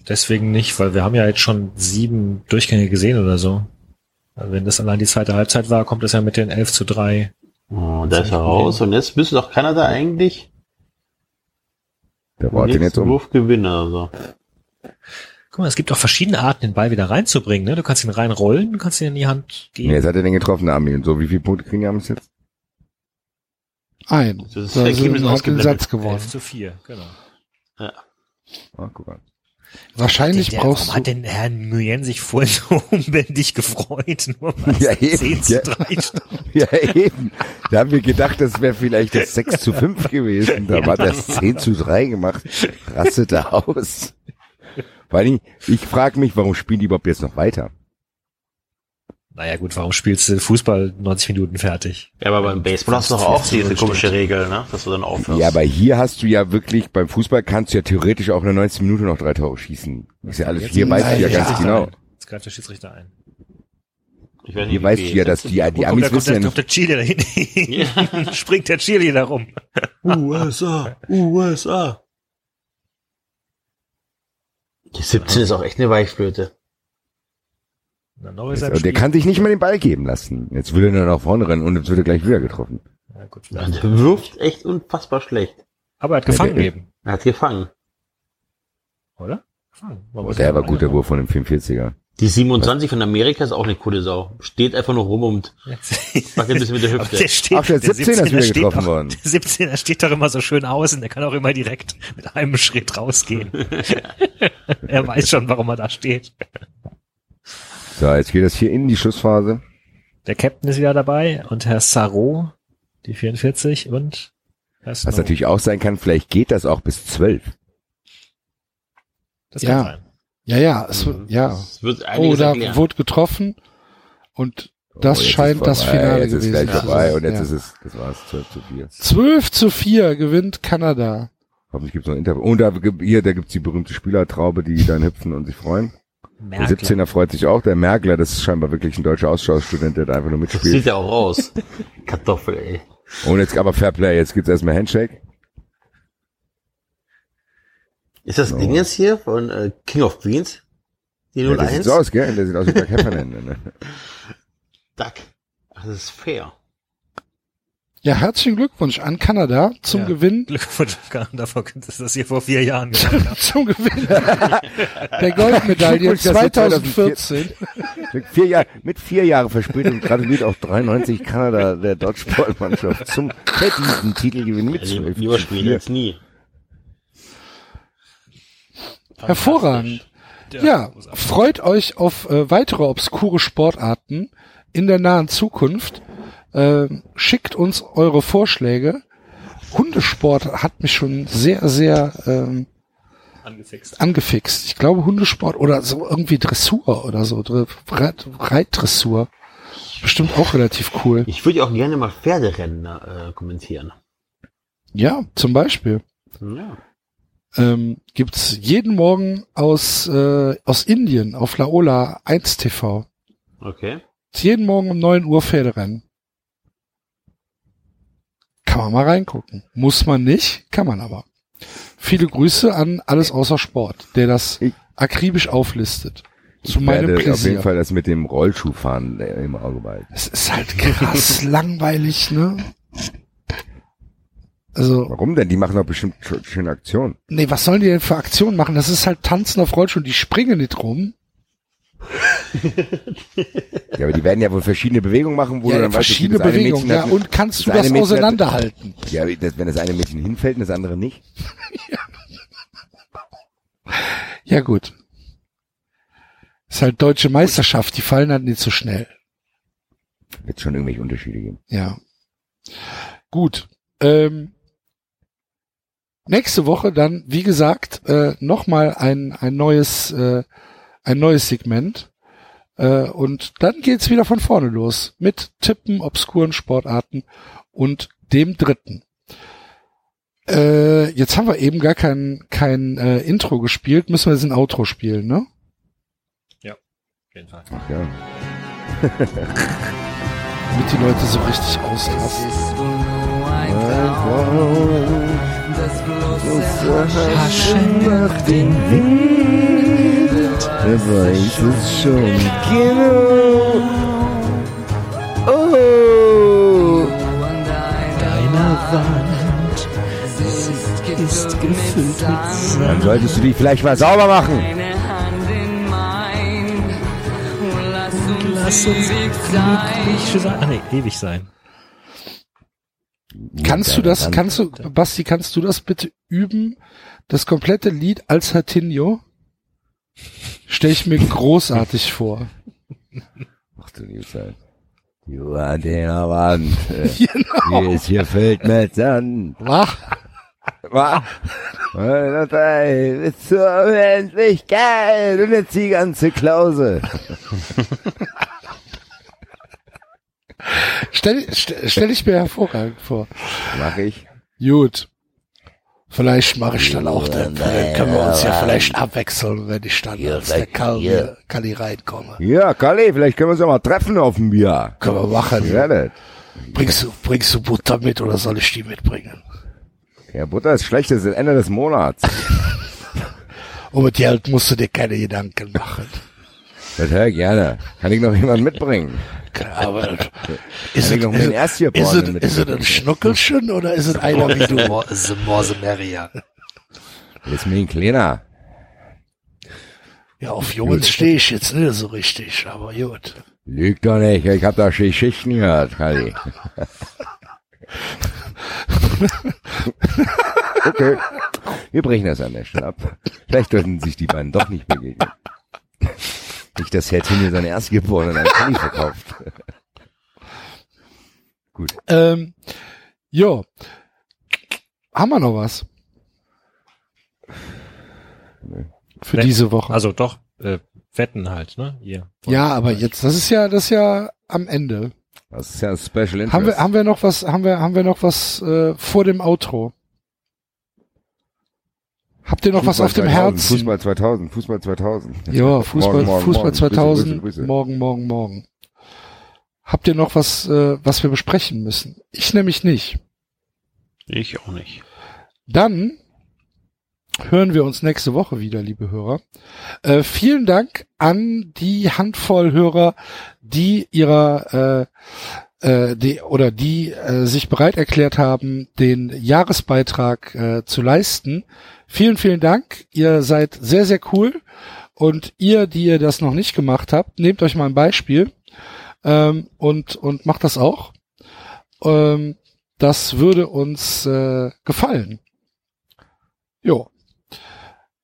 Deswegen nicht, weil wir haben ja jetzt schon sieben Durchgänge gesehen oder so. Also wenn das allein die zweite Halbzeit war, kommt das ja mit den 11 zu 3. Oh, da ist er raus. Und jetzt müsste doch Kanada eigentlich Der baut den jetzt um. Wurf gewinnen oder so. Guck mal, es gibt auch verschiedene Arten, den Ball wieder reinzubringen. Ne? Du kannst ihn reinrollen, du kannst ihn in die Hand geben. Nee, jetzt hat er den getroffen, der Armin. Und so, wie viele Punkte kriegen die Amis jetzt? Ein. Das ist Da Ergebnis sind, hat den. Satz gewonnen. 11 zu 4, genau. Ja. Ah, guck mal. Wahrscheinlich der, brauchst warum du. hat denn Herr Nguyen sich vorhin so unbändig gefreut? Nur weil Ja, es eben, 10 zu ja. 3 stand. Ja, eben. Da haben wir gedacht, das wäre vielleicht das 6 zu 5 gewesen. Da war das 10 zu 3 gemacht. Rastete aus. Weil ich, ich frage mich, warum spielen die überhaupt jetzt noch weiter? Naja gut, warum spielst du Fußball 90 Minuten fertig? Ja, aber beim Baseball hast du doch auch diese komische Regel, ne? Dass du dann aufhörst. Ja, aber hier hast du ja wirklich, beim Fußball kannst du ja theoretisch auch in der 90 Minute noch drei Tore schießen. Ist ja alles, Jetzt- hier weißt du ja ganz genau. Jetzt greift der Schiedsrichter ein. ich weiß nicht, Hier wie weißt ja, dass die, die kommt, Amis der, kommt, wissen ja der, kommt nicht, der Chile dahin? Springt der Chile da rum. USA, USA. Die 17 ist auch echt eine Weichflöte. Na, er im der kann sich nicht mal den Ball geben lassen. Jetzt will er nur nach vorne rennen und jetzt wird er gleich wieder getroffen. Ja, gut, Ja, Der wirft echt unfassbar schlecht. Aber er hat gefangen der- eben, Er hat gefangen. oder? Gefangen. Oh, der ja war gut, der einhauen. Wurf von dem 45er. Die 27 von Amerika ist auch eine coole Sau. Steht einfach nur rum und wackelt ein bisschen mit der Hüfte. der steht, Ach, der 17er ist wieder steht getroffen doch, worden. Der 17er steht doch immer so schön außen, der kann auch immer direkt mit einem Schritt rausgehen. er weiß schon, warum er da steht. So, jetzt geht das hier in die Schlussphase. Der Captain ist wieder dabei und Herr Sarro, die 44 und Herr Was Snow. natürlich auch sein kann, vielleicht geht das auch bis 12. Das Ja. kann sein. Ja, ja, es, ja. Das wird Oh, da erklären. wurde getroffen und das Oh, scheint das Finale jetzt gewesen ist gleich zu vorbei sein. und jetzt ja. ist es, das war's, 12 zu 4. 12 zu 4 gewinnt Kanada. Hoffentlich gibt's noch ein Interview. Und da, gibt- hier, da gibt's die berühmte Spielertraube, die dann hüpfen und sich freuen. Der Merkel. 17er freut sich auch. Der Merkler, das ist scheinbar wirklich ein deutscher Austauschstudent, der da einfach nur Das mitspielt. sieht ja auch aus. Kartoffel, ey. Und jetzt aber Fairplay, jetzt gibt's erstmal Handshake. Ist das Ding jetzt hier von äh, King of Queens? Die Ja, der sieht 01? so aus, gell? Der sieht aus wie Doug Heffernan. ne? Duck. Ach, das ist fair. Ja, herzlichen Glückwunsch an Kanada zum Ja. Gewinn. Glückwunsch, davor dass das hier vor vier Jahren zum Gewinn der Goldmedaille Glückwunsch, dass ihr 2014. Mit vier, Jahr, mit vier Jahren Verspätung gratuliert auch 93 Kanada der Dodgeball-Mannschaft zum verdienten Titelgewinn mit Also, 12 lieber zu spielen 4. jetzt nie. Hervorragend. Ja, freut euch auf äh, weitere obskure Sportarten in der nahen Zukunft. Äh, schickt uns eure Vorschläge. Hundesport hat mich schon sehr, sehr ähm, Angefixt. angefixt. Ich glaube Hundesport oder so irgendwie Dressur oder so. Reit- Reitdressur. Bestimmt auch relativ cool. Ich würde auch gerne mal Pferderennen äh, kommentieren. Ja, zum Beispiel. Ja. Ähm, gibt's jeden Morgen aus, äh, aus Indien auf Laola 1 TV. Okay. Jeden Morgen um 9 Uhr Pferderennen. Kann man mal reingucken. Muss man nicht, kann man aber. Viele Grüße an alles außer Sport, der das Ich- akribisch auflistet. Zu Ich meinem werde auf jeden. Fall das mit dem Rollschuhfahren äh, im Auge behalten. Es ist halt krass langweilig, ne? Also, Warum denn? Die machen doch bestimmt sch- schöne Aktionen. nee, was sollen die denn für Aktionen machen? Das ist halt Tanzen auf Rollschuhen, die springen nicht rum. Ja, aber die werden ja wohl verschiedene Bewegungen machen, wo du ja, dann weißt, okay, verschiedene eine Bewegungen, ja, hat- und kannst du das eine das Mädchen hat- auseinanderhalten? Ja, das, wenn das eine Mädchen hinfällt und das andere nicht. Ja, gut. Ist halt deutsche Meisterschaft, die fallen halt nicht so schnell. Wird schon irgendwelche Unterschiede geben. Ja. Gut. Ähm, nächste Woche dann, wie gesagt, äh, nochmal ein, ein neues, äh, ein neues Segment. Äh, und dann geht's wieder von vorne los. Mit Tippen, obskuren Sportarten und dem dritten. Äh, jetzt haben wir eben gar kein, kein äh, Intro gespielt. Müssen wir jetzt ein Outro spielen, ne? Auf jeden Fall. Ach ja. Damit die Leute so richtig ausrasten. ist wohl nur ein Traum, das bloße Haschen nach dem Wind. Wer weiß es schon genau. Oh. Deiner Wand ist gefüllt mit Sand. Dann solltest du die vielleicht mal sauber machen. Lass uns glücklich sein. Ah, nee, ewig sein. Kannst du das, kannst du, Basti, kannst du das bitte üben? Das komplette Lied als Hatinho? Stell ich mir großartig vor. Ach du liebe Zeit. Du an der Wand. äh, Genau. Die ist hier füllt mit Sand. Wach. Was? Bis zur Unendlichkeit und jetzt die ganze Klause. Stell, stell, stell ich mir hervorragend vor. Mach ich. Gut. Vielleicht mache ich dann auch den, dann können wir uns ja vielleicht abwechseln, wenn ich dann als der Kalli, Kalli reinkomme. Ja, Kali, vielleicht können wir uns ja mal treffen auf dem Bier. Können wir machen. Ja, das. Bringst du, bringst du Butter mit oder soll ich die mitbringen? Ja, Butter ist schlecht, das ist Ende des Monats. Und mit Geld musst du dir keine Gedanken machen. Das höre ich gerne. Kann ich noch jemanden mitbringen? Aber ist es, noch ist, ist, es, ist es ein Schnuckelchen oder ist es einer wie du? Es ist ein Morsemerier. Das ist mir ein kleiner. Ja, auf Jungs stehe ich jetzt nicht so richtig, aber gut. Lügt doch nicht, ich hab da Geschichten gehört, Kali. okay. Wir brechen das an der Stelle ab. Vielleicht sollten sich die beiden doch nicht begegnen. Nicht, dass Herr Timmy seine Erstgeborenen an Kali verkauft. Gut. Ähm, jo. Haben wir noch was? Für Nee. diese Woche. Also doch, äh, wetten halt, ne? Ihr. ja, aber jetzt, das ist ja, das ist ja am Ende. Das ist ja ein Special Interest. Haben wir, haben wir noch was, haben wir, haben wir noch was äh, vor dem Outro? Habt ihr noch was Fußball auf dem 2000, Herzen? Fußball 2000, Fußball 2000. Ja, Fußball, Morgen, morgen, Fußball morgen. Grüße, 2000, Grüße, Grüße. morgen, morgen, morgen. Habt ihr noch was, äh, was wir besprechen müssen? Ich nämlich nicht. Ich auch nicht. Dann hören wir uns nächste Woche wieder, liebe Hörer. Äh, vielen Dank an die Handvoll Hörer, die ihrer äh, die oder die äh, sich bereit erklärt haben, den Jahresbeitrag äh, zu leisten. Vielen, vielen Dank. Ihr seid sehr, sehr cool. Und ihr, die ihr das noch nicht gemacht habt, nehmt euch mal ein Beispiel ähm, und und macht das auch. Ähm, das würde uns äh, gefallen. Jo.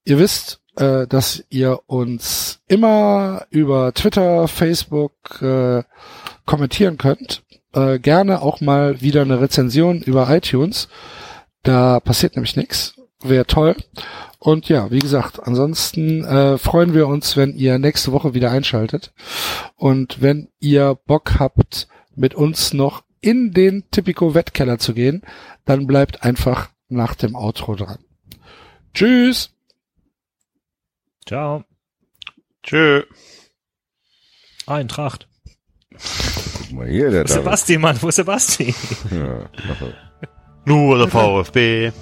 Ihr wisst, äh, dass ihr uns immer über Twitter, Facebook äh, kommentieren könnt. Äh, gerne auch mal wieder eine Rezension über iTunes. Da passiert nämlich nichts. Wäre toll. Und ja, wie gesagt, ansonsten äh, freuen wir uns, wenn ihr nächste Woche wieder einschaltet. Und wenn ihr Bock habt, mit uns noch in den Typico Wettkeller zu gehen, dann bleibt einfach nach dem Outro dran. Tschüss! Ciao. Tschö. Eintracht. Guck mal hier, der Wo ist Sebasti, Mann? Wo ist Sebasti? Ja, Nur der VfB.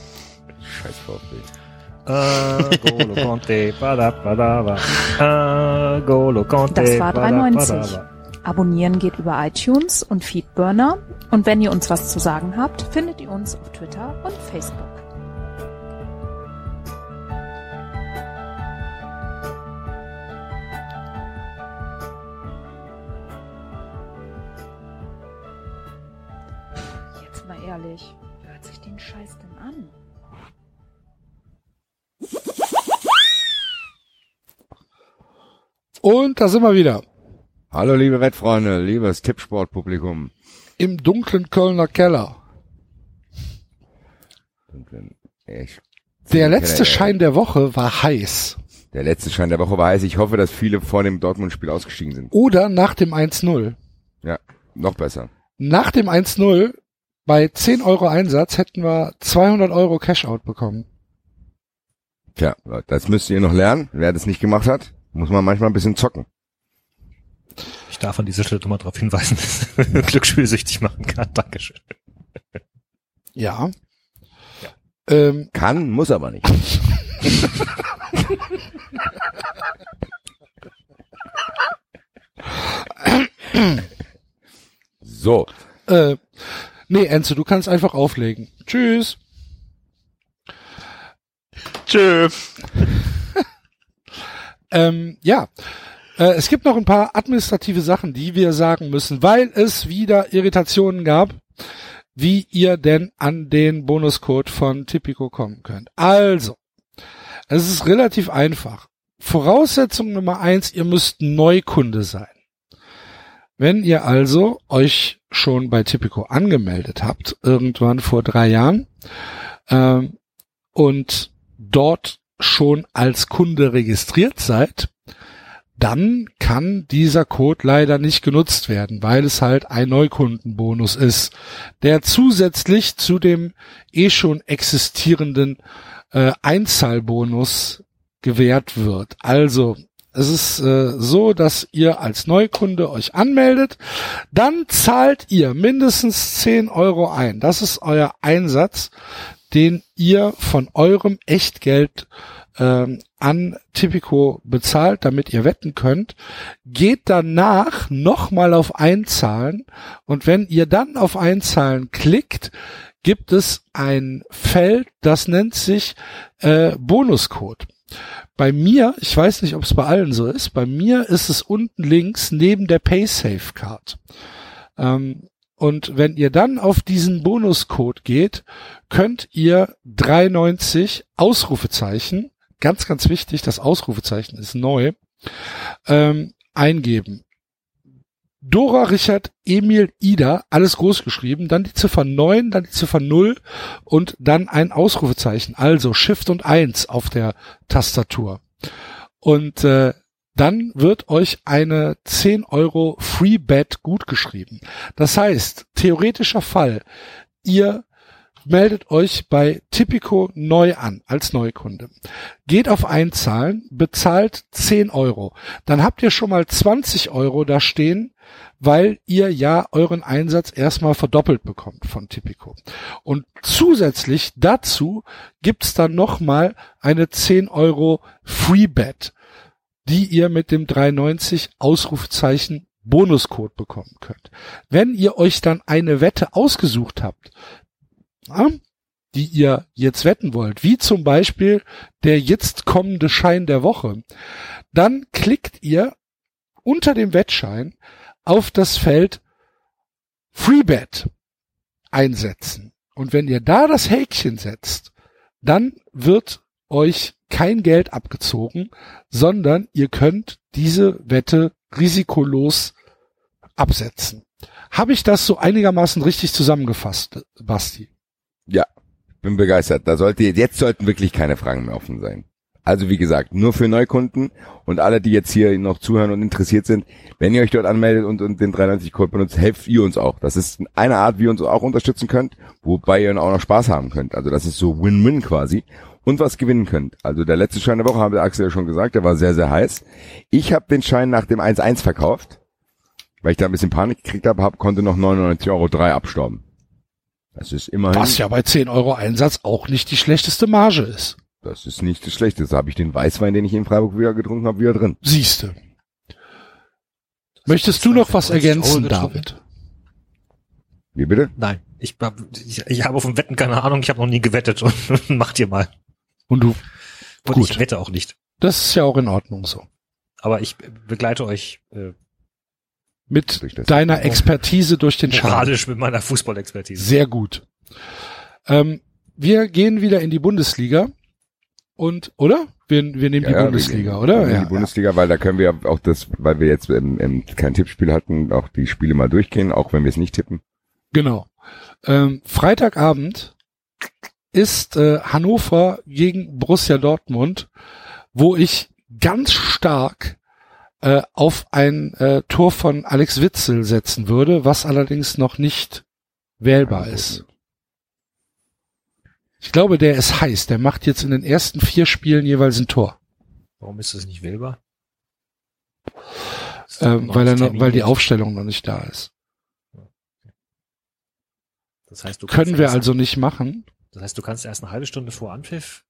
Scheiß VfB. Äh, Golo Conte, bada, bada, bada. Äh, Golo Conte, Das war bada, 3,90. bada. Abonnieren geht über iTunes und Feedburner. Und wenn ihr uns was zu sagen habt, findet ihr uns auf Twitter und Facebook. Jetzt mal ehrlich, wer hört sich den Scheiß Und da sind wir wieder. Hallo liebe Wettfreunde, liebes Tippsportpublikum. Im dunklen Kölner Keller. Ich, Der letzte Keller, Schein der Woche war heiß. Der letzte Schein der Woche war heiß. Ich hoffe, dass viele vor dem Dortmund-Spiel ausgestiegen sind. Oder nach dem 1-0. Ja, noch besser. Nach dem 1-0 bei 10 Euro Einsatz hätten wir 200 Euro Cashout bekommen. Tja, das müsst ihr noch lernen. Wer das nicht gemacht hat, muss man manchmal ein bisschen zocken. Ich darf an dieser Stelle nochmal darauf hinweisen, dass man Glücksspiel süchtig machen kann. Dankeschön. Ja. Ähm, Kann, muss aber nicht. so, äh, nee, Enzo, du kannst einfach auflegen. Tschüss. Tschö. Ähm, ja. Äh, es gibt noch ein paar administrative Sachen, die wir sagen müssen, weil es wieder Irritationen gab, wie ihr denn an den Bonuscode von Tipico kommen könnt. Also, es ist relativ einfach. Voraussetzung Nummer eins, ihr müsst Neukunde sein. Wenn ihr also euch schon bei Tipico angemeldet habt, irgendwann vor drei Jahren, ähm, und dort schon als Kunde registriert seid, dann kann dieser Code leider nicht genutzt werden, weil es halt ein Neukundenbonus ist, der zusätzlich zu dem eh schon existierenden äh, Einzahlbonus gewährt wird. Also es ist äh, so, dass ihr als Neukunde euch anmeldet, dann zahlt ihr mindestens 10 Euro ein. Das ist euer Einsatz, den ihr von eurem Echtgeld ähm, an Tipico bezahlt, damit ihr wetten könnt, geht danach nochmal auf Einzahlen und wenn ihr dann auf Einzahlen klickt, gibt es ein Feld, das nennt sich äh, Bonuscode. Bei mir, ich weiß nicht, ob es bei allen so ist, bei mir ist es unten links neben der PaySafe Card. Ähm, und wenn ihr dann auf diesen Bonuscode geht, könnt ihr 390 Ausrufezeichen, ganz, ganz wichtig, das Ausrufezeichen ist neu, ähm, eingeben. Dora, Richard, Emil, Ida, alles groß geschrieben, dann die Ziffer 9, dann die Ziffer 0 und dann ein Ausrufezeichen, also Shift und 1 auf der Tastatur. Und äh, dann wird euch eine 10 Euro Free Bet gutgeschrieben. Das heißt, theoretischer Fall, ihr meldet euch bei Tipico neu an als Neukunde. Geht auf Einzahlen, bezahlt 10 Euro. Dann habt ihr schon mal 20 Euro da stehen, weil ihr ja euren Einsatz erstmal verdoppelt bekommt von Tipico. Und zusätzlich dazu gibt's dann nochmal eine 10 Euro Free Bet, die ihr mit dem 390 Ausrufzeichen Bonuscode bekommen könnt. Wenn ihr euch dann eine Wette ausgesucht habt, die ihr jetzt wetten wollt, wie zum Beispiel der jetzt kommende Schein der Woche, dann klickt ihr unter dem Wettschein auf das Feld Freebet einsetzen. Und wenn ihr da das Häkchen setzt, dann wird euch kein Geld abgezogen, sondern ihr könnt diese Wette risikolos absetzen. Habe ich das so einigermaßen richtig zusammengefasst, Basti? Ja, bin begeistert. Da sollte jetzt sollten wirklich keine Fragen mehr offen sein. Also wie gesagt, nur für Neukunden und alle, die jetzt hier noch zuhören und interessiert sind, wenn ihr euch dort anmeldet und, und den 93 Code benutzt, helft ihr uns auch. Das ist eine Art, wie ihr uns auch unterstützen könnt, wobei ihr auch noch Spaß haben könnt. Also das ist so Win-Win quasi und was gewinnen könnt. Also der letzte Schein der Woche, haben wir Axel ja schon gesagt, der war sehr, sehr heiß. Ich habe den Schein nach dem 1-1 verkauft, weil ich da ein bisschen Panik gekriegt habe, hab, konnte noch 99,03 Euro abstauben. Das ist immerhin. Was ja bei 10 Euro Einsatz auch nicht die schlechteste Marge ist. Das ist nicht das Schlechteste. Da habe ich den Weißwein, den ich in Freiburg wieder getrunken habe, wieder drin. Siehste. Möchtest du noch was ergänzen, David? Wie bitte? Nein, ich, hab- ich, ich habe vom Wetten keine Ahnung, ich habe noch nie gewettet und macht ihr mal. Und du, Und Gut. ich wette auch nicht. das ist ja auch in Ordnung so. Aber ich begleite euch äh, Mit deiner Expertise durch den Schaden. moralisch mit meiner Fußballexpertise. Sehr gut. Ähm, wir gehen wieder in die Bundesliga und, oder? Wir, wir nehmen die Ja, ja, Bundesliga, wir- oder? wir nehmen Ja, die Bundesliga, weil da können wir auch das, weil wir jetzt ähm, ähm, kein Tippspiel hatten, auch die Spiele mal durchgehen, auch wenn wir es nicht tippen. Genau. Ähm, Freitagabend ist äh, Hannover gegen Borussia Dortmund, wo ich ganz stark äh, auf ein äh, Tor von Alex Witzel setzen würde, was allerdings noch nicht wählbar ist. Ich glaube, der ist heiß. Der macht jetzt in den ersten vier Spielen jeweils ein Tor, Warum ist das nicht wählbar? ähm, weil, er noch, weil die Aufstellung noch nicht da ist. Das heißt, du Können wir also nicht machen. Das heißt, du kannst erst eine halbe Stunde vor Anpfiff.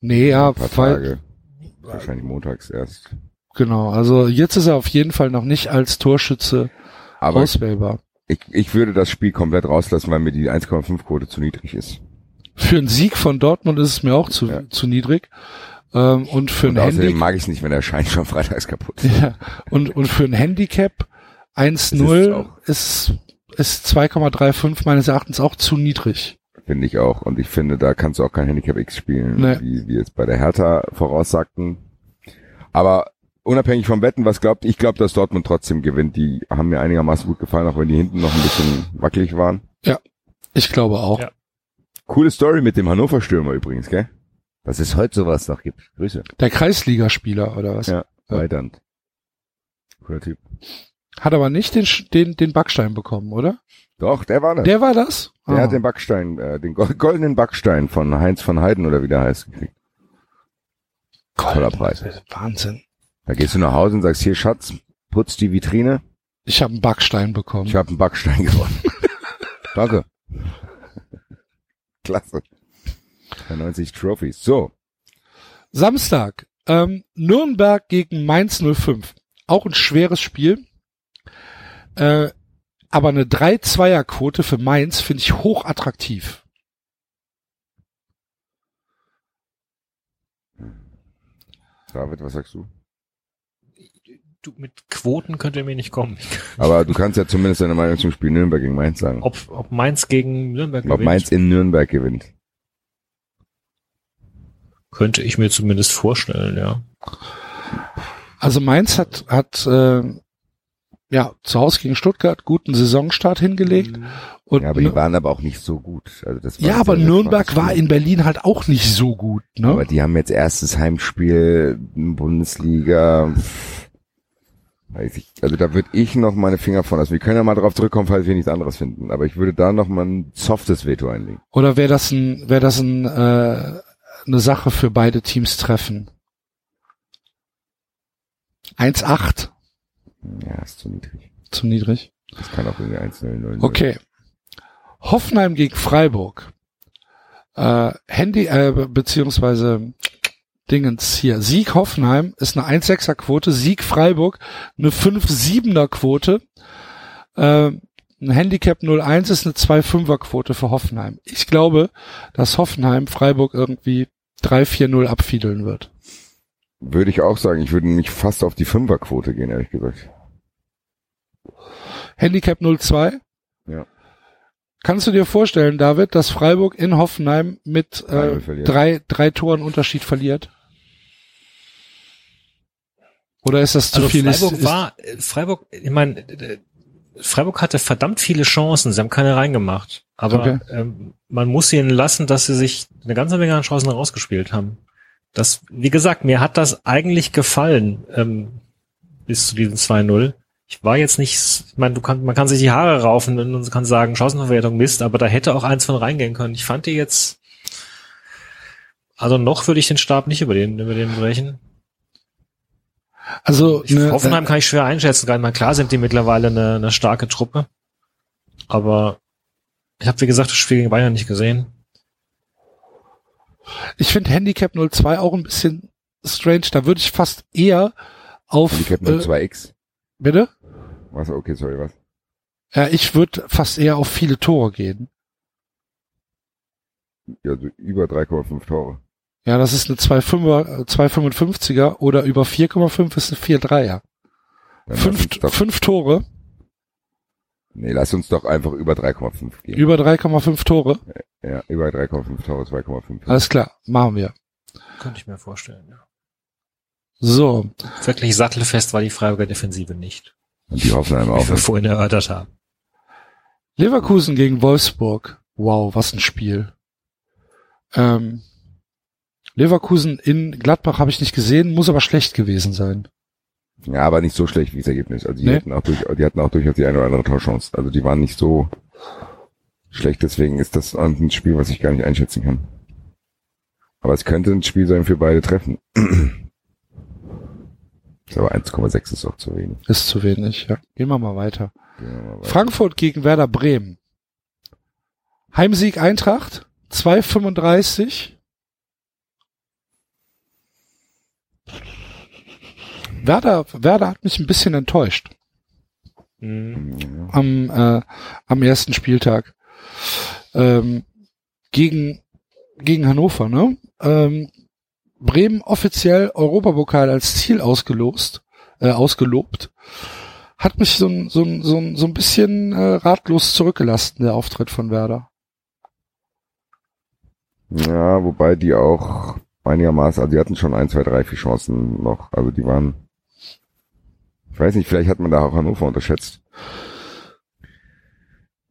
Nee, ja, Ein paar weil, Tage. Wahrscheinlich montags erst. genau. Also jetzt ist er auf jeden Fall noch nicht als Torschütze Aber auswählbar. ich, ich würde das Spiel komplett rauslassen, weil mir die 1,5 Quote zu niedrig ist. Für einen Sieg von Dortmund ist es mir auch zu, Ja. zu niedrig. Ähm, und für Und ein außerdem Handy mag ich es nicht, wenn der Schein schon freitags kaputt ist. ja, und, und für ein Handicap Das 1-0 ist ist, ist 2,35 meines Erachtens auch zu niedrig. Finde ich auch. Und ich finde, da kannst du auch kein Handicap X spielen, Nee. wie wir jetzt bei der Hertha voraussagten. Aber unabhängig vom Wetten, was glaubt, ich glaube, dass Dortmund trotzdem gewinnt. Die haben mir einigermaßen gut gefallen, auch wenn die hinten noch ein bisschen wackelig waren. Ich glaube auch. Ja. Coole Story mit dem Hannover Stürmer übrigens, gell? Dass es heute sowas noch gibt. Grüße. Der Kreisligaspieler oder was? Ja, Ja. Weidand. Cooler Typ. Hat aber nicht den, den, den Backstein bekommen, oder? Doch, der war das. Der war das? Der Ah. hat den Backstein, äh, den go- goldenen Backstein von Heinz von Heiden oder wie der heißt gekriegt. toller Preis. Wahnsinn. Da gehst du nach Hause und sagst, hier Schatz, putz die Vitrine. Ich habe einen Backstein bekommen. Ich habe einen Backstein gewonnen. Danke. Klasse. 90 Trophies. So. Samstag, ähm, Nürnberg gegen Mainz 05. Auch ein schweres Spiel. Äh, aber eine 3-2er-Quote für Mainz finde ich hoch attraktiv. David, was sagst du? Du, mit Quoten könnt ihr mir nicht kommen. Aber du kannst ja zumindest deine Meinung zum Spiel Nürnberg gegen Mainz sagen. Ob, ob Mainz gegen Nürnberg Ob Mainz in Nürnberg gewinnt. könnte ich mir zumindest vorstellen, ja. Also Mainz hat, hat äh, ja zu Hause gegen Stuttgart guten Saisonstart hingelegt. Und Ja, aber die waren aber auch nicht so gut. Also das war ja, aber Nürnberg war in Berlin halt auch nicht so gut. Ne? Aber die haben jetzt erstes Heimspiel in Bundesliga. Weiß ich. Also da würde ich noch meine Finger von lassen. Wir können ja mal drauf zurückkommen, falls wir nichts anderes finden. Aber ich würde da noch mal ein softes Veto einlegen. Oder wäre das ein, wäre das ein, äh, eine Sache für beide Teams treffen? 1,8 Ja, ist zu niedrig. zu niedrig. Das kann auch irgendwie 1-0-0. Okay. Hoffenheim gegen Freiburg. Äh, Handy, äh, beziehungsweise Dingens hier. Sieg Hoffenheim ist eine 1,6er Quote, Sieg Freiburg eine 5,7er Quote. Äh, ein Handicap 0,1 ist eine 2,5er Quote für Hoffenheim. Ich glaube, dass Hoffenheim Freiburg irgendwie 3-4-0 abfiedeln wird. Würde ich auch sagen, ich würde nicht fast auf die Fünferquote gehen, ehrlich gesagt. Handicap 0,2? Ja. Kannst du dir vorstellen, David, dass Freiburg in Hoffenheim mit äh, 3-0 verliert. drei, drei Toren Unterschied verliert? Oder ist das zu Also viel? Ist- Freiburg ist, war, äh, Freiburg, ich meine, Freiburg hatte verdammt viele Chancen, sie haben keine reingemacht. Aber Okay. ähm, man muss ihnen lassen, dass sie sich eine ganze Menge an Chancen rausgespielt haben. Das, wie gesagt, mir hat das eigentlich gefallen, ähm, bis zu diesem 2-0. Ich war jetzt nicht, ich meine, du kann, man kann sich die Haare raufen und kann sagen, Chancenverwertung Mist, aber da hätte auch eins von reingehen können. Ich fand die jetzt, also noch würde ich den Stab nicht über den, über den brechen. also Ich, ne, Hoffenheim kann ich schwer einschätzen. Nicht mal klar sind die mittlerweile eine, eine starke Truppe. Aber ich habe, wie gesagt, das Spiel gegen Bayern nicht gesehen. Ich finde Handicap 02 auch ein bisschen strange. Da würde ich fast eher auf Handicap äh, 02x. bitte? Was? Okay, sorry, was? Ja, ich würde fast eher auf viele Tore gehen. Ja, so über 3,5 Tore. Ja, das ist eine 2,5er, äh, 2,55er oder über 4,5 ist eine 4,3er. Dann Fünf, fünf Tore, nee, lass uns doch einfach über 3,5 gehen. über 3,5 Tore. ja, über 3,5 Tore, 2,5. Alles klar, machen wir. Könnte ich mir vorstellen. Ja. So, Wirklich sattelfest war die Freiburger Defensive nicht. Und die Hoffenheim Wie auch. wir vorhin erörtert haben. Leverkusen gegen Wolfsburg. Wow, was ein Spiel. Ähm, Leverkusen in Gladbach habe ich nicht gesehen, muss aber schlecht gewesen sein. Ja, aber nicht so schlecht wie das Ergebnis. Also die Nee. hatten auch durch, die hatten auch durchaus die eine oder andere Torchance. Also die waren nicht so schlecht, deswegen ist das ein Spiel, was ich gar nicht einschätzen kann. Aber es könnte ein Spiel sein für beide Treffen. Ist aber 1,6 ist auch zu wenig. Ist zu wenig, ja. Gehen wir mal weiter. Gehen wir mal weiter. Frankfurt gegen Werder Bremen. Heimsieg Eintracht, 2,35. Werder, Werder hat mich ein bisschen enttäuscht Mhm. Am, äh, am ersten Spieltag. Ähm, gegen, gegen Hannover, ne? Ähm, Bremen offiziell Europapokal als Ziel ausgelost, äh, ausgelobt. Hat mich so ein, so ein, so ein, so ein bisschen äh, ratlos zurückgelassen, der Auftritt von Werder. Ja, wobei die auch einigermaßen, also die hatten schon ein, zwei, drei, vier Chancen noch. Also die waren, ich weiß nicht, vielleicht hat man da auch Hannover unterschätzt.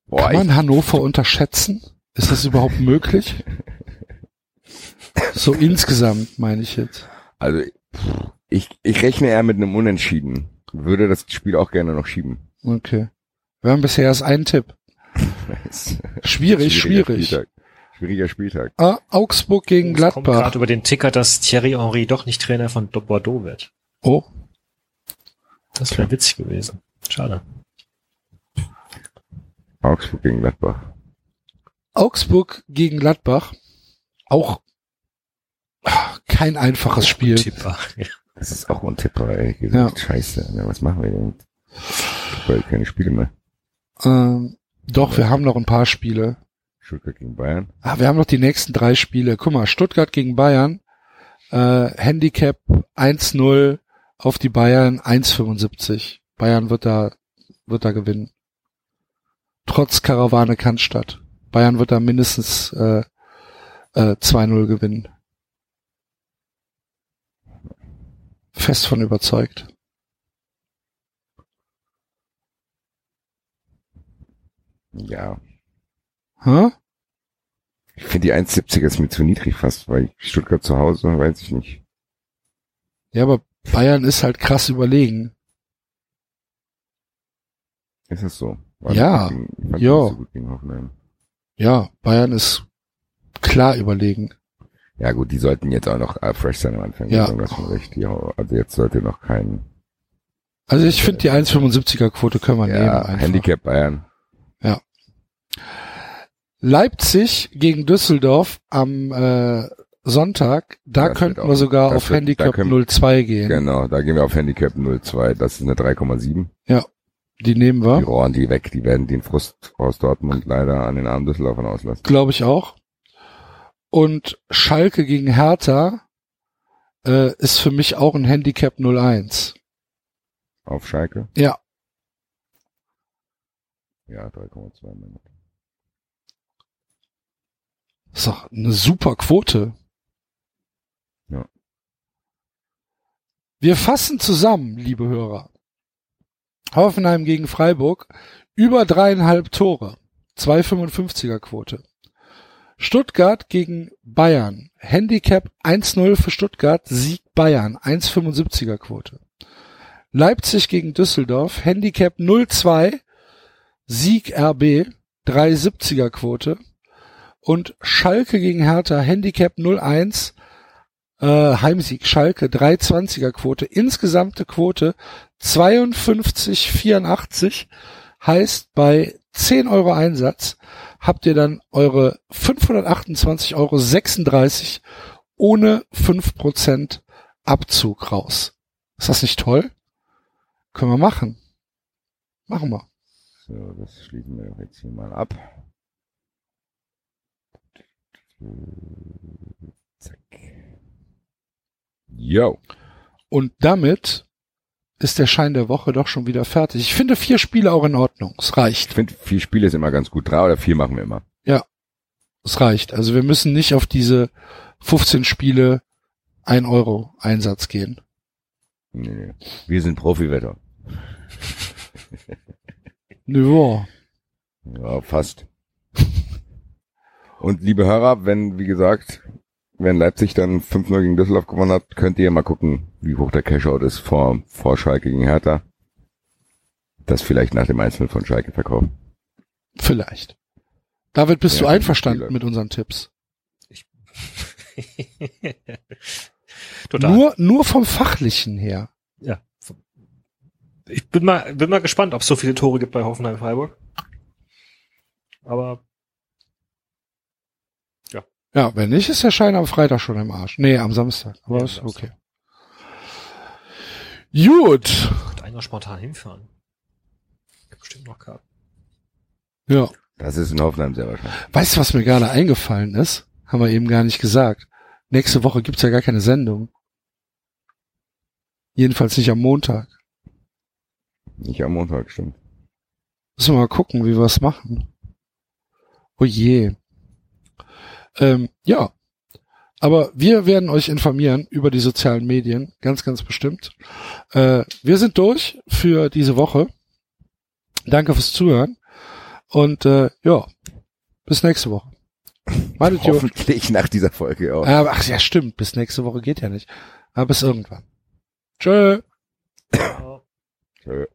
Boah, Kann man Hannover unterschätzen? Ist das überhaupt möglich? So insgesamt meine ich jetzt. Also ich, ich rechne eher mit einem Unentschieden. Würde das Spiel auch gerne noch schieben. Okay. Wir haben bisher erst einen Tipp. Schwierig, Schwieriger schwierig. Spieltag. Schwieriger Spieltag. Ah, Augsburg gegen Es kommt Gladbach. gerade über den Ticker, dass Thierry Henry doch nicht Trainer von Bordeaux wird. Oh, Das wäre witzig gewesen. Schade. Augsburg gegen Gladbach. Augsburg gegen Gladbach. Auch kein einfaches Spiel. Tipper. Das ist auch untippbar, ey. Ja. Scheiße. Ja, was machen wir denn? Weil keine Spiele mehr. Ähm, doch, wir haben noch ein paar Spiele. Stuttgart gegen Bayern. Ah, wir haben noch die nächsten drei Spiele. Guck mal, Stuttgart gegen Bayern. Äh, Handicap 1-0 auf die Bayern 1,75. Bayern wird da, wird da gewinnen. Trotz Karawane Cannstatt. Bayern wird da mindestens äh, äh, 2-0 gewinnen. Fest von überzeugt. Ja. Hä? Ich finde die 1,70 ist mir zu niedrig fast, weil Stuttgart zu Hause, weiß ich nicht. Ja, aber Bayern ist halt krass überlegen. Ist das so? War Ja. gegen- Ja. so gut gegen Hoffenheim. Ja, Bayern ist klar überlegen. Ja gut, die sollten jetzt auch noch äh, fresh sein am Anfang. Ja. Ja. Recht. Ja, also jetzt sollte noch kein Also ich finde die 1,75er Quote können wir nehmen. ja, Einfach. Handicap Bayern. Leipzig gegen Düsseldorf am äh, Sonntag, da Das könnten wir auch- sogar das auf wird- Handicap können- 02 gehen. Genau, da gehen wir auf Handicap 02. Das ist eine 3,7. Die nehmen Die wir, rohren die weg. Die werden den Frust aus Dortmund leider an den armen Düsseldorfern auslassen. glaube ich auch. Und Schalke gegen Hertha äh, ist für mich auch ein Handicap 01. Auf Schalke? Ja. Ja, 3,2. mein Gott. Ist doch eine super Quote. Ja. Wir fassen zusammen, liebe Hörer. Hoffenheim gegen Freiburg über dreieinhalb Tore. 2,55er Quote. Stuttgart gegen Bayern. Handicap 1-0 für Stuttgart. Sieg Bayern. 1,75er Quote. Leipzig gegen Düsseldorf. Handicap 0-2. Sieg RB. 3,70er Quote und Schalke gegen Hertha Handicap 0-1 äh, Heimsieg Schalke 320er Quote insgesamte Quote 52,84 heißt bei 10 Euro Einsatz habt ihr dann eure 528,36 Euro ohne 5% Abzug raus. Ist das nicht toll? Können wir machen. Machen wir. So, das schließen wir jetzt hier mal ab. Zack. Yo. Und damit ist der Schein der Woche doch schon wieder fertig. Ich finde vier Spiele auch in Ordnung. Es Ich reicht. finde, vier Spiele ist immer ganz gut. Drei oder vier machen wir immer. Es reicht. Also wir müssen nicht auf diese 15 Spiele ein Euro Einsatz gehen. Nee, nee. Wir sind Profiwetter. Nö, Ja, fast. Und liebe Hörer, wenn, wie gesagt, wenn Leipzig dann 5-0 gegen Düsseldorf gewonnen hat, könnt ihr mal gucken, wie hoch der Cashout ist vor, vor Schalke gegen Hertha. Das vielleicht nach dem Einzelnen von Schalke verkaufen. vielleicht. David, bist Ja, du einverstanden mit unseren Tipps? Total. Nur, nur vom Fachlichen her. ja. Ich bin mal, bin mal gespannt, ob es so viele Tore gibt bei Hoffenheim Freiburg. Aber Ja, wenn nicht, ist der Schein am Freitag schon im Arsch. Nee, am Samstag. Aber Ja, ist am okay. Gut. könnte einer spontan hinfahren. Gibt bestimmt noch Karten. Ja. Das ist in Hoffenheim sehr wahrscheinlich. Weißt du, was mir gerade eingefallen ist? Haben wir eben gar nicht gesagt. Nächste Woche gibt's ja gar keine Sendung. Jedenfalls nicht am Montag. Nicht am Montag, stimmt. Müssen wir mal gucken, wie wir es machen. Oh je. Ähm, ja. Aber wir werden euch informieren über die sozialen Medien, ganz, ganz bestimmt. Äh, wir sind durch für diese Woche. Danke fürs Zuhören. Und äh, ja, bis nächste Woche. Ihr. Hoffentlich nach dieser Folge auch. Äh, ach ja, stimmt. Bis nächste Woche geht ja nicht. Aber bis irgendwann. Tschö. Tschö.